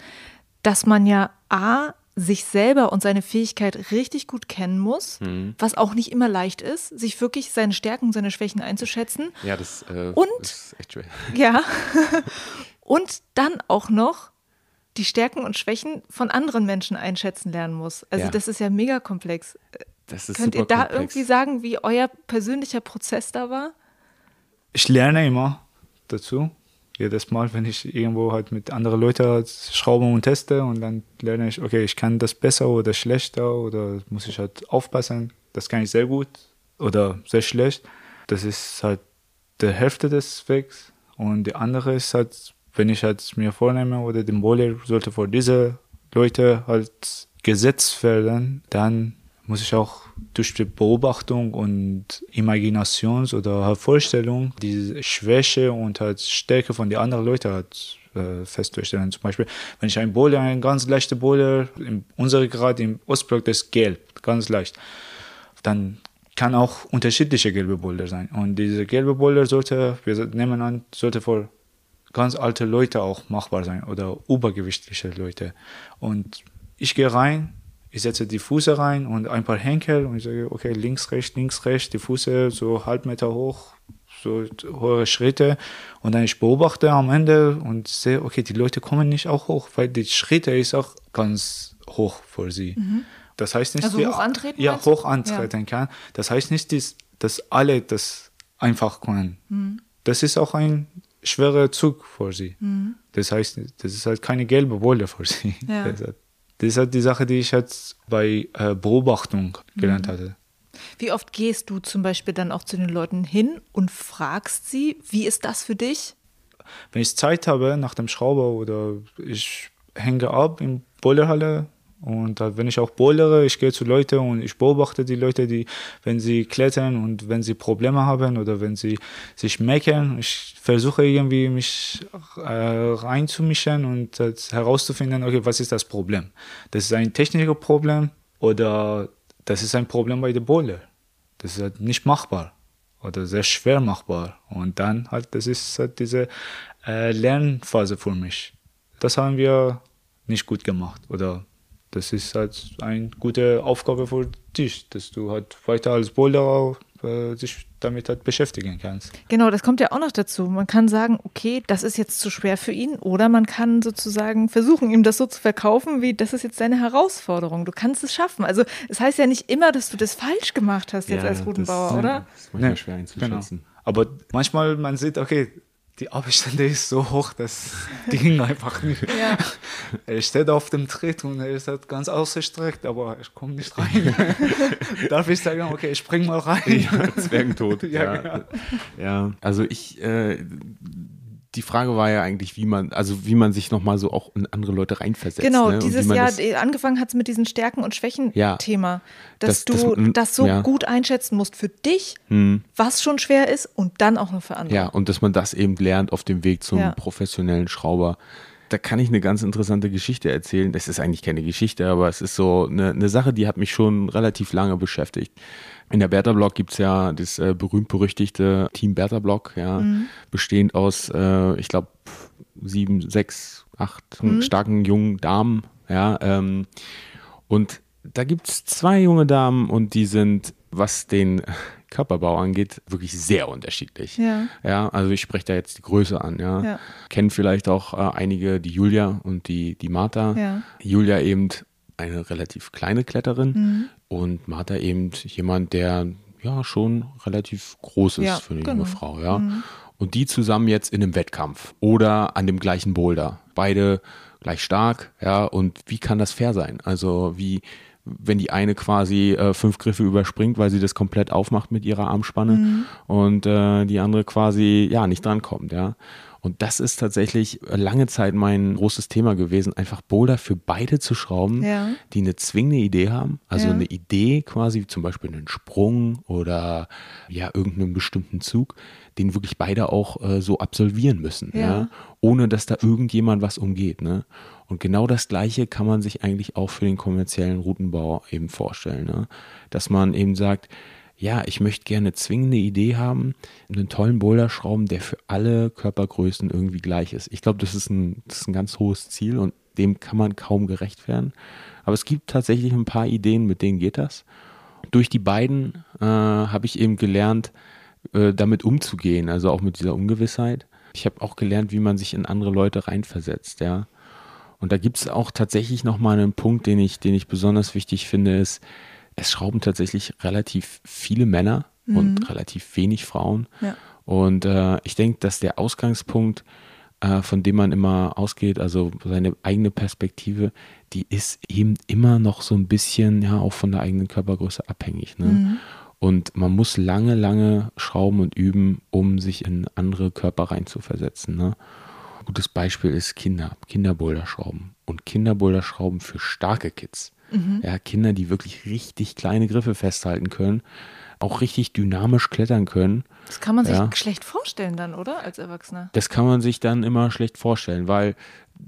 Speaker 2: dass man ja A, sich selber und seine Fähigkeit richtig gut kennen muss,
Speaker 1: Mhm.
Speaker 2: was auch nicht immer leicht ist, sich wirklich seine Stärken und seine Schwächen einzuschätzen.
Speaker 1: Ja, das äh,
Speaker 2: Und?
Speaker 1: ist echt schwer.
Speaker 2: Ja. und dann auch noch die Stärken und Schwächen von anderen Menschen einschätzen lernen muss. Also
Speaker 1: Ja.
Speaker 2: das ist ja mega komplex.
Speaker 1: Das ist
Speaker 2: Könnt ihr da
Speaker 1: komplex.
Speaker 2: irgendwie sagen, wie euer persönlicher Prozess da war?
Speaker 3: Ich lerne immer dazu. Jedes Mal, wenn ich irgendwo halt mit anderen Leuten schraube und teste und dann lerne ich, okay, ich kann das besser oder schlechter oder muss ich halt aufpassen. Das kann ich sehr gut oder sehr schlecht. Das ist halt die Hälfte des Wegs und die andere ist halt, wenn ich halt mir vornehme oder den Bowler sollte vor diese Leute halt gesetzt werden, dann muss ich auch durch die Beobachtung und Imaginations- oder Vorstellung diese Schwäche und halt Stärke von den anderen Leuten halt äh. Zum Beispiel, wenn ich ein Bowler, ein ganz leichter Bowler, in unserer gerade im Ostblock das ist gelb, ganz leicht, dann kann auch unterschiedliche gelbe Boulder sein. Und diese gelbe Boulder sollte, wir nehmen an, sollte für ganz alte Leute auch machbar sein oder übergewichtliche Leute. Und ich gehe rein, ich setze die Füße rein und ein paar Henkel und ich sage, okay, links, rechts, links, rechts, die Füße so halb Meter hoch, so hohe Schritte und dann ich beobachte am Ende und sehe, okay, die Leute kommen nicht auch hoch, weil die Schritte ist auch ganz hoch für sie. Das heißt nicht,
Speaker 2: Also
Speaker 3: die-
Speaker 2: hoch antreten
Speaker 3: Ja, hoch antreten kann. Das heißt nicht, dass, dass alle das einfach können.
Speaker 2: Mhm.
Speaker 3: Das ist auch ein schwerer Zug für sie. Das heißt, das ist halt keine gelbe Wolle für sie.
Speaker 2: Ja.
Speaker 3: Das, ist halt- die Sache, die ich jetzt bei äh, Beobachtung gelernt
Speaker 2: Mhm.
Speaker 3: hatte.
Speaker 2: Wie oft gehst du zum Beispiel dann auch zu den Leuten hin und fragst sie, wie ist das für dich?
Speaker 3: Wenn ich Zeit habe nach dem Schrauber oder ich hänge ab in Boilerhalle und wenn ich auch boilere, ich gehe zu Leuten und ich beobachte die Leute, die, wenn sie klettern und wenn sie Probleme haben oder wenn sie sich meckern, ich versuche irgendwie mich äh, reinzumischen und herauszufinden, okay, was ist das Problem? Das ist ein technisches Problem oder das ist ein Problem bei der Boiler. Das ist halt nicht machbar oder sehr schwer machbar. Und dann halt, das ist halt diese äh, Lernphase für mich. Das haben wir nicht gut gemacht. Oder das ist halt eine gute Aufgabe für dich, dass du halt weiter als Boulderer äh, dich damit halt beschäftigen kannst.
Speaker 2: Genau, das kommt ja auch noch dazu. Man kann sagen, okay, das ist jetzt zu schwer für ihn, oder man kann sozusagen versuchen, ihm das so zu verkaufen, wie das ist jetzt deine Herausforderung. Du kannst es schaffen. Also es heißt ja nicht immer, dass du das falsch gemacht hast jetzt als Rutenbauer,
Speaker 1: das,
Speaker 2: oder?
Speaker 1: Das ist manchmal
Speaker 3: Nee,
Speaker 1: schwer
Speaker 3: Genau.
Speaker 1: einzuschätzen.
Speaker 3: Aber manchmal man sieht, okay, die Abstände ist so hoch, das ging einfach nicht.
Speaker 2: Ja.
Speaker 3: Er steht auf dem Tritt und er ist halt ganz ausgestreckt, aber ich komme nicht rein. Darf ich sagen, okay, ich spring mal rein?
Speaker 1: Zwergentod.
Speaker 3: Ja,
Speaker 1: ja,
Speaker 3: genau.
Speaker 1: ja, also ich, äh, die Frage war ja eigentlich, wie man, also wie man sich nochmal so auch in andere Leute reinversetzt.
Speaker 2: Genau,
Speaker 1: ne?
Speaker 2: Dieses Jahr, äh, angefangen hat es mit diesen Stärken- und
Speaker 1: Ja.
Speaker 2: Schwächen-Thema, dass
Speaker 1: Das-
Speaker 2: du
Speaker 1: das-
Speaker 2: das, so
Speaker 1: ja.
Speaker 2: gut einschätzen musst für dich, was schon schwer ist und dann auch noch für andere.
Speaker 1: Ja, und dass man das eben lernt auf dem Weg zum
Speaker 2: Ja.
Speaker 1: professionellen Schrauber. Da kann ich eine ganz interessante Geschichte erzählen. Das ist eigentlich keine Geschichte, aber es ist so eine, eine Sache, die hat mich schon relativ lange beschäftigt. In der Bertha Block gibt's ja das äh, berühmt-berüchtigte Team Bertha Block, ja, bestehend aus, äh, ich glaube, sieben, sechs, acht starken jungen Damen, ja, ähm, und da gibt's zwei junge Damen und die sind, was den Körperbau angeht, wirklich sehr unterschiedlich.
Speaker 2: Ja.
Speaker 1: Ja, also ich spreche da jetzt die Größe an, ja.
Speaker 2: Ja.
Speaker 1: Kennen vielleicht auch äh, einige die Julia und die, die Martha.
Speaker 2: Ja.
Speaker 1: Julia eben eine relativ kleine Kletterin
Speaker 2: Mhm.
Speaker 1: und Martha eben jemand, der ja schon relativ groß ist
Speaker 2: Ja,
Speaker 1: für eine
Speaker 2: genau.
Speaker 1: junge Frau, ja. Und die zusammen jetzt in einem Wettkampf oder an dem gleichen Boulder. Beide gleich stark, ja. Und wie kann das fair sein? Also wie, wenn die eine quasi äh, fünf Griffe überspringt, weil sie das komplett aufmacht mit ihrer Armspanne und äh, die andere quasi ja nicht drankommt, ja. Und das ist tatsächlich lange Zeit mein großes Thema gewesen, einfach Boulder für beide zu schrauben,
Speaker 2: Ja.
Speaker 1: die eine zwingende Idee haben. Also
Speaker 2: Ja.
Speaker 1: eine Idee quasi, zum Beispiel einen Sprung oder ja, irgendeinen bestimmten Zug, den wirklich beide auch äh, so absolvieren müssen, ja.
Speaker 2: Ja.
Speaker 1: ohne dass da irgendjemand was umgeht. Ne? Und genau das Gleiche kann man sich eigentlich auch für den kommerziellen Routenbau eben vorstellen. Ne? Dass man eben sagt, ja, ich möchte gerne zwingende Idee haben, einen tollen Boulder schrauben, der für alle Körpergrößen irgendwie gleich ist. Ich glaube, das, ist ein- das ist ein ganz hohes Ziel und dem kann man kaum gerecht werden. Aber es gibt tatsächlich ein paar Ideen, mit denen geht das. Durch die beiden äh, habe ich eben gelernt, äh, damit umzugehen, also auch mit dieser Ungewissheit. Ich habe auch gelernt, wie man sich in andere Leute reinversetzt, ja. Und da gibt es auch tatsächlich nochmal einen Punkt, den ich, den ich besonders wichtig finde, ist, es schrauben tatsächlich relativ viele Männer und relativ wenig Frauen.
Speaker 2: Ja.
Speaker 1: Und äh, ich denke, dass der Ausgangspunkt, äh, von dem man immer ausgeht, also seine eigene Perspektive, die ist eben immer noch so ein bisschen, ja, auch von der eigenen Körpergröße abhängig. Ne? Und man muss lange, lange schrauben und üben, um sich in andere Körper reinzuversetzen. Ne? Ein gutes Beispiel ist Kinder, Kinderboulderschrauben. Und Kinderboulderschrauben für starke Kids. Ja, Kinder, die wirklich richtig kleine Griffe festhalten können, auch richtig dynamisch klettern können.
Speaker 2: Das kann man sich
Speaker 1: Ja.
Speaker 2: schlecht vorstellen dann, oder? Als Erwachsener.
Speaker 1: Das kann man sich dann immer schlecht vorstellen, weil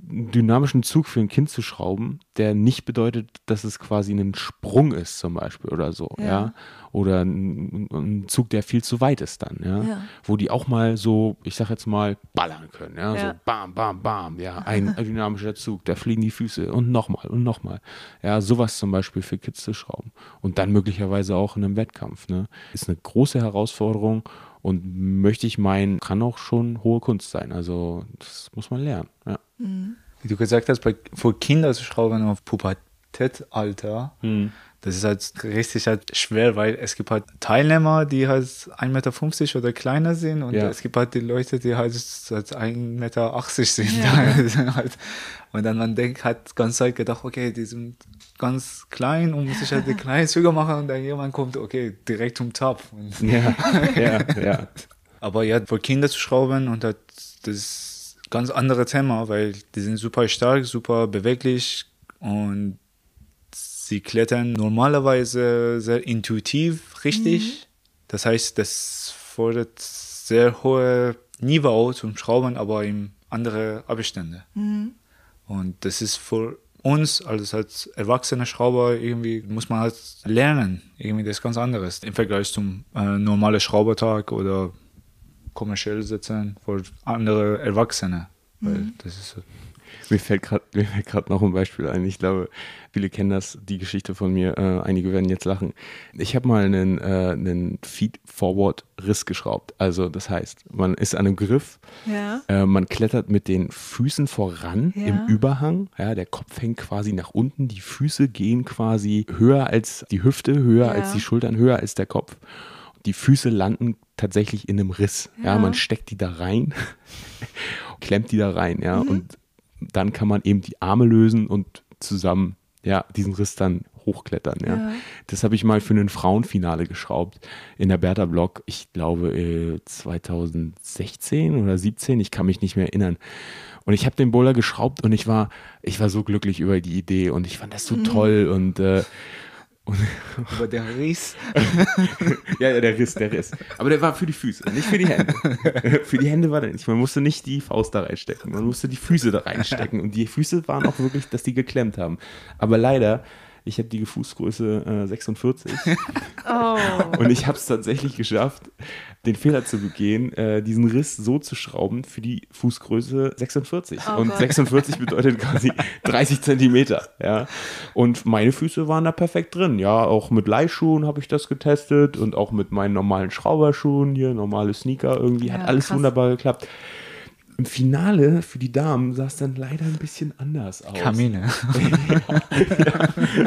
Speaker 1: einen dynamischen Zug für ein Kind zu schrauben, der nicht bedeutet, dass es quasi ein Sprung ist zum Beispiel oder so, ja.
Speaker 2: Ja.
Speaker 1: Oder ein, ein Zug, der viel zu weit ist dann, ja.
Speaker 2: Ja.
Speaker 1: Wo die auch mal so, ich sag jetzt mal, ballern können, ja.
Speaker 2: Ja.
Speaker 1: So bam, bam, bam, ja. Ein dynamischer Zug, da fliegen die Füße und nochmal und nochmal. Ja, sowas zum Beispiel für Kids zu schrauben. Und dann möglicherweise auch in einem Wettkampf, ne. Ist eine große Herausforderung und möchte ich meinen, kann auch schon hohe Kunst sein. Also das muss man lernen. Ja.
Speaker 3: Wie du gesagt hast, bei, für Kinder zu schrauben auf Pubertätalter, das ist halt richtig halt schwer, weil es gibt halt Teilnehmer, die halt 1,50 Meter oder kleiner sind und
Speaker 1: Ja.
Speaker 3: es gibt halt die Leute, die halt, halt 1,80 Meter sind.
Speaker 2: Ja.
Speaker 3: Halt, und dann man denkt, hat ganz Zeit gedacht, okay, die sind ganz klein und muss sich halt die kleinen Züge machen und dann jemand kommt, okay, direkt zum Top. Und
Speaker 1: Ja, ja, ja.
Speaker 3: aber ja, für Kinder zu schrauben und das, das ist ein ganz anderes Thema, weil die sind super stark, super beweglich und sie klettern normalerweise sehr intuitiv richtig. Das heißt, das fordert sehr hohe Niveau zum Schrauben, aber in andere Abstände. Und das ist für uns als, als erwachsene Schrauber irgendwie muss man halt lernen. Irgendwie das ist ganz anderes im Vergleich zum äh, normalen Schraubertag oder kommerziell sitzen für andere Erwachsene. Weil das ist so.
Speaker 1: Mir fällt gerade noch ein Beispiel ein. Ich glaube, viele kennen das, die Geschichte von mir. Äh, einige werden jetzt lachen. Ich habe mal einen, äh, einen Feed-Forward-Riss geschraubt. Also das heißt, man ist an einem Griff,
Speaker 2: Ja.
Speaker 1: äh, man klettert mit den Füßen voran
Speaker 2: Ja.
Speaker 1: im Überhang. Ja, der Kopf hängt quasi nach unten, die Füße gehen quasi höher als die Hüfte, höher
Speaker 2: Ja.
Speaker 1: als die Schultern, höher als der Kopf. Die Füße landen tatsächlich in einem Riss. Ja,
Speaker 2: Ja.
Speaker 1: man steckt die da rein, klemmt die da rein, ja, und dann kann man eben die Arme lösen und zusammen ja diesen Riss dann hochklettern. Ja.
Speaker 2: Ja.
Speaker 1: Das habe ich mal für ein Frauenfinale geschraubt in der Bertha Block, ich glaube äh, 2016 oder 17, ich kann mich nicht mehr erinnern. Und ich habe den Bowler geschraubt und ich war, ich war so glücklich über die Idee und ich fand das so toll und äh,
Speaker 3: Aber der Riss,
Speaker 1: ja, ja, der Riss, der Riss. Aber der war für die Füße, nicht für die Hände. für die Hände war der nicht. Man musste nicht die Faust da reinstecken, man musste die Füße da reinstecken. Und die Füße waren auch wirklich, dass die geklemmt haben. Aber leider, ich habe die Fußgröße äh, 46
Speaker 2: Oh.
Speaker 1: und ich habe es tatsächlich geschafft, den Fehler zu begehen, äh, diesen Riss so zu schrauben für die Fußgröße 46.
Speaker 2: Oh
Speaker 1: und
Speaker 2: Gott.
Speaker 1: 46 bedeutet quasi 30 Zentimeter. Ja. Und meine Füße waren da perfekt drin. Ja, auch mit Leihschuhen habe ich das getestet und auch mit meinen normalen Schrauberschuhen hier, normale Sneaker irgendwie,
Speaker 2: Ja,
Speaker 1: hat alles
Speaker 2: krass.
Speaker 1: wunderbar geklappt. Im Finale für die Damen sah es dann leider ein bisschen anders aus.
Speaker 3: Kamine.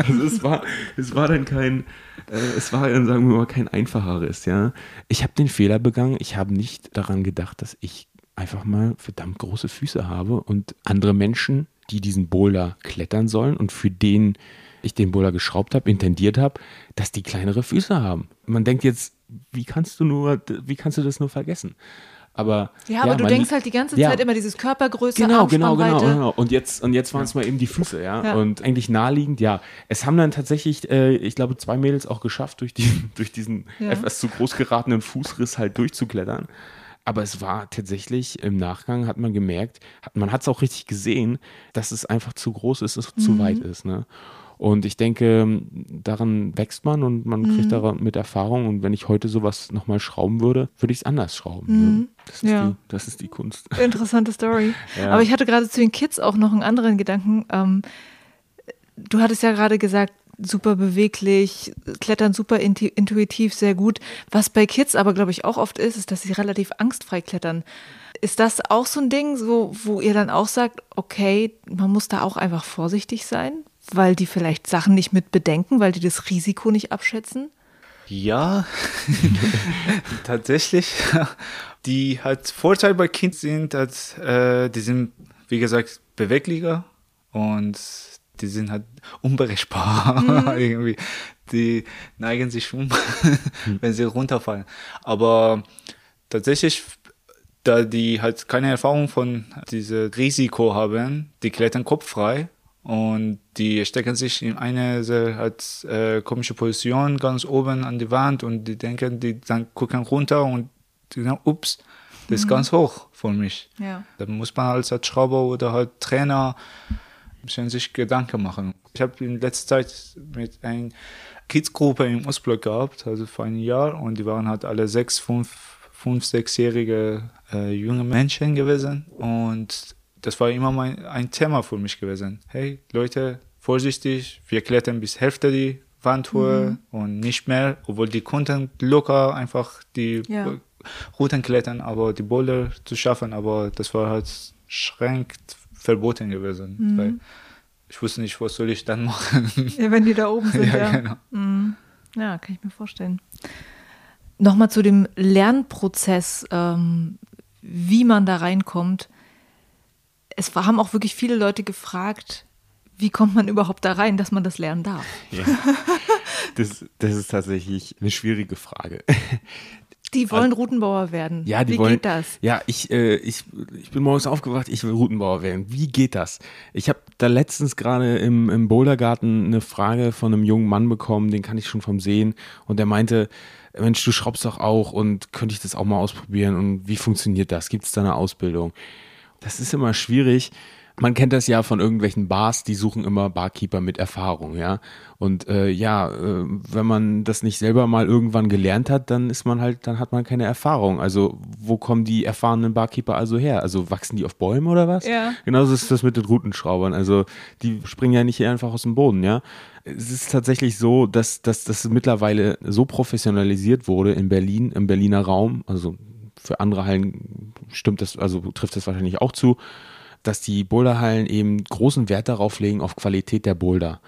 Speaker 1: Also es war, es war dann kein, äh, es war sagen wir mal, kein einfacher Riss, ja. Ich habe den Fehler begangen, ich habe nicht daran gedacht, dass ich einfach mal verdammt große Füße habe und andere Menschen, die diesen Boulder klettern sollen und für den ich den Boulder geschraubt habe, intendiert habe, dass die kleinere Füße haben. Man denkt jetzt, wie kannst du nur, wie kannst du das nur vergessen? Aber,
Speaker 2: ja, aber du denkst halt die ganze Zeit immer dieses Körpergröße,
Speaker 1: genau, genau, genau, genau. Und jetzt, und jetzt waren es mal eben die Füße, ja? ja? Und eigentlich naheliegend, ja. Es haben dann tatsächlich, äh, ich glaube, zwei Mädels auch geschafft, durch, die, durch diesen ja. etwas zu groß geratenen Fußriss halt durchzuklettern. Aber es war tatsächlich im Nachgang, hat man gemerkt, hat, man hat es auch richtig gesehen, dass es einfach zu groß ist, dass es mhm. zu weit ist. Ne? Und ich denke, daran wächst man und man kriegt mhm. daran mit Erfahrung. Und wenn ich heute sowas nochmal schrauben würde, würde ich es anders schrauben. Ne? Mhm. Das, ist ja. die, das ist die Kunst.
Speaker 2: Interessante Story. Ja. Aber ich hatte gerade zu den Kids auch noch einen anderen Gedanken. Ähm, du hattest ja gerade gesagt, super beweglich, klettern super intuitiv, sehr gut. Was bei Kids aber, glaube ich, auch oft ist, ist, dass sie relativ angstfrei klettern. Ist das auch so ein Ding, so, wo ihr dann auch sagt, okay, man muss da auch einfach vorsichtig sein, weil die vielleicht Sachen nicht mit bedenken, weil die das Risiko nicht abschätzen?
Speaker 3: Ja, tatsächlich. Die halt Vorteil bei Kind sind, dass äh, die sind, wie gesagt, beweglicher und die sind halt unberechenbar mhm. irgendwie. Die neigen sich um, wenn sie runterfallen. Aber tatsächlich, da die halt keine Erfahrung von diesem Risiko haben, die klettern kopffrei und die stecken sich in eine sehr halt, äh, komische Position ganz oben an die Wand und die denken, die dann gucken runter und die sagen, ups, das ist mhm. ganz hoch von mich. Ja. Da muss man als, als Schrauber oder halt Trainer bisschen sich Gedanken machen. Ich habe in letzter Zeit mit einer Kidsgruppe im Ostblock gehabt, also vor einem Jahr, und die waren halt alle sechs, fünf, fünf sechsjährige äh, junge Menschen gewesen. Und das war immer mein, ein Thema für mich gewesen. Hey, Leute, vorsichtig, wir klettern bis Hälfte die Wandhöhe mhm. und nicht mehr, obwohl die konnten locker einfach die ja. Routen klettern, aber die Boulder zu schaffen, aber das war halt schränkt verboten gewesen. Mhm. Weil ich wusste nicht, was soll ich dann machen.
Speaker 2: Ja, wenn die da oben sind. ja, ja. Genau. Mhm. ja kann ich mir vorstellen. Nochmal zu dem Lernprozess, ähm, wie man da reinkommt. Es haben auch wirklich viele Leute gefragt, wie kommt man überhaupt da rein, dass man das lernen darf? Ja.
Speaker 1: Das, das ist tatsächlich eine schwierige Frage.
Speaker 2: Die wollen also, Routenbauer werden.
Speaker 1: Ja, die
Speaker 2: Wie
Speaker 1: wollen,
Speaker 2: geht das?
Speaker 1: Ja, ich, äh, ich, ich bin morgens aufgewacht, ich will Routenbauer werden. Wie geht das? Ich habe da letztens gerade im, im Bouldergarten eine Frage von einem jungen Mann bekommen, den kann ich schon vom Sehen. Und der meinte, Mensch, du schraubst doch auch und könnte ich das auch mal ausprobieren? Und wie funktioniert das? Gibt es da eine Ausbildung? Das ist immer schwierig man kennt das ja von irgendwelchen Bars, die suchen immer Barkeeper mit Erfahrung, ja. Und äh, ja, äh, wenn man das nicht selber mal irgendwann gelernt hat, dann ist man halt, dann hat man keine Erfahrung. Also wo kommen die erfahrenen Barkeeper also her? Also wachsen die auf Bäumen oder was? Ja. Genauso ist das mit den Routenschraubern. Also die springen ja nicht einfach aus dem Boden, ja. Es ist tatsächlich so, dass, dass das mittlerweile so professionalisiert wurde in Berlin, im Berliner Raum. Also für andere Hallen stimmt das, also trifft das wahrscheinlich auch zu dass die Boulderhallen eben großen Wert darauf legen, auf Qualität der Boulder.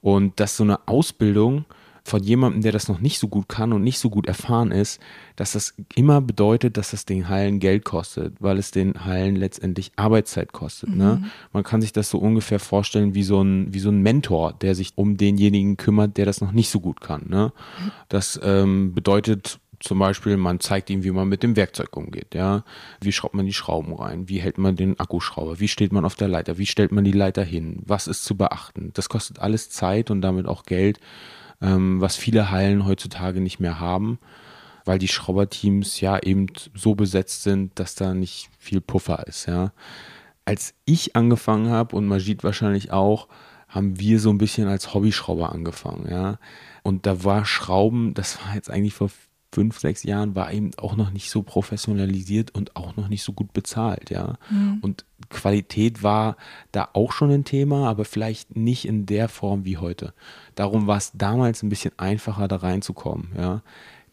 Speaker 1: Und dass so eine Ausbildung von jemandem, der das noch nicht so gut kann und nicht so gut erfahren ist, dass das immer bedeutet, dass das den Hallen Geld kostet, weil es den Hallen letztendlich Arbeitszeit kostet. Ne? Mhm. Ne? Man kann sich das so ungefähr vorstellen wie so ein, wie so ein Mentor, der sich um denjenigen kümmert, der das noch nicht so gut kann. Ne? Das ähm, bedeutet zum Beispiel, man zeigt ihm, wie man mit dem Werkzeug umgeht, ja. Wie schraubt man die Schrauben rein? Wie hält man den Akkuschrauber? Wie steht man auf der Leiter? Wie stellt man die Leiter hin? Was ist zu beachten? Das kostet alles Zeit und damit auch Geld, ähm, was viele Hallen heutzutage nicht mehr haben, weil die Schrauberteams ja eben so besetzt sind, dass da nicht viel Puffer ist, ja. Als ich angefangen habe und Majid wahrscheinlich auch, haben wir so ein bisschen als Hobbyschrauber angefangen, ja. Und da war Schrauben, das war jetzt eigentlich vor fünf, sechs Jahren war eben auch noch nicht so professionalisiert und auch noch nicht so gut bezahlt, ja. Mhm. Und Qualität war da auch schon ein Thema, aber vielleicht nicht in der Form wie heute. Darum war es damals ein bisschen einfacher, da reinzukommen, ja.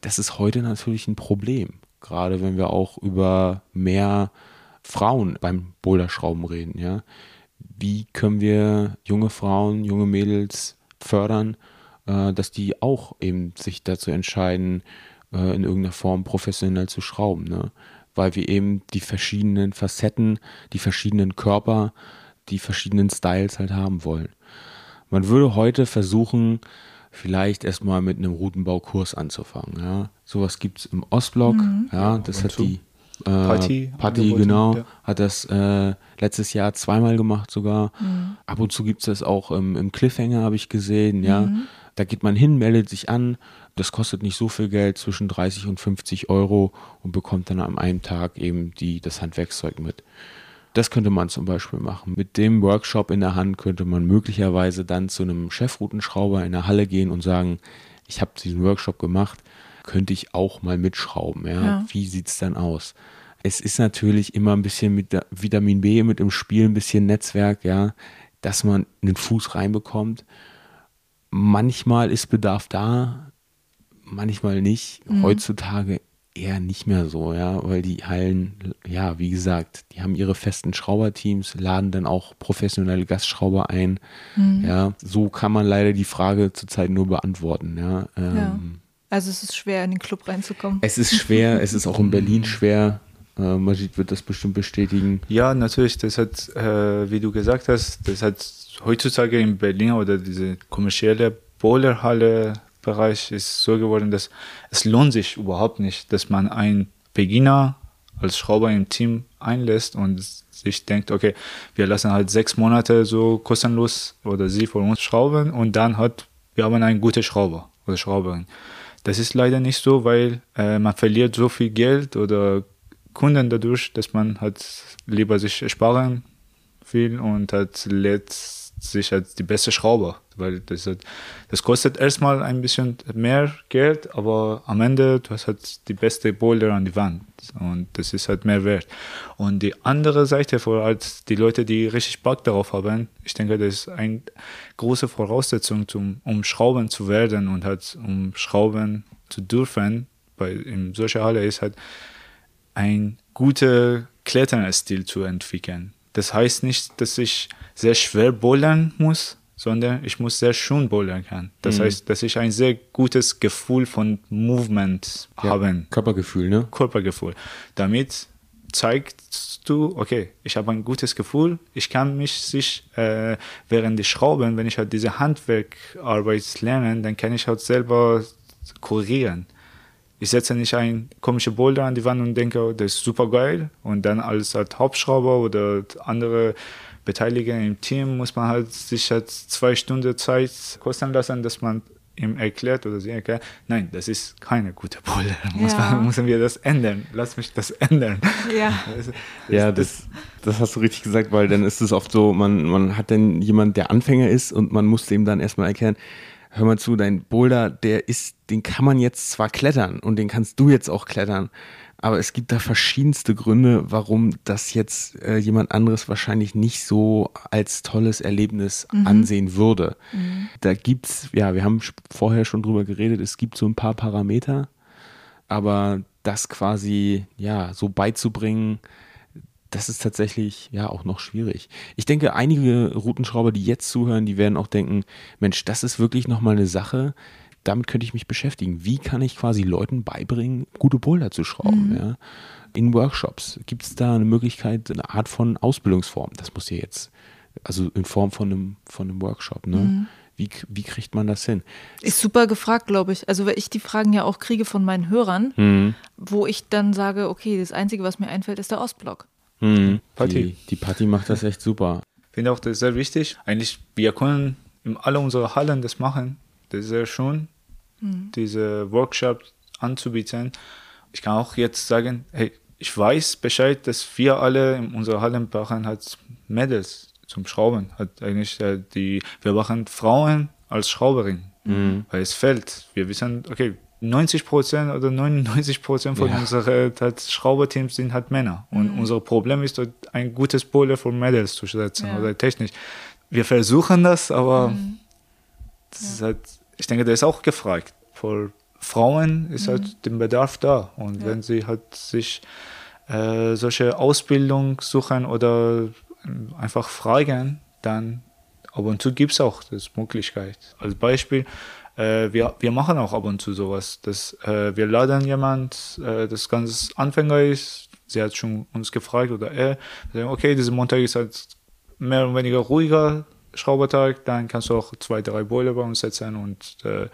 Speaker 1: Das ist heute natürlich ein Problem, gerade wenn wir auch über mehr Frauen beim Boulderschrauben reden, ja. Wie können wir junge Frauen, junge Mädels fördern, äh, dass die auch eben sich dazu entscheiden, äh, in irgendeiner Form professionell zu schrauben, ne? weil wir eben die verschiedenen Facetten, die verschiedenen Körper, die verschiedenen Styles halt haben wollen. Man würde heute versuchen, vielleicht erstmal mit einem Routenbaukurs anzufangen. Ja. Sowas gibt es im Ostblock, mhm. ja, das hat die
Speaker 3: Party
Speaker 1: Party
Speaker 3: angeboten,
Speaker 1: genau,
Speaker 3: ja.
Speaker 1: hat das äh, letztes Jahr zweimal gemacht sogar. Ab und zu gibt es das auch im, im Cliffhanger, habe ich gesehen, ja. Da geht man hin, meldet sich an, das kostet nicht so viel Geld, zwischen 30 und 50 Euro und bekommt dann an einem Tag eben die, das Handwerkszeug mit. Das könnte man zum Beispiel machen. Mit dem Workshop in der Hand könnte man möglicherweise dann zu einem Chefroutenschrauber in der Halle gehen und sagen, ich habe diesen Workshop gemacht, könnte ich auch mal mitschrauben. Ja?
Speaker 2: Ja.
Speaker 1: Wie sieht es dann aus? Es ist natürlich immer ein bisschen mit Vitamin B mit im Spiel, ein bisschen Netzwerk, ja, dass man einen Fuß reinbekommt. Manchmal ist Bedarf da, manchmal nicht. Heutzutage eher nicht mehr so, ja, weil die Hallen, ja, wie gesagt, die haben ihre festen Schrauberteams, laden dann auch professionelle Gastschrauber ein. Ja, so kann man leider die Frage zurzeit nur beantworten, ja. Ähm,
Speaker 2: Ja. Also es ist schwer, in den Club reinzukommen.
Speaker 1: Es ist schwer, es ist auch in Berlin schwer. Äh, Majid wird das bestimmt bestätigen.
Speaker 3: Ja, natürlich. Das hat, äh, wie du gesagt hast, das hat heutzutage in Berlin oder diese kommerzielle Bowlerhalle-Bereich ist so geworden, dass es lohnt sich überhaupt nicht, dass man einen Beginner als Schrauber im Team einlässt und sich denkt, okay, wir lassen halt sechs Monate so kostenlos oder sie von uns schrauben und dann hat, wir haben einen guten Schrauber oder Schrauberin. Das ist leider nicht so, weil äh, man verliert so viel Geld oder Kunden dadurch, dass man halt lieber sich sparen will und halt lädt sich als die beste Schrauber, weil das das kostet erstmal ein bisschen mehr Geld, aber am Ende du hast halt die beste Boulder an die Wand und das ist halt mehr wert. Und die andere Seite für halt die Leute, die richtig Bock darauf haben, ich denke, das ist eine große Voraussetzung, zum, um Schrauben zu werden und halt um Schrauben zu dürfen. Bei in solcher Halle ist halt ein guter Kletterstil zu entwickeln. Das heißt nicht, dass ich sehr schwer bouldern muss, sondern ich muss sehr schön bouldern können. Das heißt, dass ich ein sehr gutes Gefühl von Movement haben,
Speaker 1: Körpergefühl, ne?
Speaker 3: Körpergefühl. Damit zeigst du, okay, ich habe ein gutes Gefühl, ich kann mich sich äh, während die Schrauben, wenn ich halt diese Handwerkarbeit lerne, dann kann ich halt selber kurieren. Ich setze nicht ein komische Boulder an die Wand und denke, oh, das ist super geil. Und dann als halt Hauptschrauber oder andere Beteiligte im Team muss man halt sich halt zwei Stunden Zeit kosten lassen, dass man ihm erklärt oder sie erklärt, nein, das ist keine gute Boulder. Muss
Speaker 2: Ja.
Speaker 3: man, müssen wir das ändern. Lass mich das ändern.
Speaker 2: Ja.
Speaker 3: Das,
Speaker 1: Ja, das, das hast du richtig gesagt, weil dann ist es oft so, man, man hat dann jemand, der Anfänger ist und man muss dem dann erstmal erklären, hör mal zu, dein Boulder, der ist, den kann man jetzt zwar klettern und den kannst du jetzt auch klettern, aber es gibt da verschiedenste Gründe, warum das jetzt äh, jemand anderes wahrscheinlich nicht so als tolles Erlebnis ansehen würde. Da gibt's, ja, wir haben vorher schon drüber geredet, es gibt so ein paar Parameter, aber das quasi, ja, so beizubringen, das ist tatsächlich ja auch noch schwierig. Ich denke, einige Routenschrauber, die jetzt zuhören, die werden auch denken, Mensch, das ist wirklich nochmal eine Sache, damit könnte ich mich beschäftigen. Wie kann ich quasi Leuten beibringen, gute Boulder zu schrauben? Ja? In Workshops gibt es da eine Möglichkeit, eine Art von Ausbildungsform. Das muss ja jetzt, also in Form von einem, von einem Workshop. Ne? Wie, wie kriegt man das hin?
Speaker 2: Ist super gefragt, glaube ich. Also, weil ich die Fragen ja auch kriege von meinen Hörern,
Speaker 1: Mhm.
Speaker 2: wo ich dann sage, okay, das Einzige, was mir einfällt, ist der Ostblock.
Speaker 1: Mhm.
Speaker 3: Patti.
Speaker 1: Die, die Patti macht das echt super.
Speaker 3: Ich finde auch, das ist sehr wichtig. Eigentlich, wir können in alle unsere Hallen das machen. Das ist sehr schön, diese Workshops anzubieten. Ich kann auch jetzt sagen, hey, ich weiß Bescheid, dass wir alle in unserer Hallen brauchen halt Mädels zum Schrauben. Hat eigentlich äh, die, wir brauchen Frauen als Schrauberin, weil es fällt. Wir wissen, okay, 90 Prozent oder 99 Prozent von
Speaker 1: Ja.
Speaker 3: unseren halt, Schrauberteams sind halt Männer. Und unser Problem ist, dort ein gutes Boiler für Mädels zu setzen
Speaker 2: Ja.
Speaker 3: oder technisch. Wir versuchen das, aber das ist halt, ich denke, der ist auch gefragt. Für Frauen ist halt der Bedarf da. Und
Speaker 2: Ja.
Speaker 3: wenn sie halt sich äh, solche Ausbildung suchen oder ähm, einfach fragen, dann ab und zu gibt es auch das Möglichkeit. Als Beispiel, äh, wir, wir machen auch ab und zu sowas, dass äh, wir laden jemand, äh, das ganz Anfänger ist, sie hat schon uns gefragt oder er, wir sagen, okay, dieser Montag ist halt mehr oder weniger ruhiger Schraubertag, dann kannst du auch zwei, drei Boiler bei uns setzen und äh,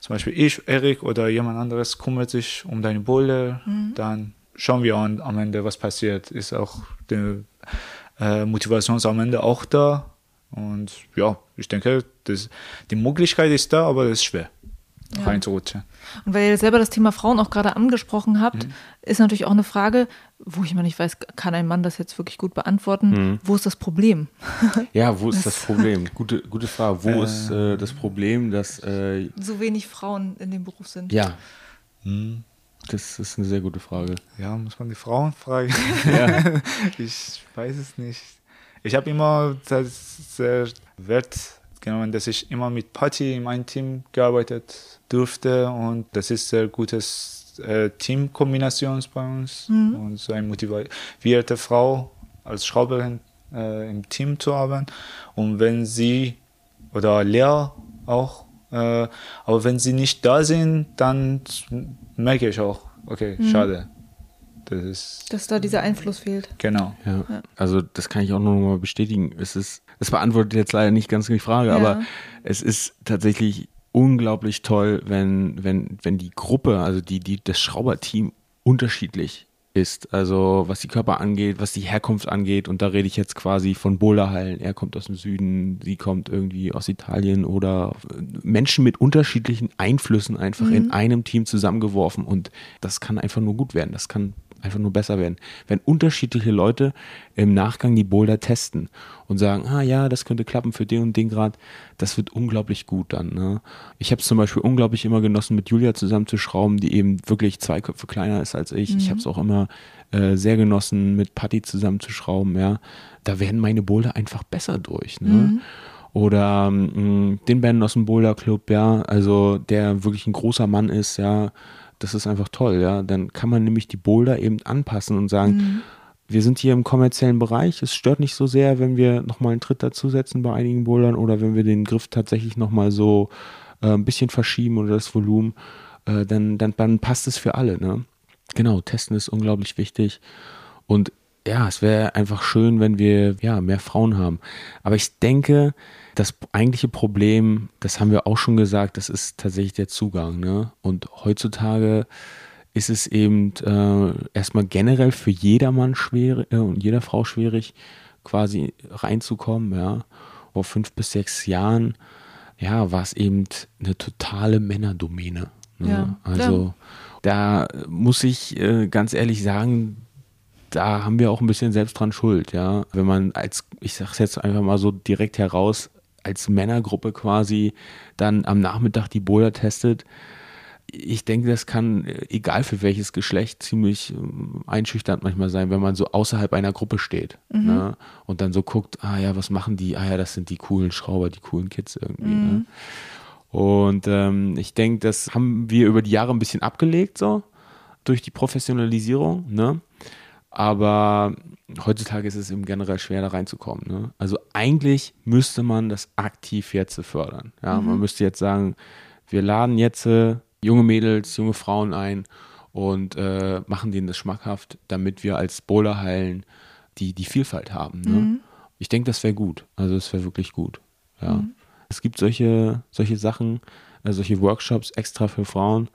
Speaker 3: zum Beispiel ich, Erik oder jemand anderes kümmert sich um deine Boiler, dann schauen wir an am Ende, was passiert. Ist auch die äh, Motivation am Ende auch da. Und ja, ich denke, das, die Möglichkeit ist da, aber es ist schwer,
Speaker 2: Ja.
Speaker 3: reinzurutschen.
Speaker 2: Und weil ihr selber das Thema Frauen auch gerade angesprochen habt,
Speaker 1: Mhm.
Speaker 2: ist natürlich auch eine Frage, wo ich mal nicht weiß, kann ein Mann das jetzt wirklich gut beantworten?
Speaker 1: Mhm.
Speaker 2: Wo ist das Problem?
Speaker 1: Ja, wo ist das Problem? Gute, gute Frage. Wo ist äh, das Problem, dass äh,
Speaker 2: So wenig Frauen in dem Beruf sind.
Speaker 1: ja,
Speaker 3: Hm.
Speaker 1: das ist eine sehr gute Frage.
Speaker 3: Ja, muss man die Frauen fragen.
Speaker 1: Ja.
Speaker 3: ich weiß es nicht. Ich habe immer das sehr Wert genommen, dass ich immer mit Patty in meinem Team gearbeitet durfte und das ist sehr gutes äh, Teamkombination bei uns und so eine motivierte Frau als Schrauberin äh, im Team zu haben und wenn sie oder Lea auch, äh, aber wenn sie nicht da sind, dann merke ich auch, okay, schade. Das ist
Speaker 2: Dass da dieser Einfluss fehlt.
Speaker 3: genau.
Speaker 1: Ja. Also das kann ich auch noch mal bestätigen. Es ist, das beantwortet jetzt leider nicht ganz die Frage,
Speaker 2: Ja.
Speaker 1: aber es ist tatsächlich unglaublich toll, wenn, wenn, wenn die Gruppe, also die, die, das Schrauberteam unterschiedlich ist. Also was die Körper angeht, was die Herkunft angeht. Und da rede ich jetzt quasi von Boulderhallen. Er kommt aus dem Süden, sie kommt irgendwie aus Italien oder Menschen mit unterschiedlichen Einflüssen einfach in einem Team zusammengeworfen. Und das kann einfach nur gut werden. Das kann einfach nur besser werden. Wenn unterschiedliche Leute im Nachgang die Boulder testen und sagen, ah ja, das könnte klappen für den und den Grad, das wird unglaublich gut dann. Ne? Ich habe es zum Beispiel unglaublich immer genossen, mit Julia zusammenzuschrauben, die eben wirklich zwei Köpfe kleiner ist als ich. Ich habe es auch immer äh, sehr genossen, mit Patty zusammenzuschrauben. Ja, da werden meine Boulder einfach besser durch. Ne? Oder mh, den Ben aus dem Boulder Club, ja, also der wirklich ein großer Mann ist, ja, das ist einfach toll, ja. Dann kann man nämlich die Boulder eben anpassen und sagen, wir sind hier im kommerziellen Bereich, es stört nicht so sehr, wenn wir nochmal einen Tritt dazusetzen bei einigen Bouldern oder wenn wir den Griff tatsächlich nochmal so äh, ein bisschen verschieben oder das Volumen, äh, dann, dann, dann passt es für alle, ne? Genau, testen ist unglaublich wichtig. Und ja, es wäre einfach schön, wenn wir ja mehr Frauen haben. Aber ich denke, das eigentliche Problem, das haben wir auch schon gesagt, das ist tatsächlich der Zugang. Ne? Und heutzutage ist es eben äh, erstmal generell für jedermann schwer äh, und jeder Frau schwierig, quasi reinzukommen. Ja? Vor fünf bis sechs Jahren, ja, war es eben eine totale Männerdomäne. Ne?
Speaker 2: Ja,
Speaker 1: also da muss ich äh, ganz ehrlich sagen, da haben wir auch ein bisschen selbst dran schuld, ja. Wenn man als, ich sag's jetzt einfach mal so direkt heraus, als Männergruppe quasi dann am Nachmittag die Boulder testet, ich denke, das kann, äh, egal für welches Geschlecht, ziemlich ähm, einschüchternd manchmal sein, wenn man so außerhalb einer Gruppe steht ne? und dann so guckt, ah ja, was machen die? Ah ja, das sind die coolen Schrauber, die coolen Kids irgendwie. Ne? Und ähm, ich denke, das haben wir über die Jahre ein bisschen abgelegt, so durch die Professionalisierung. Ne? Aber heutzutage ist es eben generell schwer, da reinzukommen. Ne? Also eigentlich müsste man das aktiv jetzt fördern. Ja? Man müsste jetzt sagen, wir laden jetzt äh, junge Mädels, junge Frauen ein und äh, machen denen das schmackhaft, damit wir als Bowlerhallen die, die Vielfalt haben. Ne? Ich denke, das wäre gut. Also es wäre wirklich gut. Ja. Es gibt solche, solche Sachen, äh, solche Workshops extra für Frauen.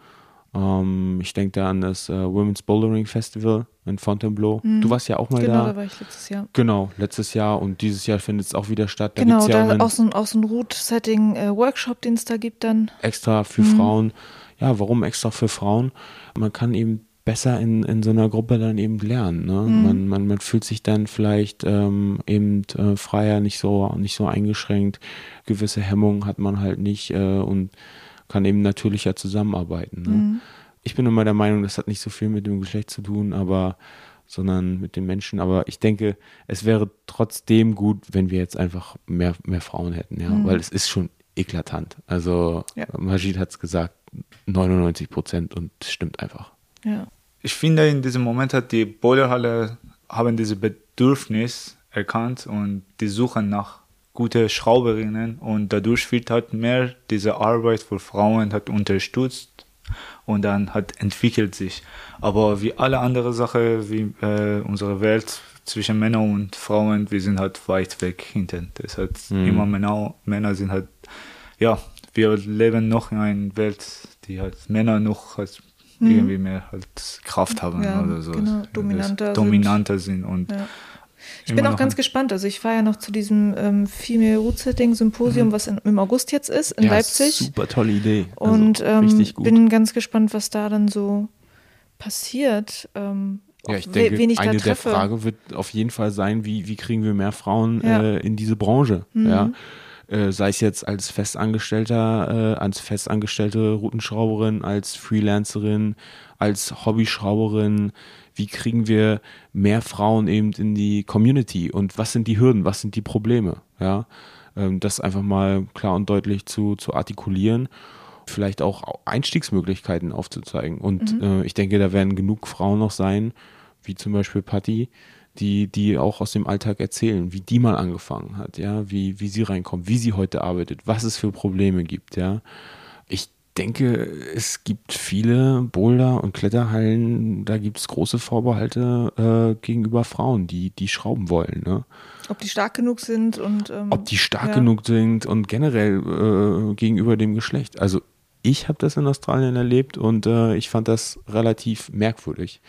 Speaker 1: Ähm, ich denke da an das äh, Women's Bouldering Festival in Fontainebleau. Du warst ja auch mal
Speaker 2: Genau,
Speaker 1: da.
Speaker 2: da war ich letztes Jahr.
Speaker 1: Genau, letztes Jahr und dieses Jahr findet es auch wieder statt. Da
Speaker 2: Genau,
Speaker 1: ja
Speaker 2: da
Speaker 1: einen
Speaker 2: auch so ein, auch so ein Root-Setting-Workshop, den es da gibt dann.
Speaker 1: extra für Frauen. Ja, warum extra für Frauen? Man kann eben besser in, in so einer Gruppe dann eben lernen. Ne? Man, man, man fühlt sich dann vielleicht ähm, eben äh, freier, nicht so, nicht so eingeschränkt. Gewisse Hemmungen hat man halt nicht äh, und kann eben natürlicher zusammenarbeiten. Ne? Ich bin immer der Meinung, das hat nicht so viel mit dem Geschlecht zu tun, aber sondern mit den Menschen. Aber ich denke, es wäre trotzdem gut, wenn wir jetzt einfach mehr, mehr Frauen hätten, ja, weil es ist schon eklatant. Also
Speaker 2: Ja.
Speaker 1: Majid hat es gesagt, 99 Prozent und es stimmt einfach.
Speaker 2: Ja.
Speaker 3: Ich finde, in diesem Moment hat die Boilerhalle haben diese Bedürfnis erkannt und die suchen nach gute Schrauberinnen und dadurch wird halt mehr diese Arbeit für Frauen hat unterstützt und dann hat entwickelt sich. Aber wie alle andere Sachen, wie äh, unsere Welt zwischen Männern und Frauen, wir sind halt weit weg hinten. Das hat immer Männer, Männer sind halt, ja, wir leben noch in einer Welt, die halt Männer noch halt mhm. irgendwie mehr halt Kraft haben
Speaker 2: ja,
Speaker 3: oder so.
Speaker 2: Genau, dominanter,
Speaker 3: dominanter sind. sind und
Speaker 2: ja. Ich bin auch ganz gespannt. Also ich fahre ja noch zu diesem ähm, Female Root Setting Symposium, mhm. was in, im August jetzt ist, in
Speaker 1: ja,
Speaker 2: Leipzig.
Speaker 1: Super tolle Idee.
Speaker 2: Also und ähm, bin ganz gespannt, was da dann so passiert. Ähm,
Speaker 1: ja, ich denke, wen ich eine der Fragen wird auf jeden Fall sein, wie, wie kriegen wir mehr Frauen ja. äh, in diese Branche? Mhm. Ja. Äh, sei es jetzt als Festangestellter, äh, als festangestellte Routenschrauberin, als Freelancerin, als Hobbyschrauberin, wie kriegen wir mehr Frauen eben in die Community und was sind die Hürden, was sind die Probleme, ja, ähm, das einfach mal klar und deutlich zu, zu artikulieren, vielleicht auch Einstiegsmöglichkeiten aufzuzeigen und mhm. äh, ich denke, da werden genug Frauen noch sein, wie zum Beispiel Patty, die, die auch aus dem Alltag erzählen, wie die mal angefangen hat, ja, wie, wie sie reinkommt, wie sie heute arbeitet, was es für Probleme gibt, ja. Ich denke, es gibt viele Boulder- und Kletterhallen, da gibt es große Vorbehalte äh, gegenüber Frauen, die, die schrauben wollen. Ne?
Speaker 2: Ob die stark genug sind und. Ähm,
Speaker 1: Ob die stark ja. genug sind und generell äh, gegenüber dem Geschlecht. Also, ich habe das in Australien erlebt und äh, ich fand das relativ merkwürdig.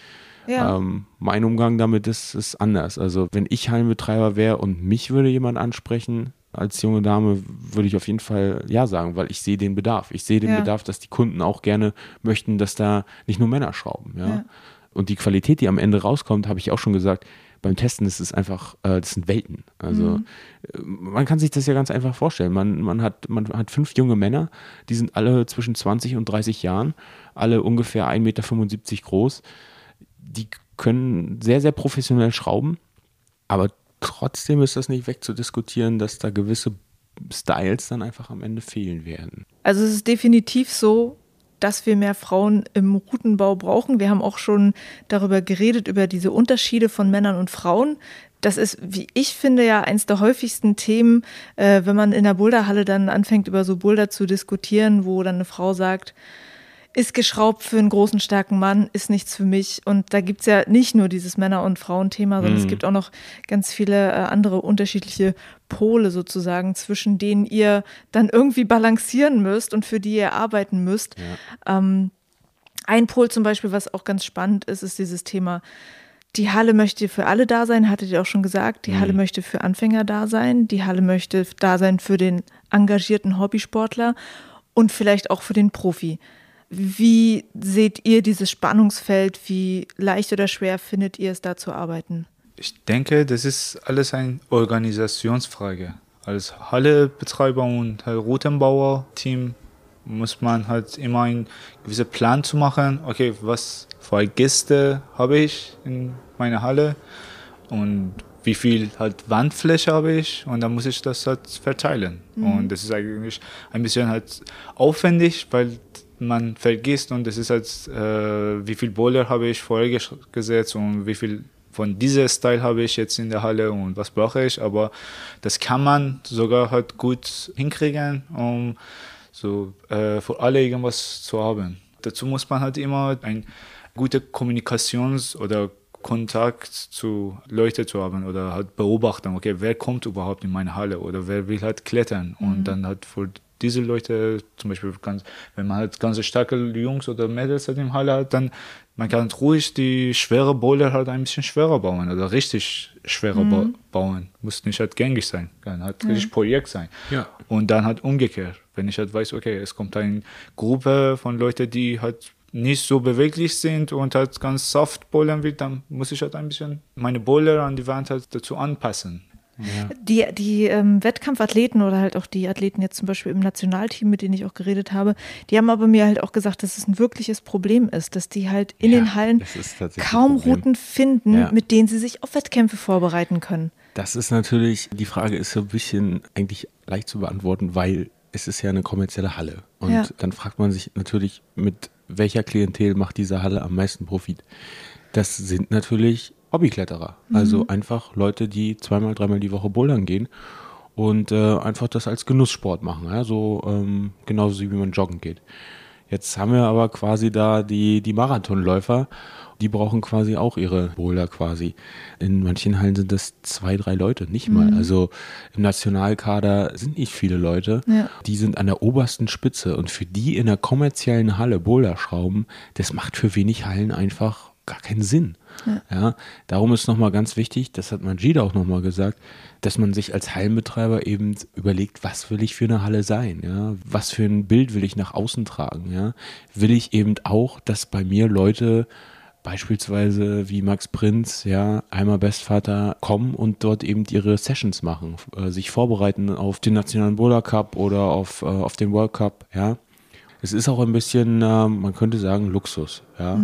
Speaker 1: Ja. Ähm, mein Umgang damit ist, ist anders. Also, wenn ich Hallenbetreiber wäre und mich würde jemand ansprechen, als junge Dame würde ich auf jeden Fall ja sagen, weil ich sehe den Bedarf. Ich sehe den ja. Bedarf, dass die Kunden auch gerne möchten, dass da nicht nur Männer schrauben. Ja? ja. Und die Qualität, die am Ende rauskommt, habe ich auch schon gesagt, beim Testen ist es einfach, äh, das sind Welten. Also mhm. Äh, man kann sich das ja ganz einfach vorstellen. Man, man, hat, man hat fünf junge Männer, die sind alle zwischen 20 und 30 Jahren, alle ungefähr 1,75 Meter groß. Die können sehr, sehr professionell schrauben, aber trotzdem ist das nicht wegzudiskutieren, dass da gewisse Styles dann einfach am Ende fehlen werden.
Speaker 2: Also es ist definitiv so, dass wir mehr Frauen im Routenbau brauchen. Wir haben auch schon darüber geredet, über diese Unterschiede von Männern und Frauen. Das ist, wie ich finde, ja eins der häufigsten Themen, äh, wenn man in der Boulderhalle dann anfängt, über so Boulder zu diskutieren, wo dann eine Frau sagt, ist geschraubt für einen großen, starken Mann, ist nichts für mich. Und da gibt es ja nicht nur dieses Männer- und Frauenthema, sondern mhm. es gibt auch noch ganz viele äh, andere unterschiedliche Pole sozusagen, zwischen denen ihr dann irgendwie balancieren müsst und für die ihr arbeiten müsst. Ja. Ähm, ein Pol zum Beispiel, was auch ganz spannend ist, ist dieses Thema, die Halle möchte für alle da sein, hattet ihr auch schon gesagt. Die mhm. Halle möchte für Anfänger da sein. Die Halle möchte da sein für den engagierten Hobbysportler und vielleicht auch für den Profi. Wie seht ihr dieses Spannungsfeld? Wie leicht oder schwer findet ihr es da zu arbeiten?
Speaker 3: Ich denke, das ist alles eine Organisationsfrage. Als Hallebetreiber und Routenbauer-Team muss man halt immer einen gewissen Plan zu machen. Okay, was für Gäste habe ich in meiner Halle und wie viel halt Wandfläche habe ich und dann muss ich das halt verteilen. Mhm. Und das ist eigentlich ein bisschen halt aufwendig, weil man vergisst und es ist halt, äh, wie viel Boiler habe ich vorher gesetzt und wie viel von diesem Style habe ich jetzt in der Halle und was brauche ich, aber das kann man sogar halt gut hinkriegen, um so äh, für alle irgendwas zu haben. Dazu muss man halt immer ein gute Kommunikations- oder Kontakt zu Leuten zu haben oder halt beobachten, okay, wer kommt überhaupt in meine Halle oder wer will halt klettern mhm. und dann halt für diese Leute, zum Beispiel, ganz, wenn man halt ganz starke Jungs oder Mädels halt im Halle hat, dann man kann ruhig die schwere Boulder halt ein bisschen schwerer bauen oder richtig schwerer mhm. bauen. Muss nicht halt gängig sein, kann halt mhm. richtig Projekt sein.
Speaker 1: Ja.
Speaker 3: Und dann halt umgekehrt, wenn ich halt weiß, okay, es kommt eine Gruppe von Leuten, die halt nicht so beweglich sind und halt ganz soft bowlern will, dann muss ich halt ein bisschen meine Bowler an die Wand halt dazu anpassen.
Speaker 2: Ja. Die, die ähm, Wettkampfathleten oder halt auch die Athleten jetzt zum Beispiel im Nationalteam, mit denen ich auch geredet habe, die haben aber mir halt auch gesagt, dass es ein wirkliches Problem ist, dass die halt in ja, den Hallen kaum Routen finden, ja. mit denen sie sich auf Wettkämpfe vorbereiten können.
Speaker 1: Das ist natürlich, die Frage ist so ein bisschen eigentlich leicht zu beantworten, weil es ist ja eine kommerzielle Halle. Und dann fragt man sich natürlich, mit welcher Klientel macht diese Halle am meisten Profit? Das sind natürlich Hobbykletterer. Mhm. Also einfach Leute, die zweimal, dreimal die Woche bouldern gehen und äh, einfach das als Genusssport machen. Ja? So ähm, genauso wie man joggen geht. Jetzt haben wir aber quasi da die, die Marathonläufer. Die brauchen quasi auch ihre Boulder quasi. In manchen Hallen sind das zwei, drei Leute, nicht mal.
Speaker 2: Mhm.
Speaker 1: Also im Nationalkader sind nicht viele Leute.
Speaker 2: Ja.
Speaker 1: Die sind an der obersten Spitze. Und für die in der kommerziellen Halle Boulder schrauben, das macht für wenig Hallen einfach gar keinen Sinn. Ja. darum ist nochmal ganz wichtig, das hat Majida auch nochmal gesagt, dass man sich als Hallenbetreiber eben überlegt, was will ich für eine Halle sein? Ja? Was für ein Bild will ich nach außen tragen? Ja? Will ich eben auch, dass bei mir Leute beispielsweise wie Max Prinz, ja, einmal Bestvater kommen und dort eben ihre Sessions machen, äh, sich vorbereiten auf den Nationalen Bowler Cup oder auf, äh, auf den World Cup, ja. Es ist auch ein bisschen, äh, man könnte sagen, Luxus, ja.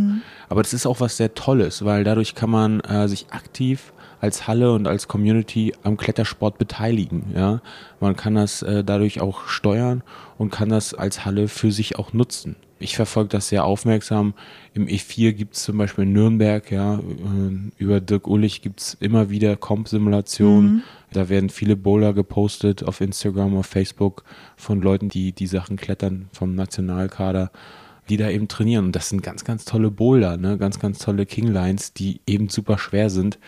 Speaker 1: Aber das ist auch was sehr Tolles, weil dadurch kann man äh, sich aktiv als Halle und als Community am Klettersport beteiligen, ja. Man kann das äh, dadurch auch steuern und kann das als Halle für sich auch nutzen. Ich verfolge das sehr aufmerksam. Im E4 gibt es zum Beispiel in Nürnberg, ja, äh, über Dirk Ullich gibt es immer wieder Comp-Simulationen. Da werden viele Bowler gepostet auf Instagram, auf Facebook von Leuten, die die Sachen klettern vom Nationalkader, die da eben trainieren. Und das sind ganz, ganz tolle Bowler, ne? ganz, ganz tolle Kinglines, die eben super schwer sind.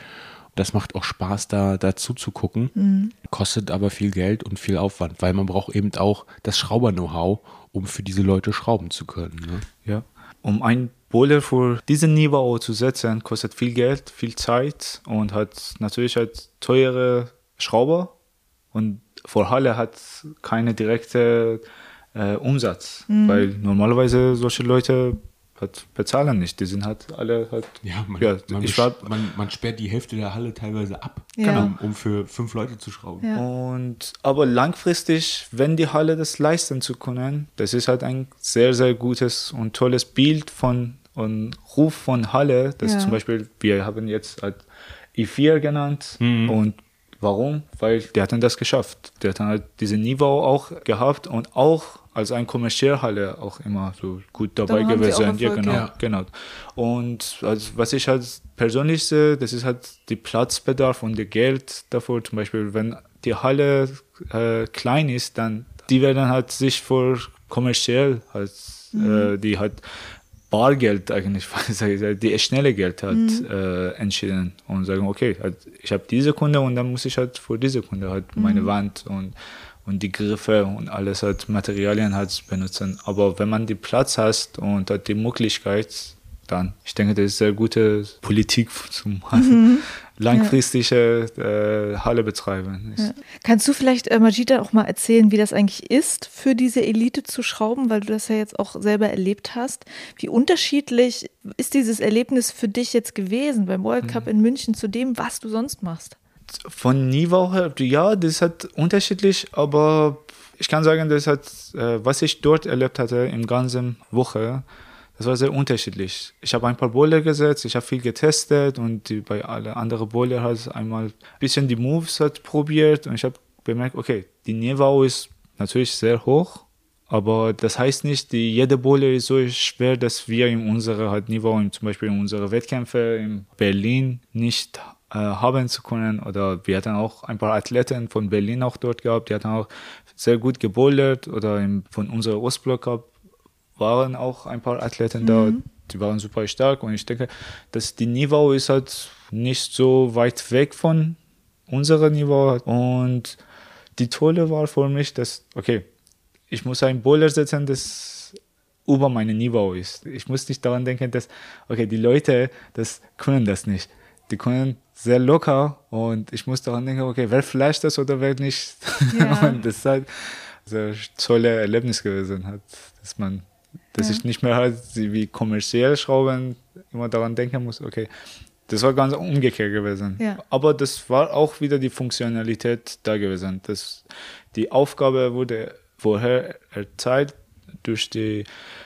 Speaker 1: Das macht auch Spaß, da dazu zu gucken. Kostet aber viel Geld und viel Aufwand, weil man braucht eben auch das Schrauber-Know-how, um für diese Leute schrauben zu können. Ne?
Speaker 3: Ja. Um ein Boulder für diesen Niveau zu setzen, kostet viel Geld, viel Zeit und hat natürlich halt teure Schrauber und für Halle hat keine direkte äh, Umsatz, weil normalerweise solche Leute halt bezahlen nicht. Die sind halt alle halt.
Speaker 1: Ja, man,
Speaker 3: ja
Speaker 1: man,
Speaker 3: ich war,
Speaker 1: man, man sperrt die Hälfte der Halle teilweise ab,
Speaker 2: Ja.
Speaker 1: um, um für fünf Leute zu schrauben.
Speaker 2: Ja.
Speaker 3: Und aber langfristig, wenn die Halle das leisten zu können, das ist halt ein sehr, sehr gutes und tolles Bild von und Ruf von Halle. Das
Speaker 2: Ja.
Speaker 3: zum Beispiel, wir haben jetzt halt I4 genannt. Und warum? Weil die hatten das geschafft. Die hatten halt diese Niveau auch gehabt und auch als ein Kommerziellhalle auch immer so gut dabei
Speaker 2: auch
Speaker 3: gewesen. Ja, genau,
Speaker 1: ja.
Speaker 3: genau. Und also, was ich halt persönlich sehe, das ist halt die Platzbedarf und der Geld davor. Zum Beispiel, wenn die Halle äh, klein ist, dann die werden halt sich für kommerziell halt, äh, die halt Bargeld eigentlich, die schnelle Geld hat äh, entschieden und sagen, okay, halt, ich habe diese Kunde und dann muss ich halt für diese Kunde halt meine Wand und und die Griffe und alles halt Materialien halt benutzen. Aber wenn man die Platz hast und hat die Möglichkeit, dann, ich denke, das ist sehr gute Politik zum langfristige äh, Halle betreiben.
Speaker 2: Ja. Kannst du vielleicht, äh, Majida, auch mal erzählen, wie das eigentlich ist, für diese Elite zu schrauben, weil du das ja jetzt auch selber erlebt hast? Wie unterschiedlich ist dieses Erlebnis für dich jetzt gewesen beim World Cup in München zu dem, was du sonst machst?
Speaker 3: Von Niveau her, ja, das halt unterschiedlich, aber ich kann sagen, das hat, äh, was ich dort erlebt hatte im ganzen Woche, das war sehr unterschiedlich. Ich habe ein paar Bowler gesetzt, ich habe viel getestet und bei alle anderen Bowler halt einmal ein bisschen die Moves hat probiert und ich habe bemerkt, okay, die Niveau ist natürlich sehr hoch, aber das heißt nicht, die, jede Bowler ist so schwer, dass wir in unserer halt Niveau, zum Beispiel in unsere Wettkämpfe in Berlin nicht äh, haben zu können. Oder wir hatten auch ein paar Athleten von Berlin auch dort gehabt, die hatten auch sehr gut gebouldert oder im, von unserer Ostblock Cup waren auch ein paar Athleten da, die waren super stark und ich denke, dass die Niveau ist halt nicht so weit weg von unserem Niveau und die Tolle war für mich, dass, okay, ich muss ein Bowler setzen, das über meinem Niveau ist. Ich muss nicht daran denken, dass, okay, die Leute, das können das nicht. Die können sehr locker und ich muss daran denken, okay, wer flasht das oder wer nicht.
Speaker 2: Ja.
Speaker 3: und das ist halt ein tolle Erlebnis gewesen, hat, dass man, dass
Speaker 2: Ja.
Speaker 3: ich nicht mehr halt wie kommerziell schrauben immer daran denken muss, okay, das war ganz umgekehrt gewesen.
Speaker 2: Ja.
Speaker 3: Aber das war auch wieder die Funktionalität da gewesen. Das, die Aufgabe wurde vorher erteilt durch die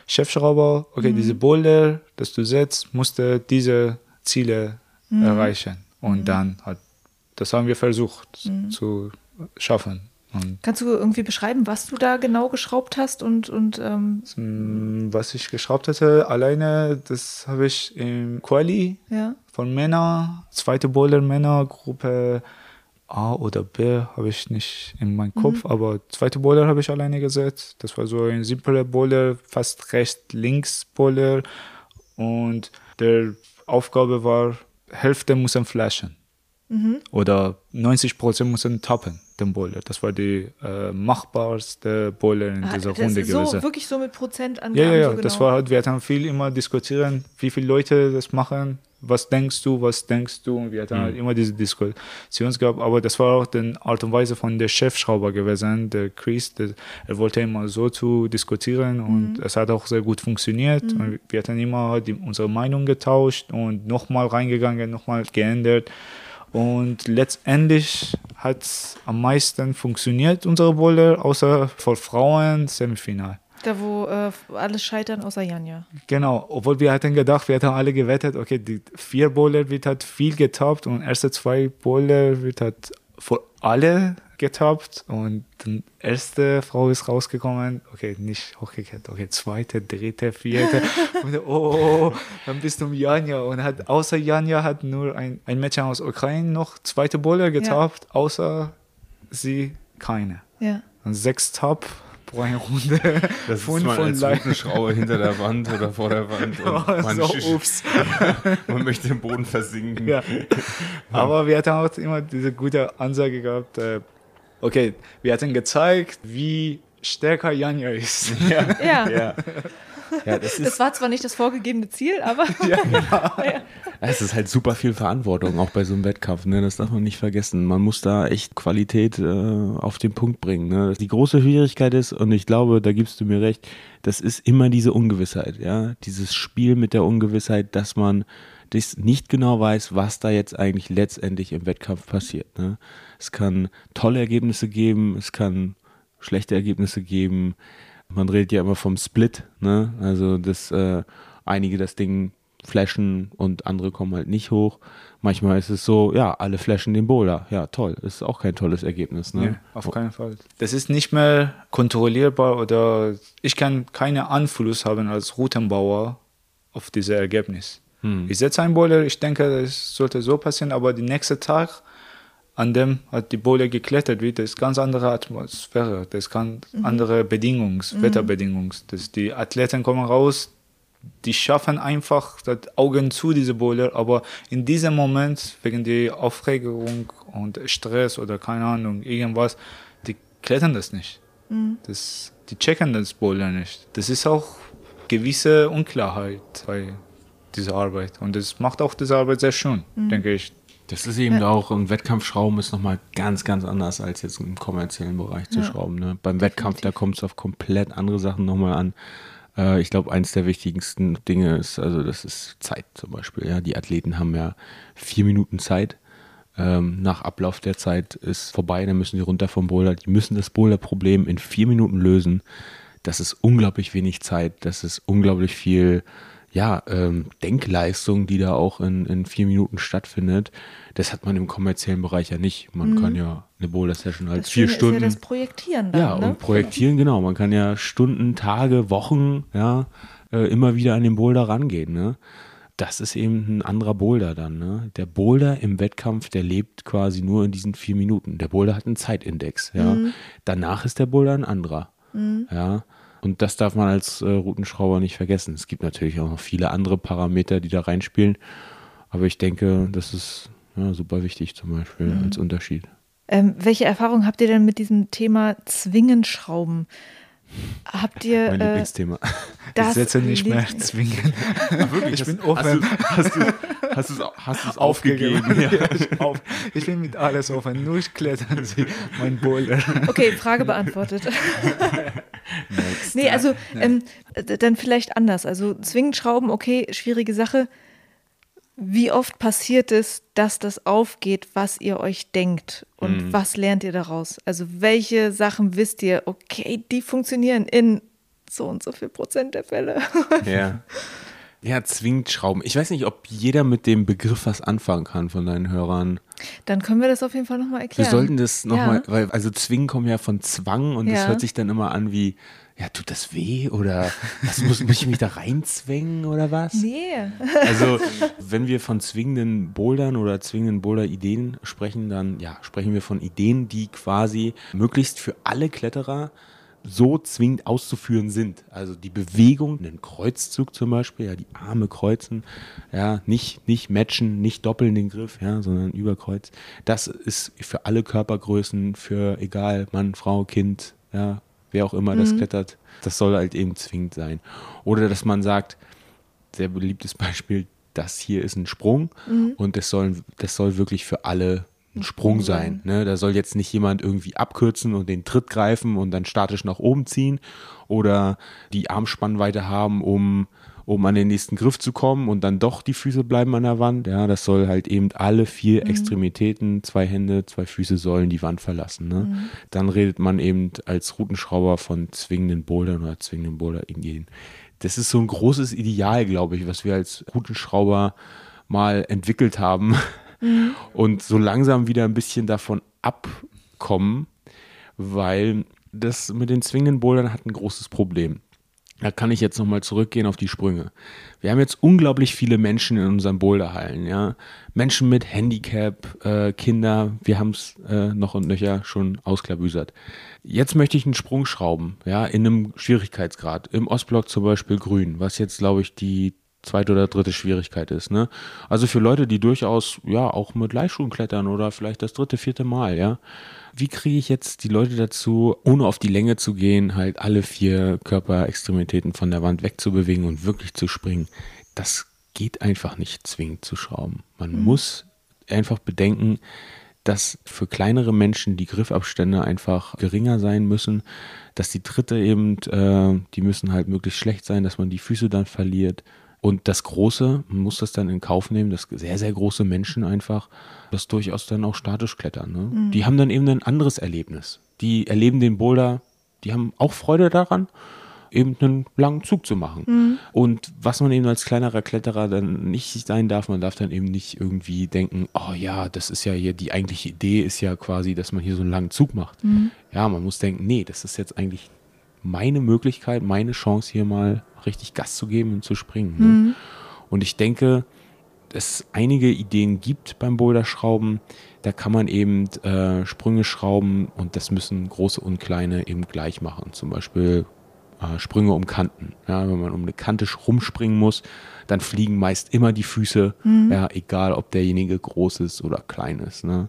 Speaker 3: Chefschrauber. Okay, diese Boulder, das du setzt, musste diese Ziele erreichen. Und dann hat, das haben wir versucht zu schaffen. Und
Speaker 2: Kannst du irgendwie beschreiben, was du da genau geschraubt hast und, und ähm,
Speaker 3: mm, was ich geschraubt hatte, alleine, das habe ich im Quali
Speaker 2: ja.
Speaker 3: von Männer, zweite Boulder Männergruppe A oder B habe ich nicht in meinem Kopf, mhm. aber zweite Boiler habe ich alleine gesetzt. Das war so ein simpler Boiler, fast rechts-links Boiler und der Aufgabe war, Hälfte muss flashen. Mhm. Oder 90 Prozent müssen tappen, den Boiler. Das war die äh, machbarste Boiler in ah, dieser Runde
Speaker 2: so,
Speaker 3: gewesen.
Speaker 2: Wirklich so mit Prozentangaben?
Speaker 3: Ja, ja, ja. So genau. das war halt, wir hatten viel immer diskutieren, wie viele Leute das machen, was denkst du, was denkst du? Und wir hatten mhm. halt immer diese Diskussion gehabt. Aber das war auch die Art und Weise von der Chefschrauber gewesen, der Chris. Der, er wollte immer so zu diskutieren und mhm. es hat auch sehr gut funktioniert. Mhm. Und wir hatten immer die, unsere Meinung getauscht und nochmal reingegangen, nochmal geändert. Und letztendlich hat es am meisten funktioniert, unsere Boulder, außer vor Frauen Semifinal.
Speaker 2: Da, wo äh, alles scheitern außer Janja.
Speaker 3: Genau, obwohl wir hatten gedacht, wir hatten alle gewettet, okay, die vier Bowler wird halt viel getoppt und erste zwei Bowler wird halt vor alle getoppt und die erste Frau ist rausgekommen, okay, nicht hochgekehrt, okay, zweite, dritte, vierte und oh, oh, oh, dann bist du Janja und hat, außer Janja hat nur ein, ein Mädchen aus Ukraine noch zweite Bowler getoppt, ja. außer sie keine.
Speaker 2: Ja.
Speaker 3: Und sechs Top pro eine Runde.
Speaker 1: Das von, ist man von als Schraube hinter der Wand oder vor der Wand. Und oh, man, so, ups. man möchte im Boden versinken.
Speaker 3: Ja. Aber wir hatten auch immer diese gute Ansage gehabt, äh, okay, wir hatten gezeigt, wie stärker Janja ist.
Speaker 2: Ja. ja. ja. Ja, das, das, war zwar nicht das vorgegebene Ziel, aber. ja, genau.
Speaker 1: ja. Es ist halt super viel Verantwortung, auch bei so einem Wettkampf. Ne? Das darf man nicht vergessen. Man muss da echt Qualität äh, auf den Punkt bringen. Ne? Die große Schwierigkeit ist, und ich glaube, da gibst du mir recht, das ist immer diese Ungewissheit. Ja? Dieses Spiel mit der Ungewissheit, dass man das nicht genau weiß, was da jetzt eigentlich letztendlich im Wettkampf passiert. Ne? Es kann tolle Ergebnisse geben, es kann schlechte Ergebnisse geben man redet ja immer vom Split, ne? Also dass äh, einige das Ding flashen und andere kommen halt nicht hoch. Manchmal ist es so, ja, alle flashen den Bowler. Ja, toll. Ist auch kein tolles Ergebnis. Ne? Nee,
Speaker 3: auf keinen Fall. Das ist nicht mehr kontrollierbar oder ich kann keinen Einfluss haben als Routenbauer auf dieses Ergebnis. Hm. Ich setze einen Bowler, ich denke, das sollte so passieren, aber den nächsten Tag an dem hat die Bohle geklettert wird, das ist ganz andere Atmosphäre, das ist ganz mhm. andere Bedingungs, mhm. Wetterbedingungs. Das, die Athleten kommen raus, die schaffen einfach das Augen zu, diese Bohle, aber in diesem Moment, wegen der Aufregung und Stress oder keine Ahnung, irgendwas, die klettern das nicht. Mhm. Das, die checken das Bohle nicht. Das ist auch gewisse Unklarheit bei dieser Arbeit. Und das macht auch diese Arbeit sehr schön, mhm. denke ich.
Speaker 1: Das ist eben ja. auch, ein Wettkampfschrauben ist nochmal ganz, ganz anders als jetzt im kommerziellen Bereich zu ja. schrauben. Ne? Beim Wettkampf, da kommt es auf komplett andere Sachen nochmal an. Äh, ich glaube, eins der wichtigsten Dinge ist, also das ist Zeit zum Beispiel. Ja? Die Athleten haben ja vier Minuten Zeit. Ähm, nach Ablauf der Zeit ist vorbei, dann müssen sie runter vom Boulder. Die müssen das Boulder-Problem in vier Minuten lösen. Das ist unglaublich wenig Zeit. Das ist unglaublich viel ja, ähm, Denkleistung, die da auch in, in vier Minuten stattfindet. Das hat man im kommerziellen Bereich ja nicht. Man mhm. kann ja eine Boulder-Session halt das vier Schöne Stunden. Ist ja das
Speaker 2: Projektieren dann,
Speaker 1: Ja,
Speaker 2: ne?
Speaker 1: und projektieren, genau. Man kann ja Stunden, Tage, Wochen, ja, äh, immer wieder an den Boulder rangehen, ne? Das ist eben ein anderer Boulder dann, ne? Der Boulder im Wettkampf, der lebt quasi nur in diesen vier Minuten. Der Boulder hat einen Zeitindex, ja. Mhm. Danach ist der Boulder ein anderer, mhm. ja. Und das darf man als äh, Routenschrauber nicht vergessen. Es gibt natürlich auch noch viele andere Parameter, die da reinspielen. Aber ich denke, das ist ja, super wichtig zum Beispiel mhm. als Unterschied.
Speaker 2: Ähm, welche Erfahrung habt ihr denn mit diesem Thema Zwingenschrauben? Habt ihr.
Speaker 1: Mein äh, Lieblingsthema.
Speaker 3: Ich setze nicht mehr zwingen.
Speaker 1: Wirklich? Ich bin offen. Hast du, hast du, hast es aufgegeben? aufgegeben. Ja.
Speaker 3: Ich, auf, ich, bin mit alles offen. Nur klettern Sie, mein Boulder.
Speaker 2: Okay, Frage beantwortet. nee, also ähm, dann vielleicht anders. Also zwingend Schrauben, okay, schwierige Sache. Wie oft passiert es, dass das aufgeht, was ihr euch denkt? Und mhm. was lernt ihr daraus? Also welche Sachen wisst ihr, okay, die funktionieren in so und so viel Prozent der Fälle?
Speaker 1: Ja. Ja, zwingend Schrauben. Ich weiß nicht, ob jeder mit dem Begriff was anfangen kann von deinen Hörern.
Speaker 2: Dann können wir das auf jeden Fall nochmal erklären.
Speaker 1: Wir sollten das nochmal,
Speaker 2: Ja.
Speaker 1: weil, also zwingen kommen ja von Zwang und das
Speaker 2: Ja.
Speaker 1: hört sich dann immer an wie, ja, tut das weh oder was muss, muss ich mich da reinzwängen oder was?
Speaker 2: Nee.
Speaker 1: Also, wenn wir von zwingenden Bouldern oder zwingenden Boulder-Ideen sprechen, dann ja, sprechen wir von Ideen, die quasi möglichst für alle Kletterer so zwingend auszuführen sind. Also die Bewegung, einen Kreuzzug zum Beispiel, ja, die Arme kreuzen, ja, nicht, nicht matchen, nicht doppeln den Griff, ja, sondern überkreuz. Das ist für alle Körpergrößen, für egal, Mann, Frau, Kind, ja, wer auch immer das klettert, das soll halt eben zwingend sein. Oder dass man sagt, sehr beliebtes Beispiel, das hier ist ein Sprung und das soll, das soll wirklich für alle ein Sprung sein. Ne? Da soll jetzt nicht jemand irgendwie abkürzen und den Tritt greifen und dann statisch nach oben ziehen oder die Armspannweite haben, um, um an den nächsten Griff zu kommen und dann doch die Füße bleiben an der Wand. Ja, das soll halt eben alle vier Extremitäten, zwei Hände, zwei Füße sollen die Wand verlassen. Ne? Dann redet man eben als Routenschrauber von zwingenden Bouldern oder zwingenden Boulder-Ideen. Das ist so ein großes Ideal, glaube ich, was wir als Routenschrauber mal entwickelt haben und so langsam wieder ein bisschen davon abkommen, weil das mit den zwingenden Bouldern hat ein großes Problem. Da kann ich jetzt nochmal zurückgehen auf die Sprünge. Wir haben jetzt unglaublich viele Menschen in unseren Boulderhallen, ja. Menschen mit Handicap, äh, Kinder, wir haben es äh, noch und nöcher schon ausklabüsert. Jetzt möchte ich einen Sprung schrauben, ja, in einem Schwierigkeitsgrad. Im Ostblock zum Beispiel grün, was jetzt, glaube ich, die zweite oder dritte Schwierigkeit ist, ne? Also für Leute, die durchaus, ja, auch mit Leihschuhen klettern oder vielleicht das dritte, vierte Mal, ja. Wie kriege ich jetzt die Leute dazu, ohne auf die Länge zu gehen, halt alle vier Körperextremitäten von der Wand wegzubewegen und wirklich zu springen? Das geht einfach nicht zwingend zu schrauben. Man muss einfach bedenken, dass für kleinere Menschen die Griffabstände einfach geringer sein müssen, dass die Tritte eben, äh, die müssen halt möglichst schlecht sein, dass man die Füße dann verliert. Und das Große, man muss das dann in Kauf nehmen, dass sehr, sehr große Menschen einfach das durchaus dann auch statisch klettern. Ne? Die haben dann eben ein anderes Erlebnis. Die erleben den Boulder, die haben auch Freude daran, eben einen langen Zug zu machen. Und was man eben als kleinerer Kletterer dann nicht sein darf, man darf dann eben nicht irgendwie denken, oh ja, das ist ja hier, die eigentliche Idee ist ja quasi, dass man hier so einen langen Zug macht. Ja, man muss denken, nee, das ist jetzt eigentlich meine Möglichkeit, meine Chance hier mal richtig Gas zu geben und zu springen. Ne? Und ich denke, es einige Ideen gibt beim Boulderschrauben. Da kann man eben äh, Sprünge schrauben und das müssen große und kleine eben gleich machen. Zum Beispiel äh, Sprünge um Kanten. Ja, wenn man um eine Kante rumspringen muss, dann fliegen meist immer die Füße, ja, egal ob derjenige groß ist oder klein ist. Ne?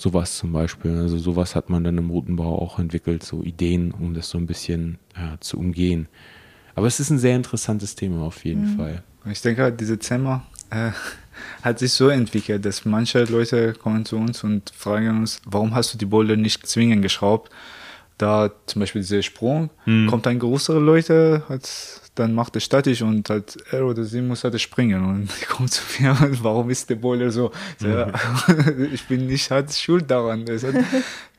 Speaker 1: Sowas zum Beispiel. Also sowas hat man dann im Routenbau auch entwickelt, so Ideen, um das so ein bisschen ja, zu umgehen. Aber es ist ein sehr interessantes Thema auf jeden Fall.
Speaker 3: Ich denke, halt, diese Thema äh, hat sich so entwickelt, dass manche Leute kommen zu uns und fragen uns, warum hast du die Boulder nicht zwingend geschraubt? Da zum Beispiel dieser Sprung, kommt ein größere Leute, hat, dann macht er statisch und halt er oder sie muss halt springen und die kommt zu mir und warum ist der Boulder so? ja, ich bin nicht halt schuld daran. Das hat,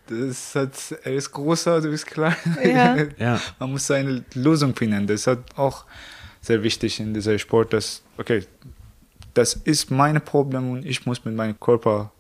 Speaker 3: das hat, er ist größer, du bist klein.
Speaker 2: Ja.
Speaker 1: Ja.
Speaker 3: Man muss eine Lösung finden. Das ist auch sehr wichtig in dieser Sport, dass, okay, das ist mein Problem und ich muss mit meinem Körper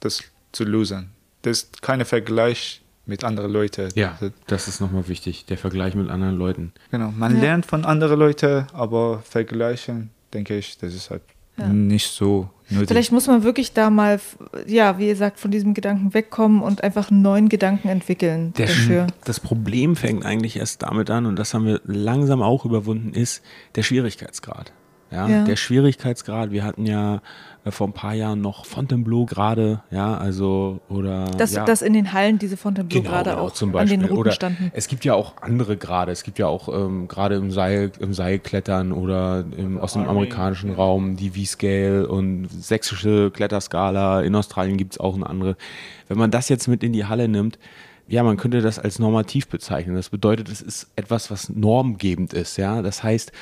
Speaker 3: das zu lösen. Das ist kein Vergleich mit anderen Leuten.
Speaker 1: Ja,
Speaker 3: Das-
Speaker 1: ist nochmal wichtig, der Vergleich mit anderen Leuten.
Speaker 3: Genau, man
Speaker 2: Ja.
Speaker 3: lernt von anderen Leuten, aber vergleichen, denke ich, das ist halt
Speaker 2: Ja.
Speaker 3: nicht so nötig.
Speaker 2: Vielleicht muss man wirklich da mal, ja, wie gesagt, von diesem Gedanken wegkommen und einfach einen neuen Gedanken entwickeln
Speaker 1: Der
Speaker 2: dafür.
Speaker 1: Das Problem fängt eigentlich erst damit an, und das haben wir langsam auch überwunden, ist der Schwierigkeitsgrad. Ja,
Speaker 2: Ja.
Speaker 1: der Schwierigkeitsgrad. Wir hatten ja äh, vor ein paar Jahren noch Fontainebleau gerade, ja, also oder
Speaker 2: Dass,
Speaker 1: ja,
Speaker 2: dass in den Hallen diese Fontainebleau gerade
Speaker 1: genau,
Speaker 2: auch
Speaker 1: zum
Speaker 2: an
Speaker 1: Beispiel.
Speaker 2: den Routen
Speaker 1: oder
Speaker 2: standen.
Speaker 1: Es gibt ja auch andere Grade. Es gibt ja auch ähm, gerade im Seil, im Seilklettern oder im, aus dem amerikanischen Raum die V-Scale und sächsische Kletterskala. In Australien gibt es auch eine andere. Wenn man das jetzt mit in die Halle nimmt, ja, man könnte das als normativ bezeichnen. Das bedeutet, es ist etwas, was normgebend ist. Ja, das heißt,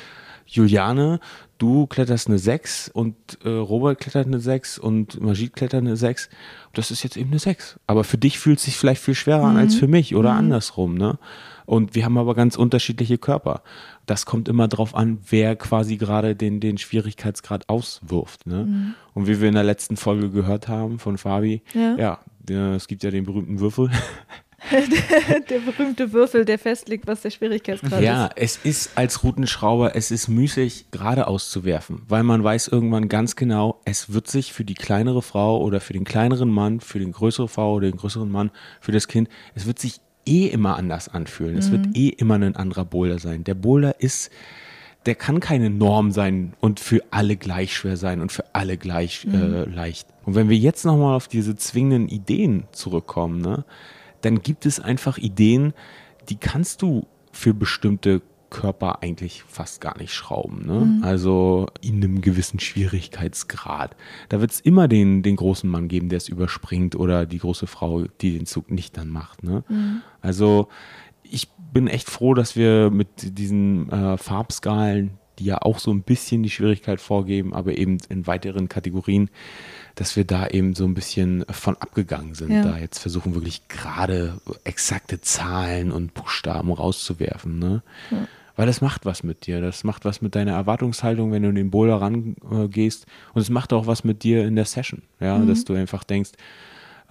Speaker 1: Juliane, du kletterst eine 6 und äh, Robert klettert eine 6 und Majid klettert eine 6. Das ist jetzt eben eine 6. Aber für dich fühlt es sich vielleicht viel schwerer an als für mich oder andersrum. Ne? Und wir haben aber ganz unterschiedliche Körper. Das kommt immer drauf an, wer quasi gerade den, den Schwierigkeitsgrad auswirft. Ne? Und wie wir in der letzten Folge gehört haben von Fabi,
Speaker 2: Ja.
Speaker 1: ja, es gibt ja den berühmten Würfel.
Speaker 2: der berühmte Würfel, der festlegt, was der Schwierigkeitsgrad
Speaker 1: Ja,
Speaker 2: ist.
Speaker 1: es ist als Routenschrauber, es ist müßig, gerade auszuwerfen, weil man weiß irgendwann ganz genau, es wird sich für die kleinere Frau oder für den kleineren Mann, für den größere Frau oder den größeren Mann, für das Kind, es wird sich eh immer anders anfühlen. Es wird eh immer ein anderer Boulder sein. Der Boulder ist, der kann keine Norm sein und für alle gleich schwer sein und für alle gleich äh, leicht. Und wenn wir jetzt nochmal auf diese zwingenden Ideen zurückkommen, ne, dann gibt es einfach Ideen, die kannst du für bestimmte Körper eigentlich fast gar nicht schrauben. Ne? Also in einem gewissen Schwierigkeitsgrad. Da wird es immer den, den großen Mann geben, der es überspringt oder die große Frau, die den Zug nicht dann macht. Ne? Also ich bin echt froh, dass wir mit diesen äh, Farbskalen, die ja auch so ein bisschen die Schwierigkeit vorgeben, aber eben in weiteren Kategorien, dass wir da eben so ein bisschen von abgegangen sind.
Speaker 2: Ja.
Speaker 1: Da jetzt versuchen wirklich gerade exakte Zahlen und Buchstaben rauszuwerfen. Ne? Weil das macht was mit dir. Das macht was mit deiner Erwartungshaltung, wenn du in den Boulder rangehst. Und es macht auch was mit dir in der Session. Ja, dass du einfach denkst,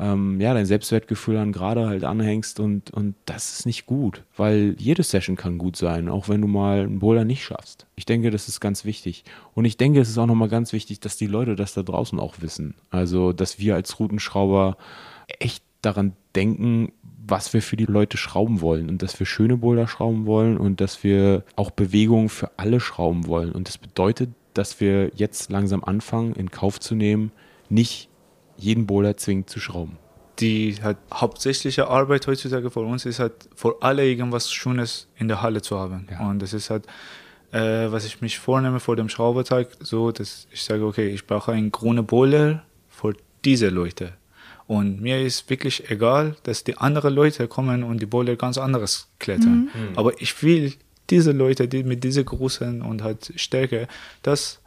Speaker 1: ähm, ja, dein Selbstwertgefühl an gerade halt anhängst und, und das ist nicht gut, weil jede Session kann gut sein, auch wenn du mal einen Boulder nicht schaffst. Ich denke, das ist ganz wichtig. Und ich denke, es ist auch nochmal ganz wichtig, dass die Leute das da draußen auch wissen. Also, dass wir als Routenschrauber echt daran denken, was wir für die Leute schrauben wollen und dass wir schöne Boulder schrauben wollen und dass wir auch Bewegung für alle schrauben wollen. Und das bedeutet, dass wir jetzt langsam anfangen, in Kauf zu nehmen, nicht jeden Boulder zwingend zu schrauben.
Speaker 3: Die halt hauptsächliche Arbeit heutzutage für uns ist halt für alle irgendwas Schönes in der Halle zu haben.
Speaker 1: Ja.
Speaker 3: Und das ist halt, äh, was ich mich vornehme vor dem Schraubertag, so, dass ich sage, okay, ich brauche einen grünen Boiler für diese Leute. Und mir ist wirklich egal, dass die anderen Leute kommen und die Boiler ganz anderes klettern. Aber ich will diese Leute, die mit dieser Größe und halt Stärke, das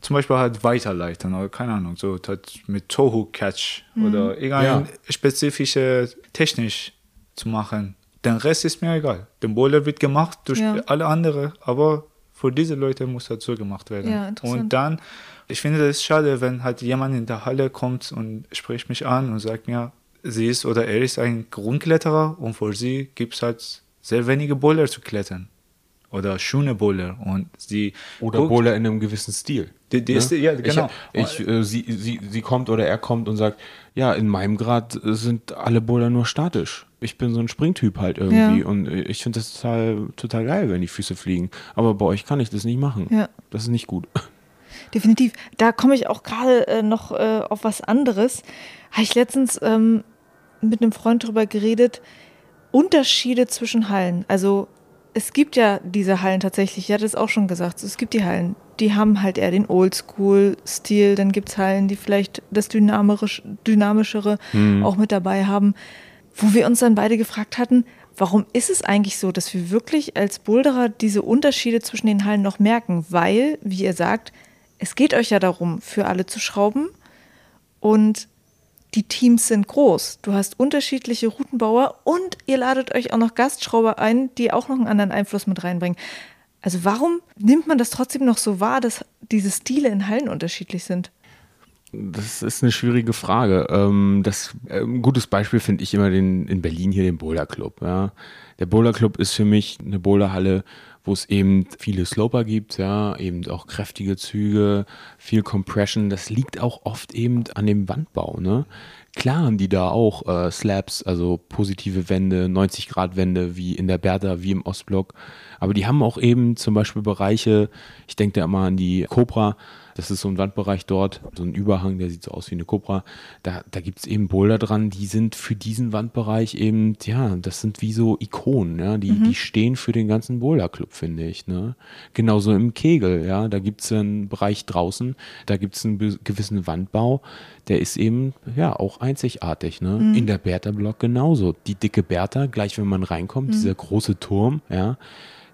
Speaker 3: zum Beispiel halt weiterleiten oder keine Ahnung, so halt mit Toho Catch oder irgendeine spezifische Technik zu machen. Den Rest ist mir egal. Der Boiler wird gemacht durch
Speaker 2: Ja.
Speaker 3: alle anderen, aber für diese Leute muss das so gemacht werden.
Speaker 2: Ja,
Speaker 3: und dann, ich finde es schade, wenn halt jemand in der Halle kommt und spricht mich an und sagt mir, sie ist oder er ist ein Grundkletterer und für sie gibt es halt sehr wenige Boiler zu klettern. Oder schöne Boiler. Und sie
Speaker 1: Oder
Speaker 3: guckt-
Speaker 1: Boulder in einem gewissen Stil.
Speaker 3: Die- die ist- ja, genau.
Speaker 1: Ich, ich, äh, sie, sie, sie kommt oder er kommt und sagt, ja, in meinem Grad äh, sind alle Boulder nur statisch. Ich bin so ein Springtyp halt irgendwie
Speaker 2: Ja.
Speaker 1: und äh, ich finde das total, total geil, wenn die Füße fliegen. Aber bei euch kann ich das nicht machen.
Speaker 2: Ja.
Speaker 1: Das ist nicht gut.
Speaker 2: Definitiv. Da komme ich auch gerade äh, noch äh, auf was anderes. Habe ich letztens ähm, mit einem Freund drüber geredet. Unterschiede zwischen Hallen. Also es gibt ja diese Hallen tatsächlich, ich hatte es auch schon gesagt, es gibt die Hallen, die haben halt eher den Oldschool-Stil, dann gibt es Hallen, die vielleicht das Dynamisch, Dynamischere auch mit dabei haben, wo wir uns dann beide gefragt hatten, warum ist es eigentlich so, dass wir wirklich als Boulderer diese Unterschiede zwischen den Hallen noch merken? Weil, wie ihr sagt, es geht euch ja darum, für alle zu schrauben. Und die Teams sind groß. Du hast unterschiedliche Routenbauer und ihr ladet euch auch noch Gastschrauber ein, die auch noch einen anderen Einfluss mit reinbringen. Also warum nimmt man das trotzdem noch so wahr, dass diese Stile in Hallen unterschiedlich sind?
Speaker 1: Das ist eine schwierige Frage. Ähm, das, äh, ein gutes Beispiel finde ich immer den, in Berlin hier den Boulder Club. Ja. Der Boulder Club ist für mich eine Boulderhalle, wo es eben viele Sloper gibt, ja, eben auch kräftige Züge, viel Compression. Das liegt auch oft eben an dem Wandbau. Ne? Klar haben die da auch äh, Slabs, also positive Wände, 90 Grad Wände, wie in der Bertha, wie im Ostblock. Aber die haben auch eben zum Beispiel Bereiche, ich denke da immer an die Cobra, das ist so ein Wandbereich dort, so ein Überhang, der sieht so aus wie eine Cobra. Da, da gibt es eben Boulder dran, die sind für diesen Wandbereich eben, ja, das sind wie so Ikonen, ja, die, die stehen für den ganzen Boulder-Club, finde ich. Ne? Genauso im Kegel, ja, da gibt es einen Bereich draußen, da gibt es einen gewissen Wandbau, der ist eben, ja, auch einzigartig. Ne? In der Bertha-Block genauso. Die dicke Bertha, gleich wenn man reinkommt, dieser große Turm, ja,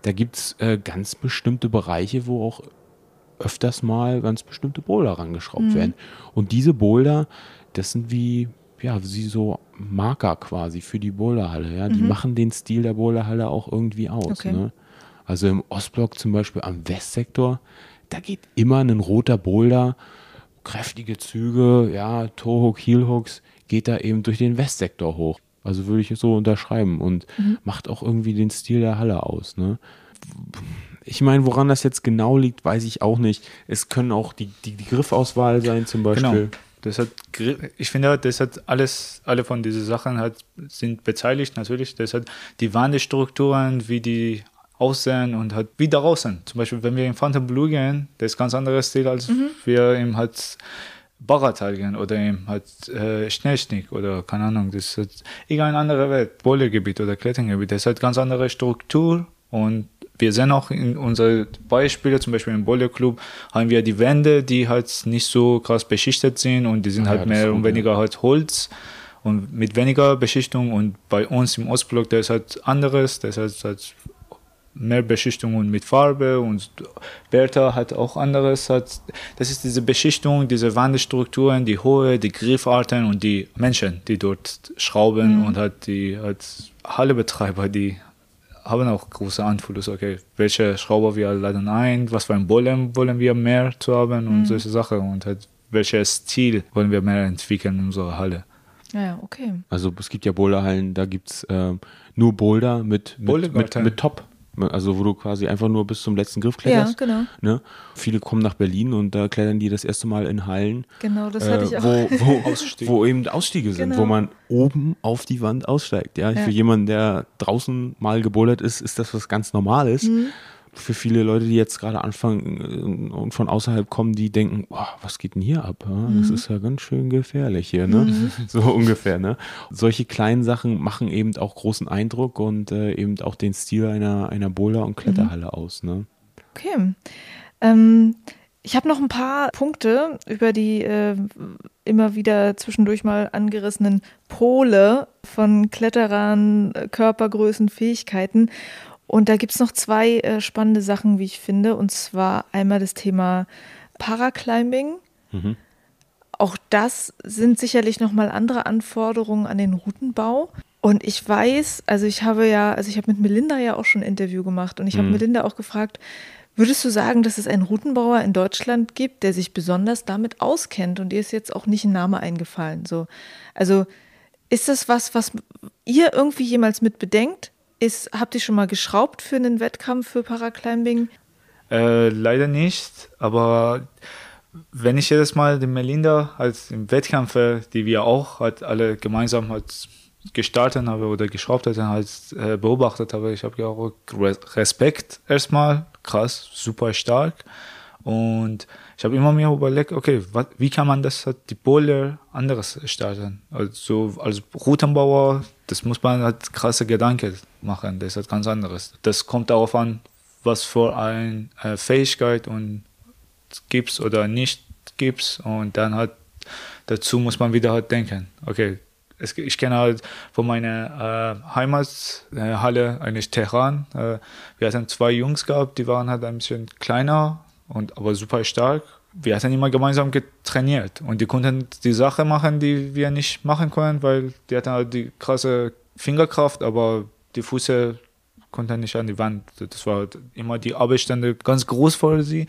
Speaker 1: da gibt es äh, ganz bestimmte Bereiche, wo auch öfters mal ganz bestimmte Boulder rangeschraubt werden. Und diese Boulder, das sind wie, ja, wie so Marker quasi für die Boulderhalle. Ja? Die machen den Stil der Boulderhalle auch irgendwie aus.
Speaker 2: Okay.
Speaker 1: Ne? Also im Ostblock zum Beispiel am Westsektor, da geht immer ein roter Boulder, kräftige Züge, ja, Toehook, Heelhooks, geht da eben durch den Westsektor hoch. Also würde ich es so unterschreiben und macht auch irgendwie den Stil der Halle aus. Ne? Ich meine, woran das jetzt genau liegt, weiß ich auch nicht. Es können auch die, die, die Griffauswahl sein zum Beispiel.
Speaker 3: Genau. Das hat, Gri- ich finde, das hat alles, alle von diesen Sachen hat, sind beteiligt natürlich. Das hat die Wandestrukturen, wie die aussehen und hat wie daraus sind. Zum Beispiel, wenn wir in Fontainebleau gehen, das ist ein ganz anderer Stil, als wir im halt Baratal gehen oder im halt äh, Schnellschnick oder keine Ahnung, das ist irgendein anderer Welt, Bouldergebiet oder Klettergebiet. Das hat ganz andere Struktur und wir sehen auch in unseren Beispielen, zum Beispiel im Boulder Club, haben wir die Wände, die halt nicht so krass beschichtet sind und die sind
Speaker 1: Ah,
Speaker 3: halt
Speaker 1: ja,
Speaker 3: mehr und weniger halt Holz. Und mit weniger Beschichtung und bei uns im Ostblock, der ist halt anderes, das heißt halt mehr Beschichtung und mit Farbe und Bertha hat auch anderes. Hat, das ist diese Beschichtung, diese Wandestrukturen, die Hohe, die Griffarten und die Menschen, die dort schrauben und halt die halt Hallebetreiber, die haben auch große Einfluss. Okay, welche Schrauber wir laden ein, was für ein Bollen wollen wir mehr zu haben und solche Sachen und halt welches Stil wollen wir mehr entwickeln in unserer Halle.
Speaker 2: Ja, okay.
Speaker 1: Also es gibt ja Boulderhallen, da gibt es ähm, nur Boulder mit, mit, mit,
Speaker 3: Bouldergarten.
Speaker 1: mit Top. Also wo du quasi einfach nur bis zum letzten Griff kletterst.
Speaker 2: Ja, genau.
Speaker 1: Ne? Viele kommen nach Berlin und da klettern die das erste Mal in Hallen,
Speaker 2: Genau, das
Speaker 1: äh,
Speaker 2: hatte ich auch.
Speaker 1: wo, wo, wo eben Ausstiege sind,
Speaker 2: Genau.
Speaker 1: wo man oben auf die Wand aussteigt. Ja?
Speaker 2: Ja.
Speaker 1: Für jemanden, der draußen mal gebouldert ist, ist das was ganz Normales.
Speaker 2: Mhm.
Speaker 1: Für viele Leute, die jetzt gerade anfangen äh, und von außerhalb kommen, die denken, boah, was geht denn hier ab? Ja?
Speaker 2: Mhm.
Speaker 1: Das ist ja ganz schön gefährlich hier, ne? So ungefähr, ne? Solche kleinen Sachen machen eben auch großen Eindruck und äh, eben auch den Stil einer, einer Boulder- und Kletterhalle aus, ne?
Speaker 2: Okay. Ähm, ich habe noch ein paar Punkte über die äh, immer wieder zwischendurch mal angerissenen Pole von Kletterern, äh, Körpergrößen, Fähigkeiten. Und da gibt es noch zwei äh, spannende Sachen, wie ich finde. Und zwar einmal das Thema Paraclimbing. Auch das sind sicherlich nochmal andere Anforderungen an den Routenbau. Und ich weiß, also ich habe ja, also ich habe mit Melinda ja auch schon ein Interview gemacht und ich habe Melinda auch gefragt, würdest du sagen, dass es einen Routenbauer in Deutschland gibt, der sich besonders damit auskennt und dir ist jetzt auch nicht ein Name eingefallen? So, also ist das was, was ihr irgendwie jemals mit bedenkt? Ist, habt ihr schon mal geschraubt für einen Wettkampf für Paraclimbing?
Speaker 3: Äh, leider nicht, aber wenn ich jedes Mal die Melinda als im Wettkämpfe, die wir auch halt alle gemeinsam halt gestartet habe oder geschraubt hatte, halt äh, beobachtet habe, ich habe ja auch Re- Respekt erstmal, krass, super stark und ich habe immer mir überlegt, okay, wat, wie kann man das die Boulder anderes starten? Also als Routenbauer, das muss man halt krasse Gedanken machen, das ist halt ganz anderes. Das kommt darauf an, was für eine äh, Fähigkeit und gibt's oder nicht gibt's und dann halt dazu muss man wieder halt denken, okay, es, ich kenne halt von meiner äh, Heimathalle eigentlich Teheran. Äh, wir hatten zwei Jungs gehabt, die waren halt ein bisschen kleiner und aber super stark. Wir hatten immer gemeinsam getrainiert und die konnten die Sache machen, die wir nicht machen können, weil die hatten halt die krasse Fingerkraft, aber die Füße konnten nicht an die Wand. Das war halt immer die Arbeitsstände ganz groß für sie.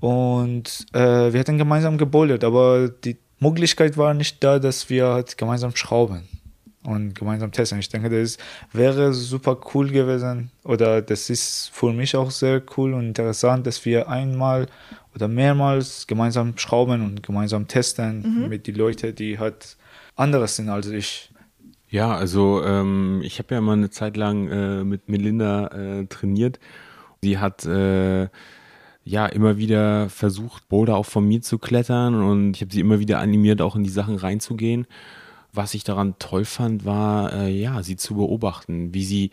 Speaker 3: Und äh, wir hatten gemeinsam gebouldert, aber die Möglichkeit war nicht da, dass wir halt gemeinsam schrauben und gemeinsam testen. Ich denke, das wäre super cool gewesen oder das ist für mich auch sehr cool und interessant, dass wir einmal oder mehrmals gemeinsam schrauben und gemeinsam testen mit den Leuten, die halt anderes sind als ich.
Speaker 1: Ja, also ähm, ich habe ja mal eine Zeit lang äh, mit Melinda äh, trainiert. Sie hat äh, ja immer wieder versucht, Boulder auch von mir zu klettern und ich habe sie immer wieder animiert, auch in die Sachen reinzugehen. Was ich daran toll fand, war äh, ja, sie zu beobachten, wie sie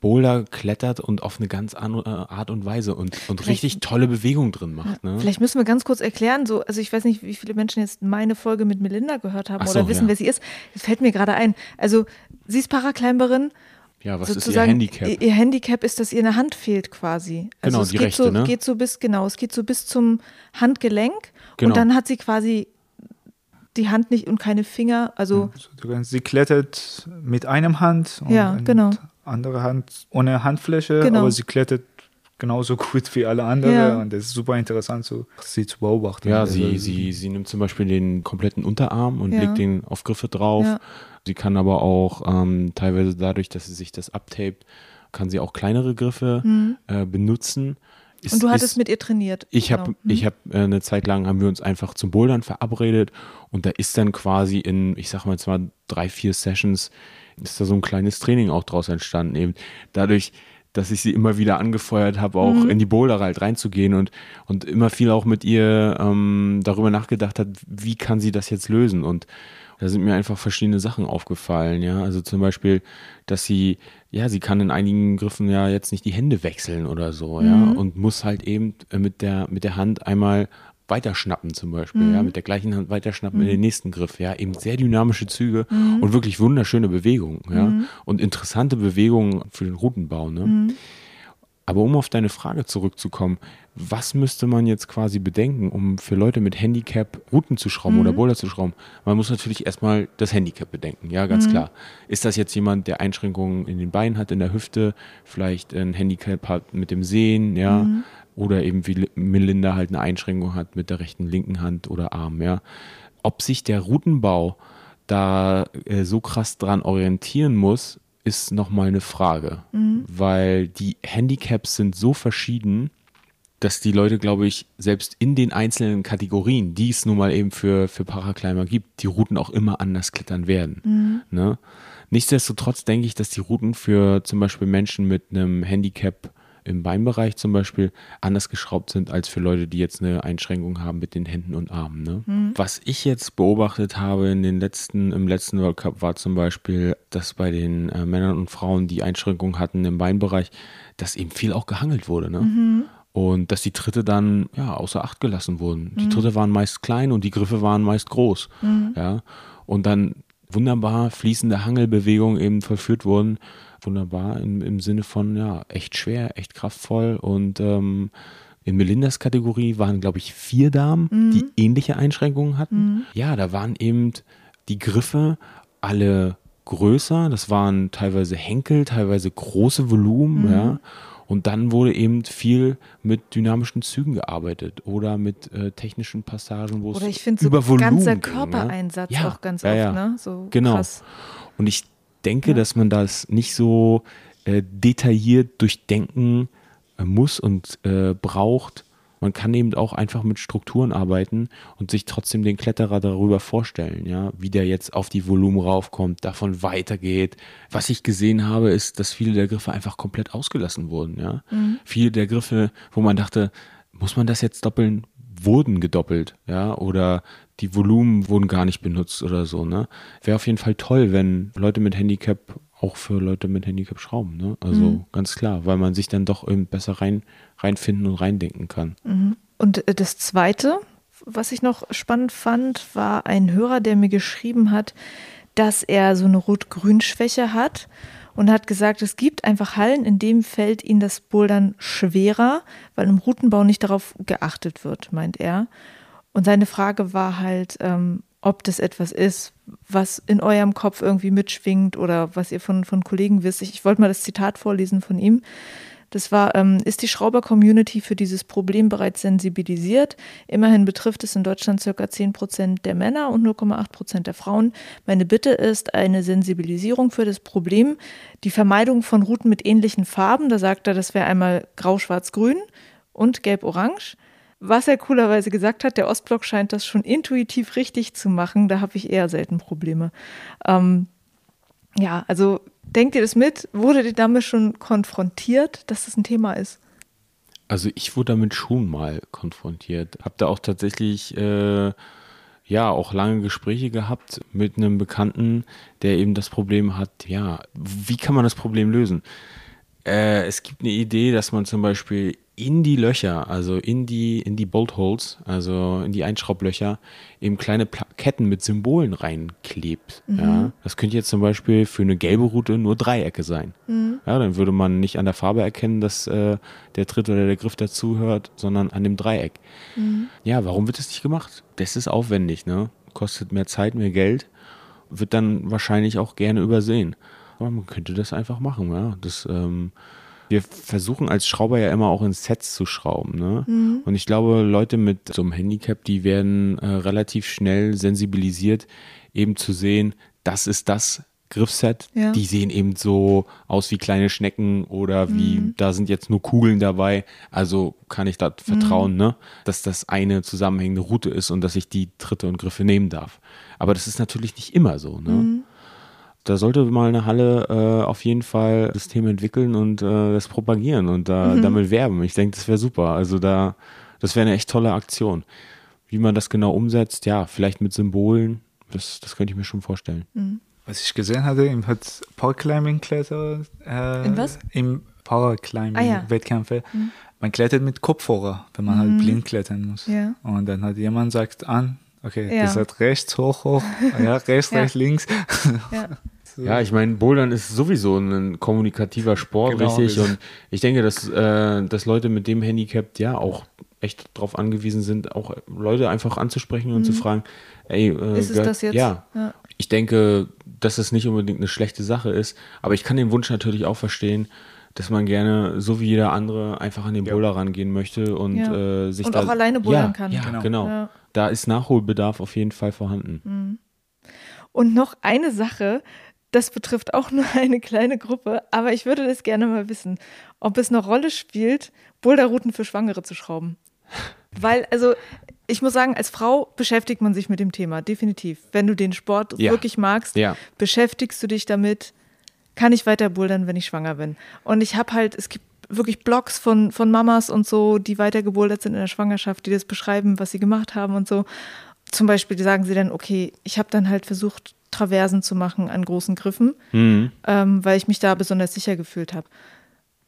Speaker 1: Boulder klettert und auf eine ganz andere Art und Weise und, und
Speaker 2: Vielleicht-
Speaker 1: richtig tolle Bewegungen drin macht. Ne?
Speaker 2: Vielleicht müssen wir ganz kurz erklären, so, also ich weiß nicht, wie viele Menschen jetzt meine Folge mit Melinda gehört haben
Speaker 1: so,
Speaker 2: oder wissen,
Speaker 1: ja.
Speaker 2: wer sie ist. Das fällt mir gerade ein. Also sie ist Paraclimberin
Speaker 1: Ja, was ist ihr Handicap?
Speaker 2: Ihr, Handicap ist, dass ihr eine Hand fehlt quasi. Also
Speaker 1: Genau,
Speaker 2: es
Speaker 1: die
Speaker 2: geht
Speaker 1: rechte,
Speaker 2: so,
Speaker 1: ne?
Speaker 2: geht so bis, genau, es geht so bis zum Handgelenk
Speaker 1: Genau.
Speaker 2: und dann hat sie quasi die Hand nicht und keine Finger. Also
Speaker 3: Sie klettert mit einem Hand und
Speaker 2: Ja, genau.
Speaker 3: Andere Hand ohne Handfläche,
Speaker 2: Genau.
Speaker 3: aber sie klettert genauso gut wie alle anderen
Speaker 2: Ja.
Speaker 3: und das ist super interessant, so, sie zu beobachten.
Speaker 1: Ja,
Speaker 3: Also,
Speaker 1: sie, sie, sie nimmt zum Beispiel den kompletten Unterarm und
Speaker 2: Ja.
Speaker 1: legt den auf Griffe drauf.
Speaker 2: Ja.
Speaker 1: Sie kann aber auch ähm, teilweise dadurch, dass sie sich das abtaped, kann sie auch kleinere Griffe äh, benutzen. Ist,
Speaker 2: Mhm. und du hattest
Speaker 1: ist,
Speaker 2: mit ihr trainiert.
Speaker 1: Ich habe
Speaker 2: Genau.
Speaker 1: ich hab, äh, eine Zeit lang haben wir uns einfach zum Bouldern verabredet und da ist dann quasi in, ich sag mal mal drei, vier Sessions, ist da so ein kleines Training auch draus entstanden. Eben dadurch, dass ich sie immer wieder angefeuert habe, auch in die Boulder halt reinzugehen und, und immer viel auch mit ihr ähm, darüber nachgedacht hat, wie kann sie das jetzt lösen und da sind mir einfach verschiedene Sachen aufgefallen, ja. Also zum Beispiel, dass sie, ja, sie kann in einigen Griffen ja jetzt nicht die Hände wechseln oder so, ja, und muss halt eben mit der, mit der Hand einmal weiterschnappen zum Beispiel, ja, mit der gleichen Hand weiterschnappen in den nächsten Griff, ja, eben sehr dynamische Züge und wirklich wunderschöne Bewegungen, ja, und interessante Bewegungen für den Routenbau, ne. Aber um auf deine Frage zurückzukommen, was müsste man jetzt quasi bedenken, um für Leute mit Handicap Routen zu schrauben oder Boulder zu schrauben? Man muss natürlich erstmal das Handicap bedenken, ja, ganz klar. Ist das jetzt jemand, der Einschränkungen in den Beinen hat, in der Hüfte, vielleicht ein Handicap hat mit dem Sehen, ja, oder eben wie Melinda halt eine Einschränkung hat mit der rechten, linken Hand oder Arm, ja. Ob sich der Routenbau da äh, so krass dran orientieren muss, ist nochmal eine Frage, weil die Handicaps sind so verschieden, dass die Leute, glaube ich, selbst in den einzelnen Kategorien, die es nun mal eben für, für Paraclimber gibt, die Routen auch immer anders klettern werden. Ne? Nichtsdestotrotz denke ich, dass die Routen für zum Beispiel Menschen mit einem Handicap im Beinbereich zum Beispiel anders geschraubt sind als für Leute, die jetzt eine Einschränkung haben mit den Händen und Armen. Ne? Was ich jetzt beobachtet habe in den letzten, im letzten World Cup war zum Beispiel, dass bei den äh, Männern und Frauen, die Einschränkungen hatten im Beinbereich, dass eben viel auch gehangelt wurde. Ne? Und dass die Tritte dann ja, außer Acht gelassen wurden. Die Tritte waren meist klein und die Griffe waren meist groß. Ja? Und dann wunderbar fließende Hangelbewegungen eben vollführt wurden. Wunderbar im, im Sinne von, ja, echt schwer, echt kraftvoll. Und ähm, in Melindas Kategorie waren, glaube ich, vier Damen, die ähnliche Einschränkungen hatten. Ja, da waren eben die Griffe alle größer. Das waren teilweise Henkel, teilweise große Volumen, ja. Und dann wurde eben viel mit dynamischen Zügen gearbeitet oder mit äh, technischen Passagen, wo es
Speaker 2: Oder ich finde so
Speaker 1: über Volumen
Speaker 2: ganzer
Speaker 1: ging,
Speaker 2: Körpereinsatz
Speaker 1: ja.
Speaker 2: auch ganz
Speaker 1: ja,
Speaker 2: oft,
Speaker 1: ja.
Speaker 2: ne? So
Speaker 1: genau.
Speaker 2: krass.
Speaker 1: Und ich denke, dass man das nicht so äh, detailliert durchdenken äh, muss und äh, braucht. Man kann eben auch einfach mit Strukturen arbeiten und sich trotzdem den Kletterer darüber vorstellen, ja, wie der jetzt auf die Volumen raufkommt, davon weitergeht. Was ich gesehen habe, ist, dass viele der Griffe einfach komplett ausgelassen wurden, ja. Viele der Griffe, wo man dachte, muss man das jetzt doppeln, wurden gedoppelt, ja, oder die Volumen wurden gar nicht benutzt oder so, ne. Wäre auf jeden Fall toll, wenn Leute mit Handicap auch für Leute mit Handicap schrauben, ne. Also ganz klar, weil man sich dann doch eben besser rein, reinfinden und reindenken kann.
Speaker 2: Und äh, das Zweite, was ich noch spannend fand, war ein Hörer, der mir geschrieben hat, dass er so eine Rot-Grün-Schwäche hat und hat gesagt, es gibt einfach Hallen, in dem fällt ihm das Bouldern schwerer, weil im Routenbau nicht darauf geachtet wird, meint er. Und seine Frage war halt, ähm, ob das etwas ist, was in eurem Kopf irgendwie mitschwingt oder was ihr von, von Kollegen wisst. Ich, ich wollte mal das Zitat vorlesen von ihm. Das war, ähm, ist die Schrauber-Community für dieses Problem bereits sensibilisiert? Immerhin betrifft es in Deutschland circa 10 Prozent der Männer und 0,8 Prozent der Frauen. Meine Bitte ist eine Sensibilisierung für das Problem, die Vermeidung von Routen mit ähnlichen Farben. Da sagt er, das wäre einmal grau, schwarz, grün und gelb-orange. Was er coolerweise gesagt hat, der Ostblock scheint das schon intuitiv richtig zu machen. Da habe ich eher selten Probleme. Ähm, ja, also denkt ihr das mit? Wurde ihr damit schon konfrontiert, dass das ein Thema ist?
Speaker 1: Also ich wurde damit schon mal konfrontiert. Hab da auch tatsächlich äh, ja auch lange Gespräche gehabt mit einem Bekannten, der eben das Problem hat, ja, wie kann man das Problem lösen? Äh, es gibt eine Idee, dass man zum Beispiel in die Löcher, also in die, in die Bolt Holes, also in die Einschraublöcher, eben kleine Plaketten mit Symbolen reinklebt. Mhm. Ja, das könnte jetzt zum Beispiel für eine gelbe Route nur Dreiecke sein. Mhm. Ja, dann würde man nicht an der Farbe erkennen, dass äh, der Tritt oder der Griff dazugehört, sondern an dem Dreieck. Mhm. Ja, warum wird das nicht gemacht? Das ist aufwendig, ne? Kostet mehr Zeit, mehr Geld, wird dann wahrscheinlich auch gerne übersehen. Aber man könnte das einfach machen, ja. Das ähm, wir versuchen als Schrauber ja immer auch in Sets zu schrauben. Ne? Mhm. Und ich glaube, Leute mit so einem Handicap, die werden äh, relativ schnell sensibilisiert, eben zu sehen, das ist das Griffset. Ja. Die sehen eben so aus wie kleine Schnecken oder wie, mhm. da sind jetzt nur Kugeln dabei. Also kann ich da vertrauen, mhm. ne? dass das eine zusammenhängende Route ist und dass ich die Tritte und Griffe nehmen darf. Aber das ist natürlich nicht immer so. Ne? Da sollte mal eine Halle äh, auf jeden Fall das Thema entwickeln und äh, das propagieren und da, mhm. damit werben. Ich denke, das wäre super. Also da, das wäre eine echt tolle Aktion. Wie man das genau umsetzt, ja, vielleicht mit Symbolen, das, das könnte ich mir schon vorstellen.
Speaker 3: Mhm. Was ich gesehen hatte, im hat Powerclimbing-Kletter. Äh,
Speaker 2: In was?
Speaker 3: Im Powerclimbing-Wettkämpfe. Ah, ja. mhm. Man klettert mit Kopfhörer, wenn man halt mhm. blind klettern muss. Ja. Und dann hat jemand sagt an, Okay, ja. das hat rechts, hoch, hoch, ja, rechts, ja. rechts, links.
Speaker 1: Ja, so. ja ich meine, Bouldern ist sowieso ein kommunikativer Sport, genau, richtig. Und ich denke, dass, äh, dass Leute mit dem Handicap ja auch echt darauf angewiesen sind, auch Leute einfach anzusprechen und mhm. zu fragen, ey,
Speaker 2: äh, ist es das jetzt?
Speaker 1: Ja. ja. Ich denke, dass es nicht unbedingt eine schlechte Sache ist, aber ich kann den Wunsch natürlich auch verstehen, dass man gerne, so wie jeder andere, einfach an den ja. Boulder rangehen möchte und ja. äh, sich
Speaker 2: und
Speaker 1: da,
Speaker 2: auch alleine bouldern
Speaker 1: ja,
Speaker 2: kann.
Speaker 1: Ja, genau. genau da ist Nachholbedarf auf jeden Fall vorhanden. Mhm.
Speaker 2: Und noch eine Sache, das betrifft auch nur eine kleine Gruppe, aber ich würde das gerne mal wissen, ob es eine Rolle spielt, Boulderrouten für Schwangere zu schrauben. Weil, also, ich muss sagen, als Frau beschäftigt man sich mit dem Thema, definitiv. Wenn du den Sport ja. wirklich magst, ja. beschäftigst du dich damit, kann ich weiter bouldern, wenn ich schwanger bin. Und ich habe halt, es gibt wirklich Blogs von, von Mamas und so, die weitergebouldert sind in der Schwangerschaft, die das beschreiben, was sie gemacht haben und so. Zum Beispiel sagen sie dann, okay, ich habe dann halt versucht, Traversen zu machen an großen Griffen, mhm. ähm, weil ich mich da besonders sicher gefühlt habe.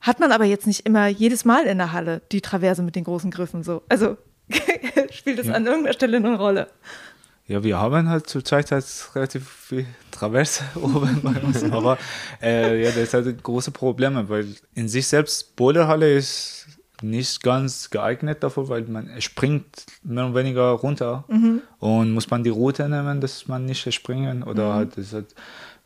Speaker 2: Hat man aber jetzt nicht immer jedes Mal in der Halle die Traverse mit den großen Griffen so. Also spielt das ja. an irgendeiner Stelle eine Rolle.
Speaker 3: Ja, wir haben halt zurzeit halt relativ viel Traverse oben bei uns, aber äh, ja, das ist halt große Probleme, weil in sich selbst Boulderhalle ist nicht ganz geeignet dafür, weil man springt mehr oder weniger runter mhm. und muss man die Route nehmen, dass man nicht springen oder mhm. halt, das halt,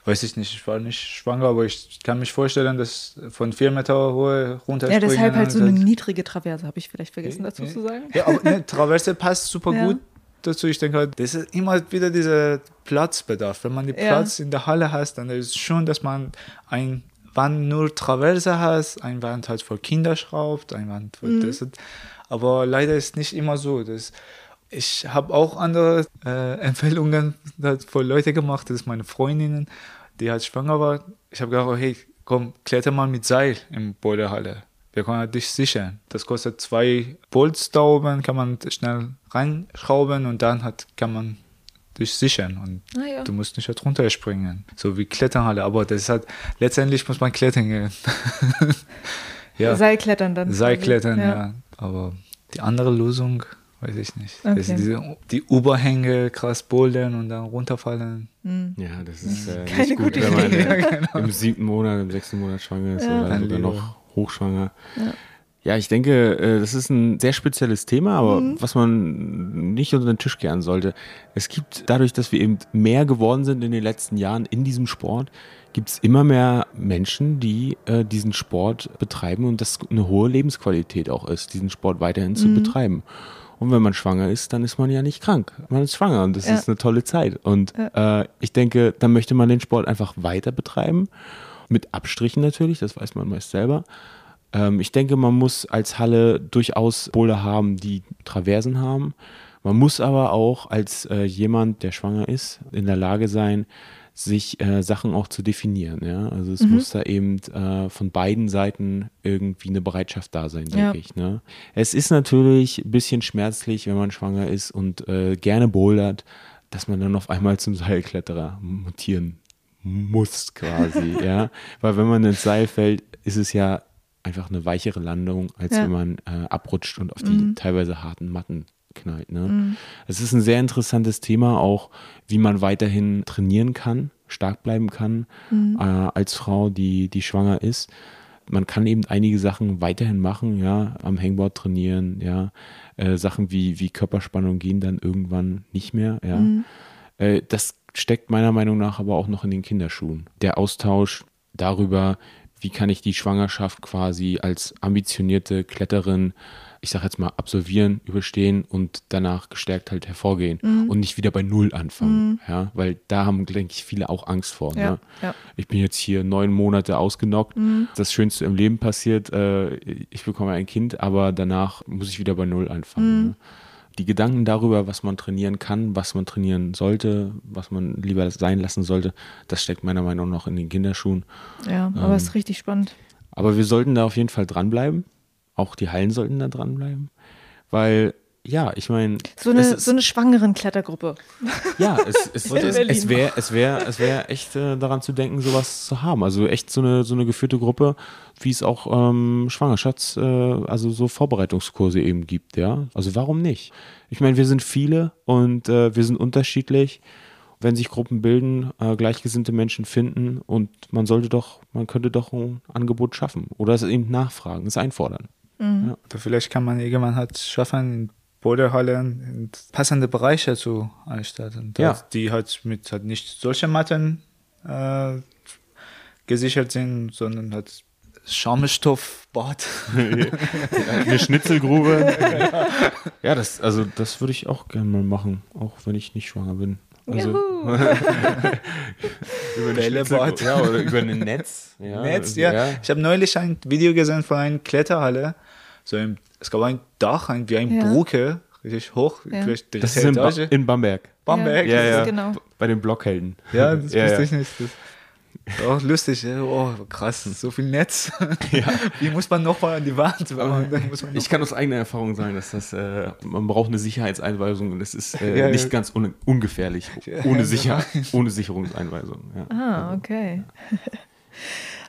Speaker 3: weiß ich nicht, ich war nicht schwanger, aber ich kann mich vorstellen, dass von vier Meter hohe runter
Speaker 2: Ja, deshalb halt so eine niedrige Traverse, habe ich vielleicht vergessen dazu
Speaker 3: ja,
Speaker 2: zu sagen.
Speaker 3: Ja, aber ne, Traverse passt super ja. gut dazu. Ich denke halt, das ist immer wieder dieser Platzbedarf. Wenn man den ja. Platz in der Halle hat, dann ist es schon, dass man ein Wand nur Traverse hat, ein Wand halt für Kinder schraubt, ein Wand für mhm. das. Aber leider ist nicht immer so. Das, ich habe auch andere äh, Empfehlungen für Leute gemacht, das ist meine Freundin, die halt schwanger war. Ich habe gesagt, hey, komm, kletter mal mit Seil in Boulderhalle wir können dich sichern. Das kostet zwei Bolts da oben, kann man schnell reinschrauben und dann hat, kann man dich sichern und ah, ja. du musst nicht drunter springen. So wie Kletternhalle, aber das ist halt, letztendlich muss man klettern gehen.
Speaker 2: ja. Seilklettern dann.
Speaker 3: Seilklettern, ja. ja. Aber die andere Lösung, weiß ich nicht. Okay. Das diese, die Überhänge krass bouldern und dann runterfallen.
Speaker 1: Mhm. Ja, das ist äh, Keine nicht gut, wenn man ja, genau. im siebten Monat, im sechsten Monat schwanger ist oder sogar noch hochschwanger. Ja. Ja, ich denke, äh, das ist ein sehr spezielles Thema, aber mhm. was man nicht unter den Tisch kehren sollte. Es gibt dadurch, dass wir eben mehr geworden sind in den letzten Jahren in diesem Sport, gibt es immer mehr Menschen, die äh, diesen Sport betreiben und das eine hohe Lebensqualität auch ist, diesen Sport weiterhin mhm. zu betreiben. Und wenn man schwanger ist, dann ist man ja nicht krank. Man ist schwanger und das ja. ist eine tolle Zeit. Und ja. äh, ich denke, dann möchte man den Sport einfach weiter betreiben mit Abstrichen natürlich, das weiß man meist selber. Ähm, ich denke, man muss als Halle durchaus Boulder haben, die Traversen haben. Man muss aber auch als äh, jemand, der schwanger ist, in der Lage sein, sich äh, Sachen auch zu definieren. Ja? Also es mhm. muss da eben äh, von beiden Seiten irgendwie eine Bereitschaft da sein, denke ja. ich. Ne? Es ist natürlich ein bisschen schmerzlich, wenn man schwanger ist und äh, gerne bouldert, dass man dann auf einmal zum Seilkletterer mutieren muss quasi, ja. Weil wenn man ins Seil fällt, ist es ja einfach eine weichere Landung, als
Speaker 2: Ja.
Speaker 1: wenn man äh, abrutscht und auf die
Speaker 2: Mhm.
Speaker 1: teilweise harten Matten knallt. Ne?
Speaker 2: Mhm.
Speaker 1: Es ist ein sehr interessantes Thema, auch wie man weiterhin trainieren kann, stark bleiben kann
Speaker 2: Mhm.
Speaker 1: äh, als Frau, die, die schwanger ist. Man kann eben einige Sachen weiterhin machen, ja, am Hangboard trainieren, ja. Äh, Sachen wie, wie Körperspannung gehen dann irgendwann nicht mehr, ja.
Speaker 2: Mhm.
Speaker 1: Äh, das steckt meiner Meinung nach aber auch noch in den Kinderschuhen. Der Austausch darüber, wie kann ich die Schwangerschaft quasi als ambitionierte Kletterin, ich sag jetzt mal, absolvieren, überstehen und danach gestärkt halt hervorgehen
Speaker 2: Mhm.
Speaker 1: und nicht wieder bei Null anfangen. Ja, weil da haben, denke ich, viele auch Angst vor.
Speaker 2: Ja,
Speaker 1: Ne?
Speaker 2: ja.
Speaker 1: Ich bin jetzt hier neun Monate ausgenockt.
Speaker 2: Mhm.
Speaker 1: Das Schönste im Leben passiert, äh, ich bekomme ein Kind, aber danach muss ich wieder bei Null anfangen.
Speaker 2: Mhm.
Speaker 1: Ne? Die Gedanken darüber, was man trainieren kann, was man trainieren sollte, was man lieber sein lassen sollte, das steckt meiner Meinung nach in den Kinderschuhen.
Speaker 2: Ja, aber es ist richtig spannend.
Speaker 1: Aber wir sollten da auf jeden Fall dranbleiben. Auch die Hallen sollten da dranbleiben. Weil, ja, ich meine.
Speaker 2: So eine, so eine schwangeren Klettergruppe.
Speaker 1: Ja, es, es, es, es wäre es wär, es wär echt äh, daran zu denken, sowas zu haben. Also echt so eine, so eine geführte Gruppe, wie es auch ähm, Schwangerschafts-, äh, also so Vorbereitungskurse eben gibt, ja. Also warum nicht? Ich meine, wir sind viele und äh, wir sind unterschiedlich. Wenn sich Gruppen bilden, äh, gleichgesinnte Menschen finden und man sollte doch, man könnte doch ein Angebot schaffen oder es eben nachfragen, es einfordern.
Speaker 3: Oder vielleicht kann man irgendwann halt schaffen, in Boulderhallen in passende Bereiche zu einstatten.
Speaker 1: Ja.
Speaker 3: Die halt mit halt nicht solche Matten äh, gesichert sind, sondern halt Schaumstoffbad.
Speaker 1: Eine Schnitzelgrube. ja, das, also das würde ich auch gerne mal machen, auch wenn ich nicht schwanger bin. Also, über
Speaker 3: Bällebad.
Speaker 1: Ja, oder über ein Netz. Ja,
Speaker 3: Netz, ja. Ich habe neulich ein Video gesehen von einer Kletterhalle. So im, es gab ein Dach, ein, wie eine
Speaker 2: Ja.
Speaker 3: Brücke, richtig hoch.
Speaker 2: Ja.
Speaker 3: vielleicht
Speaker 1: Das ist in, ba in Bamberg.
Speaker 3: Bamberg.
Speaker 1: Ja, ja.
Speaker 2: genau.
Speaker 1: Bei den Blockhelden.
Speaker 3: Ja, das
Speaker 1: Ja,
Speaker 3: wusste
Speaker 1: ja.
Speaker 3: ich nicht. Das auch lustig. ja. Oh, krass, so viel Netz.
Speaker 1: Ja.
Speaker 3: Wie muss man nochmal an die Wand?
Speaker 1: Ich kann aus eigener Erfahrung sagen, dass das, äh, man braucht eine Sicherheitseinweisung und es ist äh,
Speaker 3: Ja, ja.
Speaker 1: nicht ganz un ungefährlich,
Speaker 3: Ja,
Speaker 1: ohne,
Speaker 3: ja,
Speaker 1: Sicher ohne Sicherungseinweisung. Ja.
Speaker 2: Ah, okay.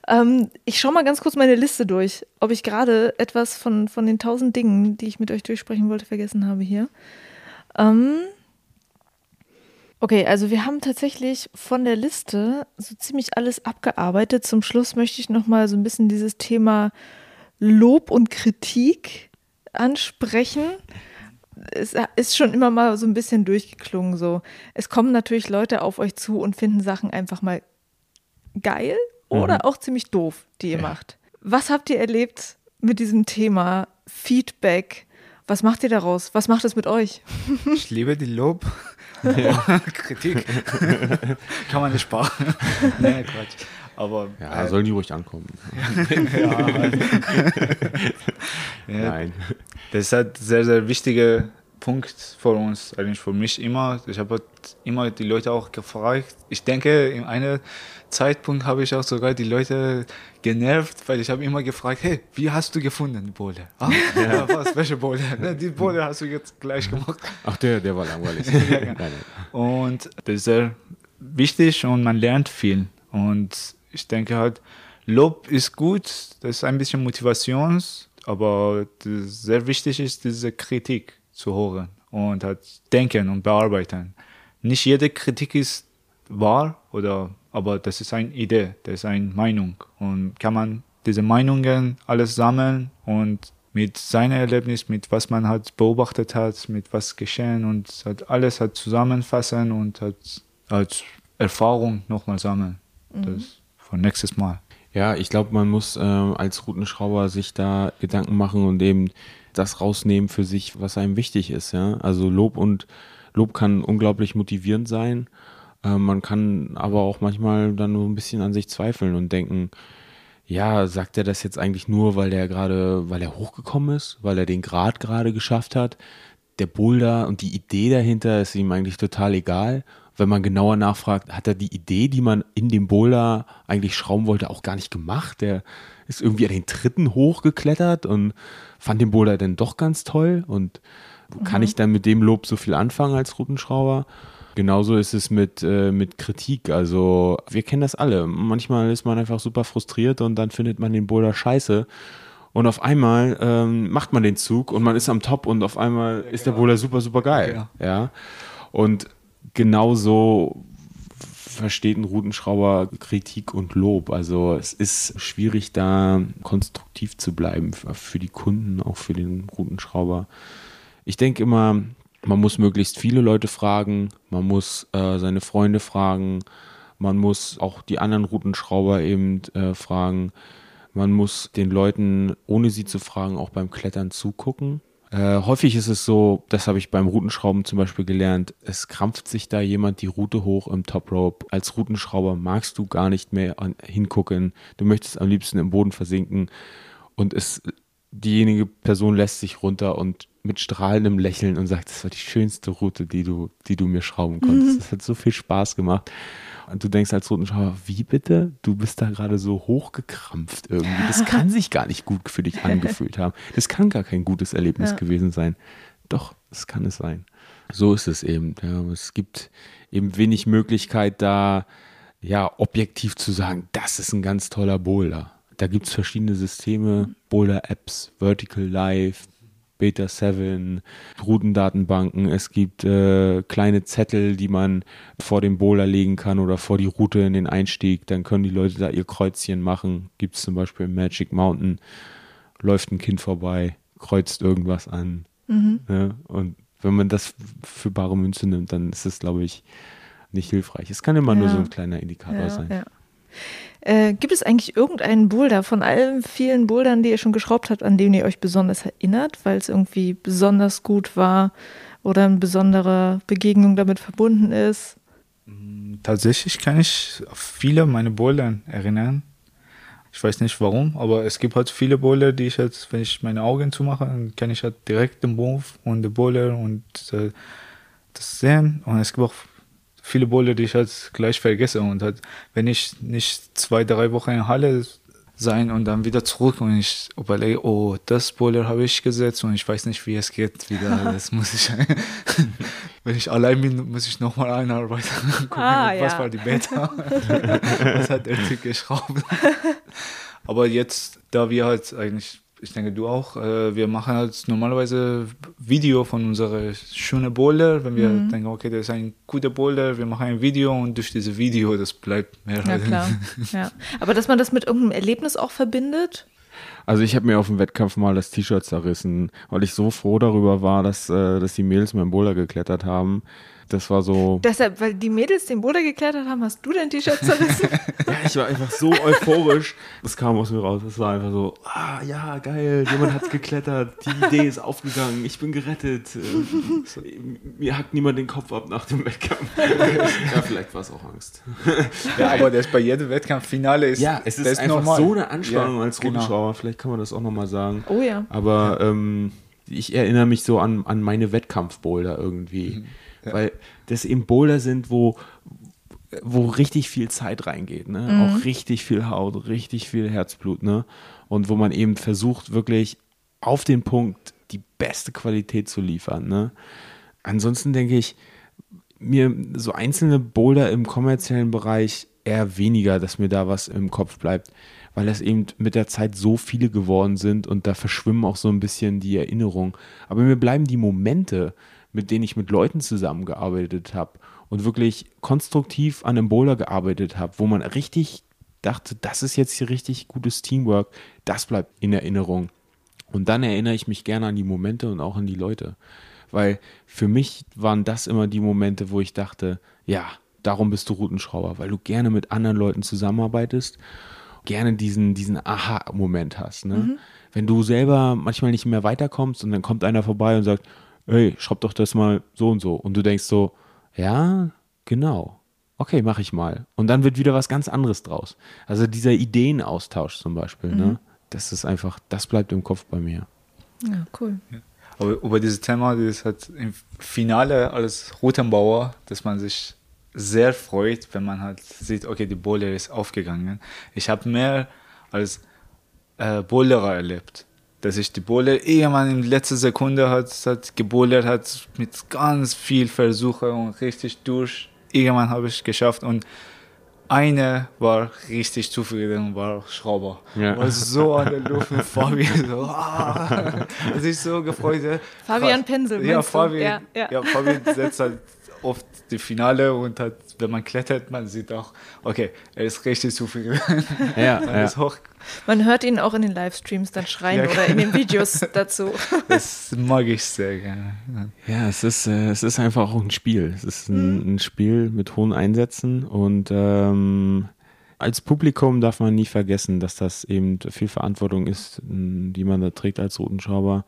Speaker 2: Ähm, ich schaue mal ganz kurz meine Liste durch, ob ich gerade etwas von, von den tausend Dingen, die ich mit euch durchsprechen wollte, vergessen habe hier. Ähm, okay, also wir haben tatsächlich von der Liste so ziemlich alles abgearbeitet. Zum Schluss möchte ich noch mal so ein bisschen dieses Thema Lob und Kritik ansprechen es ist schon immer mal so ein bisschen durchgeklungen so. Es kommen natürlich Leute auf euch zu und finden Sachen einfach mal geil oder auch ziemlich doof, die ihr
Speaker 1: Ja.
Speaker 2: macht. Was habt ihr erlebt mit diesem Thema Feedback? Was macht ihr daraus? Was macht es mit euch?
Speaker 3: Ich liebe die Lob. Kritik. Kann man nicht sparen. nee, Quatsch. Aber
Speaker 1: Ja,
Speaker 3: äh,
Speaker 1: sollen die ruhig ankommen.
Speaker 3: ja, ja,
Speaker 1: Nein.
Speaker 3: Das ist halt sehr, sehr wichtiger Punkt für uns, eigentlich für mich immer. Ich habe immer die Leute auch gefragt. Ich denke, in einem Zeitpunkt habe ich auch sogar die Leute genervt, weil ich habe immer gefragt, hey, wie hast du gefunden die Bohle? Ah, ja. was, welche Bohle? "Na, Die Bohle hast du jetzt gleich gemacht.
Speaker 1: Ach, der, der war langweilig.
Speaker 3: Ja, ja.
Speaker 1: Nein.
Speaker 3: Und das ist sehr wichtig und man lernt viel. Und ich denke halt, Lob ist gut, das ist ein bisschen Motivations, aber sehr wichtig ist, diese Kritik zu hören und halt denken und bearbeiten. Nicht jede Kritik ist wahr, oder, aber das ist eine Idee, das ist eine Meinung. Und kann man diese Meinungen alles sammeln und mit seinem Erlebnis, mit was man halt beobachtet hat, mit was geschehen und halt alles halt zusammenfassen und halt als Erfahrung nochmal sammeln. Das für nächstes Mal.
Speaker 1: Ja, ich glaube, man muss ähm, als Routenschrauber sich da Gedanken machen und eben das rausnehmen für sich, was einem wichtig ist. Ja? Also Lob und Lob kann unglaublich motivierend sein. Ähm, man kann aber auch manchmal dann nur ein bisschen an sich zweifeln und denken, ja, sagt er das jetzt eigentlich nur, weil er gerade, weil er hochgekommen ist, weil er den Grad gerade geschafft hat? Der Boulder und die Idee dahinter ist ihm eigentlich total egal. Wenn man genauer nachfragt, hat er die Idee, die man in dem Boulder eigentlich schrauben wollte, auch gar nicht gemacht. Der ist irgendwie an den Tritten hochgeklettert und fand den Boulder dann doch ganz toll. Und kann ich dann mit dem Lob so viel anfangen als Routenschrauber? Genauso ist es mit, äh, mit Kritik. Also wir kennen das alle. Manchmal ist man einfach super frustriert und dann findet man den Boulder scheiße. Und auf einmal ähm, macht man den Zug und man ist am Top und auf einmal ist der Bowler super, super geil. Ja. ja. Und genauso versteht ein Routenschrauber Kritik und Lob. Also es ist schwierig, da konstruktiv zu bleiben für die Kunden, auch für den Routenschrauber. Ich denke immer, man muss möglichst viele Leute fragen, man muss äh, seine Freunde fragen, man muss auch die anderen Routenschrauber eben äh, fragen. Man muss den Leuten, ohne sie zu fragen, auch beim Klettern zugucken. Äh, häufig ist es so, das habe ich beim Routenschrauben zum Beispiel gelernt, es krampft sich da jemand die Route hoch im Top Rope. Als Routenschrauber magst du gar nicht mehr an, hingucken. Du möchtest am liebsten im Boden versinken und es, diejenige Person lässt sich runter und mit strahlendem Lächeln und sagt, das war die schönste Route, die du, die du mir schrauben konntest. Mhm. Das hat so viel Spaß gemacht. Und du denkst als Rotenschauer, wie bitte? Du bist da gerade so hochgekrampft irgendwie. Das kann sich gar nicht gut für dich angefühlt haben. Das kann gar kein gutes Erlebnis ja. gewesen sein. Doch, das kann es sein. So ist es eben. Ja, es gibt eben wenig Möglichkeit, da ja objektiv zu sagen, das ist ein ganz toller Boulder. Da gibt es verschiedene Systeme, Boulder-Apps, Vertical Live, Beta 7, Routendatenbanken. Es gibt äh, kleine Zettel, die man vor dem Bowler legen kann oder vor die Route in den Einstieg. Dann können die Leute da ihr Kreuzchen machen. Gibt es zum Beispiel im Magic Mountain, läuft ein Kind vorbei, kreuzt irgendwas an. Mhm. Ne? Und wenn man das für bare Münze nimmt, dann ist es, glaube ich, nicht hilfreich. Es kann immer ja. nur so ein kleiner Indikator ja, sein. Ja.
Speaker 2: Äh, gibt es eigentlich irgendeinen Boulder von allen vielen Bouldern, die ihr schon geschraubt habt, an den ihr euch besonders erinnert, weil es irgendwie besonders gut war oder eine besondere Begegnung damit verbunden ist?
Speaker 3: Mm, tatsächlich kann ich viele meiner Boulder erinnern. Ich weiß nicht warum, aber es gibt halt viele Boulder, die ich jetzt, wenn ich meine Augen zumache, dann kann ich halt direkt den Move und den Boulder und äh, das sehen. Und es gibt auch viele Bowler, die ich halt gleich vergesse. Und halt, wenn ich nicht zwei, drei Wochen in Halle sein und dann wieder zurück und ich überlege, oh, das Bowler habe ich gesetzt und ich weiß nicht, wie es geht wieder. Das muss ich, wenn ich allein bin, muss ich nochmal einarbeiten. Gucken, ah, was ja. war die Beta? was hat der Typ geschraubt? Aber jetzt, da wir halt eigentlich ich denke du auch, äh, wir machen halt normalerweise Video von unserer schönen Boulder, wenn wir mhm. denken, okay, das ist ein guter Boulder, wir machen ein Video und durch dieses Video, das bleibt mehr.
Speaker 2: Ja, klar. ja. Aber dass man das mit irgendeinem Erlebnis auch verbindet?
Speaker 1: Also ich habe mir auf dem Wettkampf mal das T-Shirt zerrissen, weil ich so froh darüber war, dass, äh, dass die Mädels meinen Boulder geklettert haben. Das war so.
Speaker 2: Deshalb, weil die Mädels den Boulder geklettert haben, hast du dein T-Shirt zerrissen?
Speaker 1: ja, ich war einfach so euphorisch. Das kam aus mir raus. Das war einfach so, ah ja, geil, jemand hat's geklettert, die Idee ist aufgegangen, ich bin gerettet. Mir hackt niemand den Kopf ab nach dem Wettkampf. ja, vielleicht war es auch Angst.
Speaker 3: ja, aber das bei jedem Wettkampffinale ist.
Speaker 1: Ja, es ist, ist einfach normal. so eine Anspannung ja, als Rundschauer. Genau. Vielleicht kann man das auch nochmal sagen.
Speaker 2: Oh ja.
Speaker 1: Aber ähm, ich erinnere mich so an, an meine Wettkampfboulder irgendwie. Mhm ja. Weil das eben Boulder sind, wo, wo richtig viel Zeit reingeht, ne? Mhm. Auch richtig viel Haut, richtig viel Herzblut, ne? Und wo man eben versucht, wirklich auf den Punkt die beste Qualität zu liefern, ne? Ansonsten denke ich, mir so einzelne Boulder im kommerziellen Bereich eher weniger, dass mir da was im Kopf bleibt, weil es eben mit der Zeit so viele geworden sind und da verschwimmen auch so ein bisschen die Erinnerungen. Aber mir bleiben die Momente, mit denen ich mit Leuten zusammengearbeitet habe und wirklich konstruktiv an einem Boulder gearbeitet habe, wo man richtig dachte, das ist jetzt hier richtig gutes Teamwork, das bleibt in Erinnerung. Und dann erinnere ich mich gerne an die Momente und auch an die Leute. Weil für mich waren das immer die Momente, wo ich dachte, ja, darum bist du Routenschrauber, weil du gerne mit anderen Leuten zusammenarbeitest, gerne diesen, diesen Aha-Moment hast. Ne? Mhm. Wenn du selber manchmal nicht mehr weiterkommst und dann kommt einer vorbei und sagt, ey, schraub doch das mal so und so. Und du denkst so, ja, genau. Okay, mach ich mal. Und dann wird wieder was ganz anderes draus. Also dieser Ideenaustausch zum Beispiel, ne? mhm. ne? Das ist einfach, das bleibt im Kopf bei mir.
Speaker 2: Ja, cool. Ja.
Speaker 3: Aber über dieses Thema, das hat im Finale als Routenbauer, dass man sich sehr freut, wenn man halt sieht, okay, die Boulder ist aufgegangen. Ich habe mehr als äh, Boulderer erlebt dass ich die Bohle irgendwann in letzter Sekunde hat, hat gebollert hat mit ganz viel Versuche und richtig durch. Irgendwann habe ich es geschafft und eine war richtig zufrieden, war Schrauber.
Speaker 1: Ja.
Speaker 3: War so an der Luft mit Fabian. So, ah, sich so gefreut.
Speaker 2: Fabian Pensel,
Speaker 3: Ja? Fabian,
Speaker 2: Ja,
Speaker 3: ja,
Speaker 2: ja.
Speaker 3: Fabian setzt halt oft die Finale und hat, wenn man klettert, man sieht auch, okay, er ist richtig zufrieden.
Speaker 1: Ja,
Speaker 3: Man
Speaker 1: ja.
Speaker 3: ist hoch.
Speaker 2: Man hört ihn auch in den Livestreams dann schreien
Speaker 3: Ja,
Speaker 2: oder in den Videos dazu.
Speaker 3: Das mag ich sehr gerne.
Speaker 1: Ja, es ist, äh, es ist einfach auch ein Spiel. Es ist ein, ein Spiel mit hohen Einsätzen und ähm, als Publikum darf man nie vergessen, dass das eben viel Verantwortung ist, die man da trägt als Routenschrauber.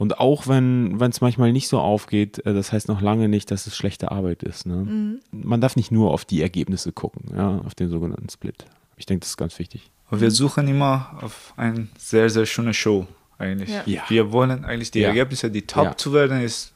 Speaker 1: Und auch wenn es manchmal nicht so aufgeht, äh, das heißt noch lange nicht, dass es schlechte Arbeit ist. Ne? Man darf nicht nur auf die Ergebnisse gucken, ja, auf den sogenannten Split. Ich denke, das ist ganz wichtig.
Speaker 3: Wir suchen immer auf eine sehr, sehr schöne Show eigentlich.
Speaker 2: Ja.
Speaker 3: Wir wollen eigentlich die
Speaker 1: Ja.
Speaker 3: Ergebnisse, die top
Speaker 1: Ja.
Speaker 3: zu werden, ist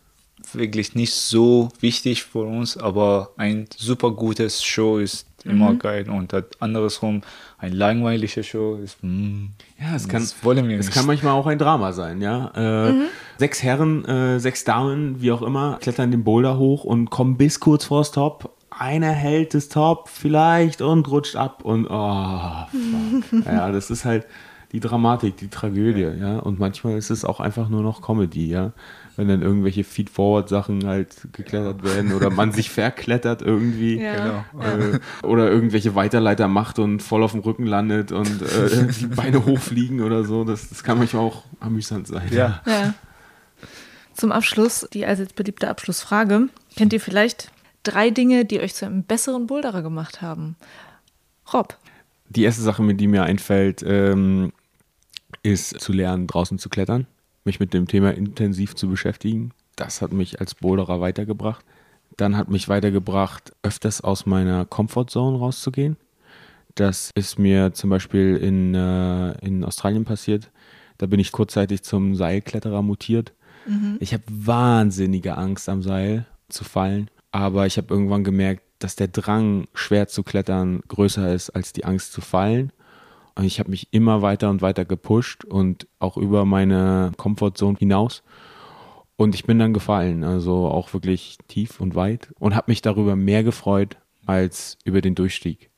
Speaker 3: wirklich nicht so wichtig für uns, aber ein super gutes Show ist immer geil und das andersrum, ein langweiliger Show ist, mm,
Speaker 1: Ja, es kann,
Speaker 3: das wollen wir
Speaker 1: es
Speaker 3: nicht.
Speaker 1: kann manchmal auch ein Drama sein, ja. Äh, Sechs Herren, äh, sechs Damen, wie auch immer, klettern den Boulder hoch und kommen bis kurz vors Top. Einer hält das Top vielleicht und rutscht ab und oh, fuck. ja, das ist halt die Dramatik, die Tragödie, ja. Und manchmal ist es auch einfach nur noch Comedy, ja. Wenn dann irgendwelche Feed-Forward-Sachen halt geklettert werden oder man sich verklettert irgendwie.
Speaker 2: Ja.
Speaker 3: Genau.
Speaker 1: Äh, oder irgendwelche Weiterleiter macht und voll auf dem Rücken landet und äh, die Beine hochfliegen oder so. Das, das kann manchmal auch amüsant sein.
Speaker 3: Ja.
Speaker 2: Ja. Zum Abschluss, die allseits beliebte Abschlussfrage. Kennt ihr vielleicht drei Dinge, die euch zu einem besseren Boulderer gemacht haben? Rob.
Speaker 1: Die erste Sache, mit die mir einfällt, ähm, ist zu lernen, draußen zu klettern, mich mit dem Thema intensiv zu beschäftigen. Das hat mich als Boulderer weitergebracht. Dann hat mich weitergebracht, öfters aus meiner Comfortzone rauszugehen. Das ist mir zum Beispiel in, äh, in Australien passiert. Da bin ich kurzzeitig zum Seilkletterer mutiert. Ich habe wahnsinnige Angst am Seil zu fallen, aber ich habe irgendwann gemerkt, dass der Drang, schwer zu klettern, größer ist als die Angst zu fallen. Ich habe mich immer weiter und weiter gepusht und auch über meine Comfortzone hinaus. Und ich bin dann gefallen, also auch wirklich tief und weit und habe mich darüber mehr gefreut als über den Durchstieg.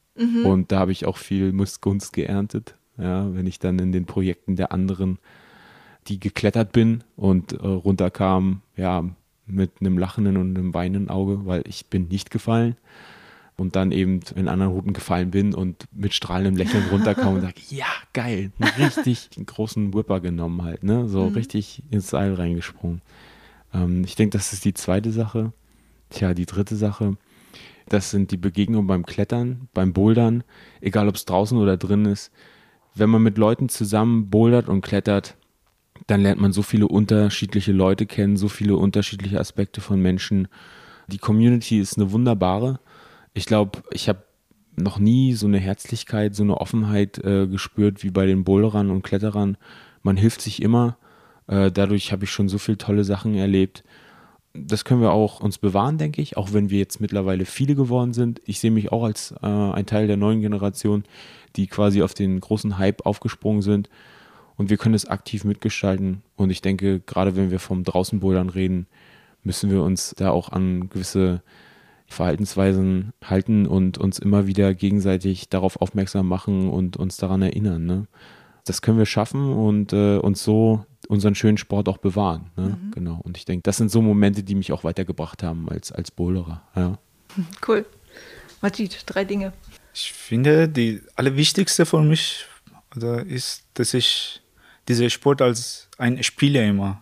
Speaker 1: Und da habe ich auch viel Missgunst geerntet, ja, wenn ich dann in den Projekten der anderen, die geklettert bin und äh, runterkam, ja, mit einem lachenden und einem weinenden Auge, weil ich bin nicht gefallen und dann eben in anderen Routen gefallen bin und mit strahlendem Lächeln runterkam und sage, ja, geil, richtig einen großen Whipper genommen halt, ne, so richtig ins Seil reingesprungen. Ähm, ich denke, das ist die zweite Sache. Tja, die dritte Sache, das sind die Begegnungen beim Klettern, beim Bouldern, egal ob es draußen oder drin ist. Wenn man mit Leuten zusammen bouldert und klettert, dann lernt man so viele unterschiedliche Leute kennen, so viele unterschiedliche Aspekte von Menschen. Die Community ist eine wunderbare. Ich glaube, ich habe noch nie so eine Herzlichkeit, so eine Offenheit äh, gespürt wie bei den Boulderern und Kletterern. Man hilft sich immer. Äh, dadurch habe ich schon so viele tolle Sachen erlebt. Das können wir auch uns bewahren, denke ich, auch wenn wir jetzt mittlerweile viele geworden sind. Ich sehe mich auch als äh, ein Teil der neuen Generation, die quasi auf den großen Hype aufgesprungen sind. Und wir können es aktiv mitgestalten. Und ich denke, gerade wenn wir vom Draußenbouldern reden, müssen wir uns da auch an gewisse Verhaltensweisen halten und uns immer wieder gegenseitig darauf aufmerksam machen und uns daran erinnern. Ne? Das können wir schaffen und äh, uns so unseren schönen Sport auch bewahren. Ne? Genau. Und ich denke, das sind so Momente, die mich auch weitergebracht haben als, als Boulderer. Ja.
Speaker 2: Cool. Majid, drei Dinge.
Speaker 3: Ich finde, die allerwichtigste für mich ist, dass ich diesen Sport als ein Spieler immer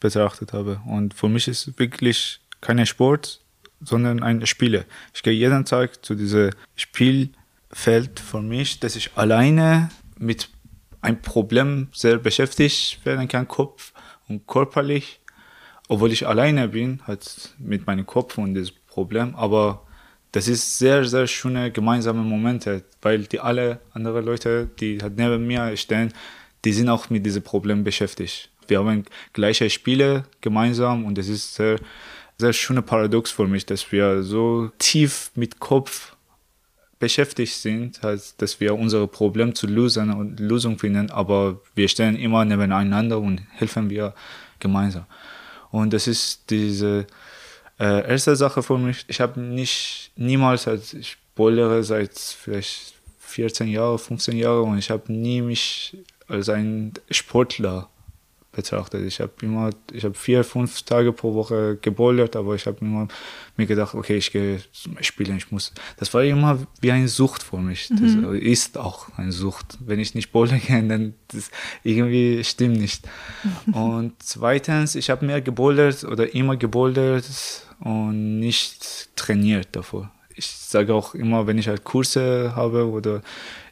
Speaker 3: betrachtet habe. Und für mich ist wirklich kein Sport, sondern ein Spieler. Ich gehe jeden Tag zu diesem Spielfeld für mich, dass ich alleine mit einem Problem sehr beschäftigt werden kann, Kopf und körperlich. Obwohl ich alleine bin, halt mit meinem Kopf und das Problem, aber das ist sehr, sehr schöne gemeinsame Momente, weil die alle anderen Leute, die halt neben mir stehen, die sind auch mit diesem Problem beschäftigt. Wir haben gleiche Spiele gemeinsam und das ist sehr, sehr schöne Paradox für mich, dass wir so tief mit Kopf beschäftigt sind, halt, dass wir unsere Probleme zu lösen und Lösung finden, aber wir stehen immer nebeneinander und helfen wir gemeinsam. Und das ist diese äh, erste Sache für mich. Ich habe nicht niemals, halt, ich bouldere seit vielleicht 14 Jahren, 15 Jahren und ich habe nie mich als ein Sportler betrachtet. Ich habe immer, ich habe vier, fünf Tage pro Woche gebouldert, aber ich habe immer mir gedacht, okay, ich gehe spielen, ich muss. Das war immer wie eine Sucht für mich. Das mhm. ist auch eine Sucht. Wenn ich nicht bouldern kann, dann das irgendwie stimmt nicht. und zweitens, ich habe mehr gebouldert oder immer gebouldert und nicht trainiert davor. Ich sage auch immer, wenn ich halt Kurse habe oder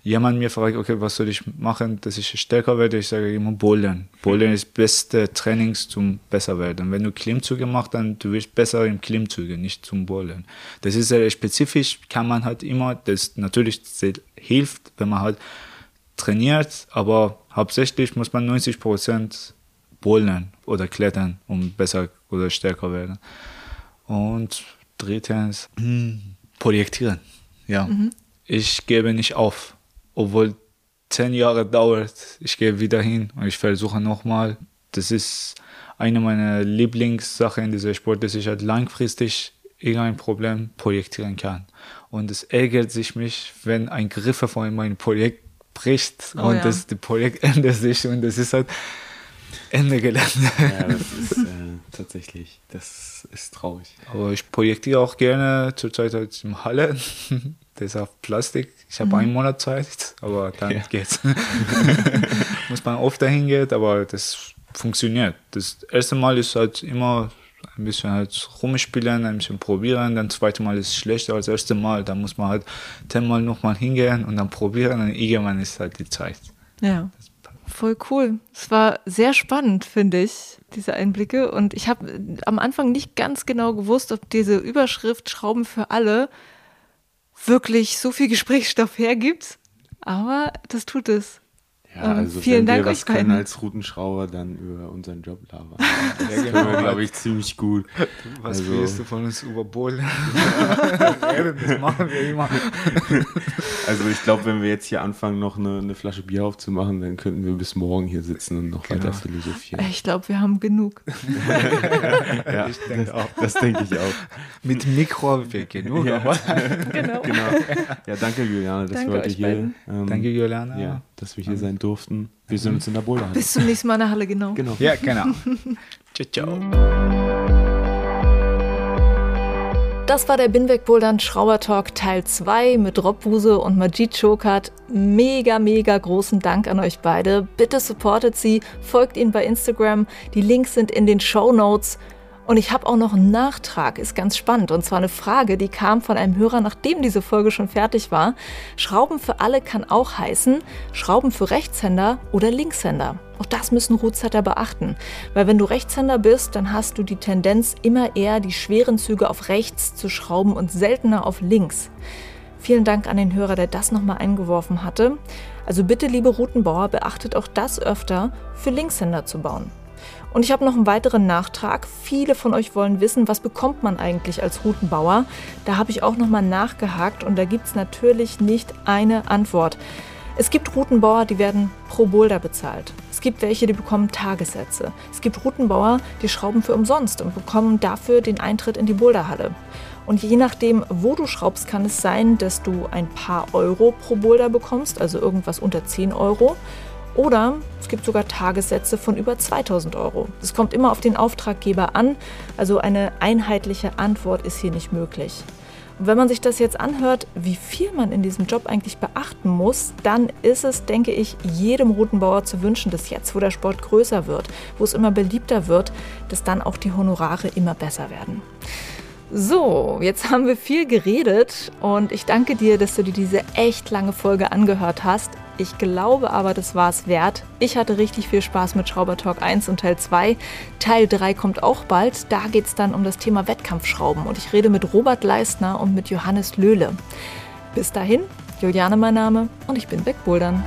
Speaker 3: jemand mir fragt, okay, was soll ich machen, dass ich stärker werde, ich sage immer Bouldern. Bouldern mhm. ist das beste Trainings zum besser werden. Wenn du Klimmzüge machst, dann du wirst besser im Klimmzüge, nicht zum Bouldern. Das ist sehr spezifisch, kann man halt immer, das natürlich hilft, wenn man halt trainiert, aber hauptsächlich muss man 90 Prozent bouldern oder klettern, um besser oder stärker werden. Und drittens, hm, projektieren. Ja. Mhm. Ich gebe nicht auf obwohl zehn Jahre dauert, ich gehe wieder hin und ich versuche nochmal. Das ist eine meiner Lieblingssachen in diesem Sport, dass ich halt langfristig irgendein Problem projektieren kann. Und es ärgert sich mich, wenn ein Griffe von meinem Projekt bricht oh, und ja. das, das Projekt ändert sich und das ist halt Ende gelernt.
Speaker 1: Ja, das ist äh, tatsächlich, das ist traurig.
Speaker 3: Aber ich projektiere auch gerne zurzeit halt im Halle. Das ist auf Plastik. Ich habe mhm. einen Monat Zeit, aber dann ja. geht's. Muss man oft dahin gehen, aber das funktioniert. Das erste Mal ist halt immer ein bisschen halt rumspielen, ein bisschen probieren. Dann zweite Mal ist schlechter als das erste Mal. Dann muss man halt zehnmal nochmal hingehen und dann probieren. Und irgendwann ist halt die Zeit.
Speaker 2: Ja. Voll cool. Es war sehr spannend, finde ich, diese Einblicke. Und ich habe am Anfang nicht ganz genau gewusst, ob diese Überschrift Schrauben für alle wirklich so viel Gesprächsstoff hergibt. Aber das tut es.
Speaker 1: Ja, ähm, also vielen wenn Dank wir was können als Routenschrauber, dann über unseren Job labern. Das ja, genau. können wir, glaube ich, ziemlich gut.
Speaker 3: Was also, willst du von uns überbohlen? das
Speaker 1: machen wir immer. Also ich glaube, wenn wir jetzt hier anfangen, noch eine, eine, Flasche Bier aufzumachen, dann könnten wir bis morgen hier sitzen und noch genau. weiter philosophieren.
Speaker 2: Ich glaube, wir haben genug.
Speaker 1: ja, ich denke das, auch. Das denke ich auch.
Speaker 3: Mit Mikro haben wir genug. Ja.
Speaker 1: genau. genau. Ja, danke Juliane, dass danke wir heute hier...
Speaker 3: Ähm, danke Juliane.
Speaker 1: Ja, dass wir hier sein durften. Wir sehen uns in der Boulderhalle.
Speaker 2: Bis zum nächsten Mal in der Halle, genau.
Speaker 3: genau. Ja, genau. ciao, ciao.
Speaker 2: Das war der Binweg Bouldern Schrauber Talk Teil 2 mit Rob Buse und Majid Chokat. Mega, mega großen Dank an euch beide. Bitte supportet sie, folgt ihnen bei Instagram. Die Links sind in den Show Notes. Und ich habe auch noch einen Nachtrag, ist ganz spannend. Und zwar eine Frage, die kam von einem Hörer, nachdem diese Folge schon fertig war. Schrauben für alle kann auch heißen, Schrauben für Rechtshänder oder Linkshänder. Auch das müssen Rootsetter beachten. Weil wenn du Rechtshänder bist, dann hast du die Tendenz, immer eher die schweren Züge auf rechts zu schrauben und seltener auf links. Vielen Dank an den Hörer, der das nochmal eingeworfen hatte. Also bitte, liebe Routenbauer, beachtet auch das öfter, für Linkshänder zu bauen. Und ich habe noch einen weiteren Nachtrag. Viele von euch wollen wissen, was bekommt man eigentlich als Routenbauer? Da habe ich auch nochmal nachgehakt und da gibt es natürlich nicht eine Antwort. Es gibt Routenbauer, die werden pro Boulder bezahlt. Es gibt welche, die bekommen Tagessätze. Es gibt Routenbauer, die schrauben für umsonst und bekommen dafür den Eintritt in die Boulderhalle. Und je nachdem, wo du schraubst, kann es sein, dass du ein paar Euro pro Boulder bekommst, also irgendwas unter 10 Euro. Oder gibt sogar Tagessätze von über 2000 Euro. Es kommt immer auf den Auftraggeber an, also eine einheitliche Antwort ist hier nicht möglich. Und wenn man sich das jetzt anhört, wie viel man in diesem Job eigentlich beachten muss, dann ist es, denke ich, jedem Routenbauer zu wünschen, dass jetzt, wo der Sport größer wird, wo es immer beliebter wird, dass dann auch die Honorare immer besser werden. So, jetzt haben wir viel geredet und ich danke dir, dass du dir diese echt lange Folge angehört hast. Ich glaube aber, das war es wert. Ich hatte richtig viel Spaß mit Schrauber Talk 1 und Teil 2. Teil 3 kommt auch bald. Da geht es dann um das Thema Wettkampfschrauben und ich rede mit Robert Leistner und mit Johannes Löhle. Bis dahin, Juliane mein Name und ich bin Wegbouldern.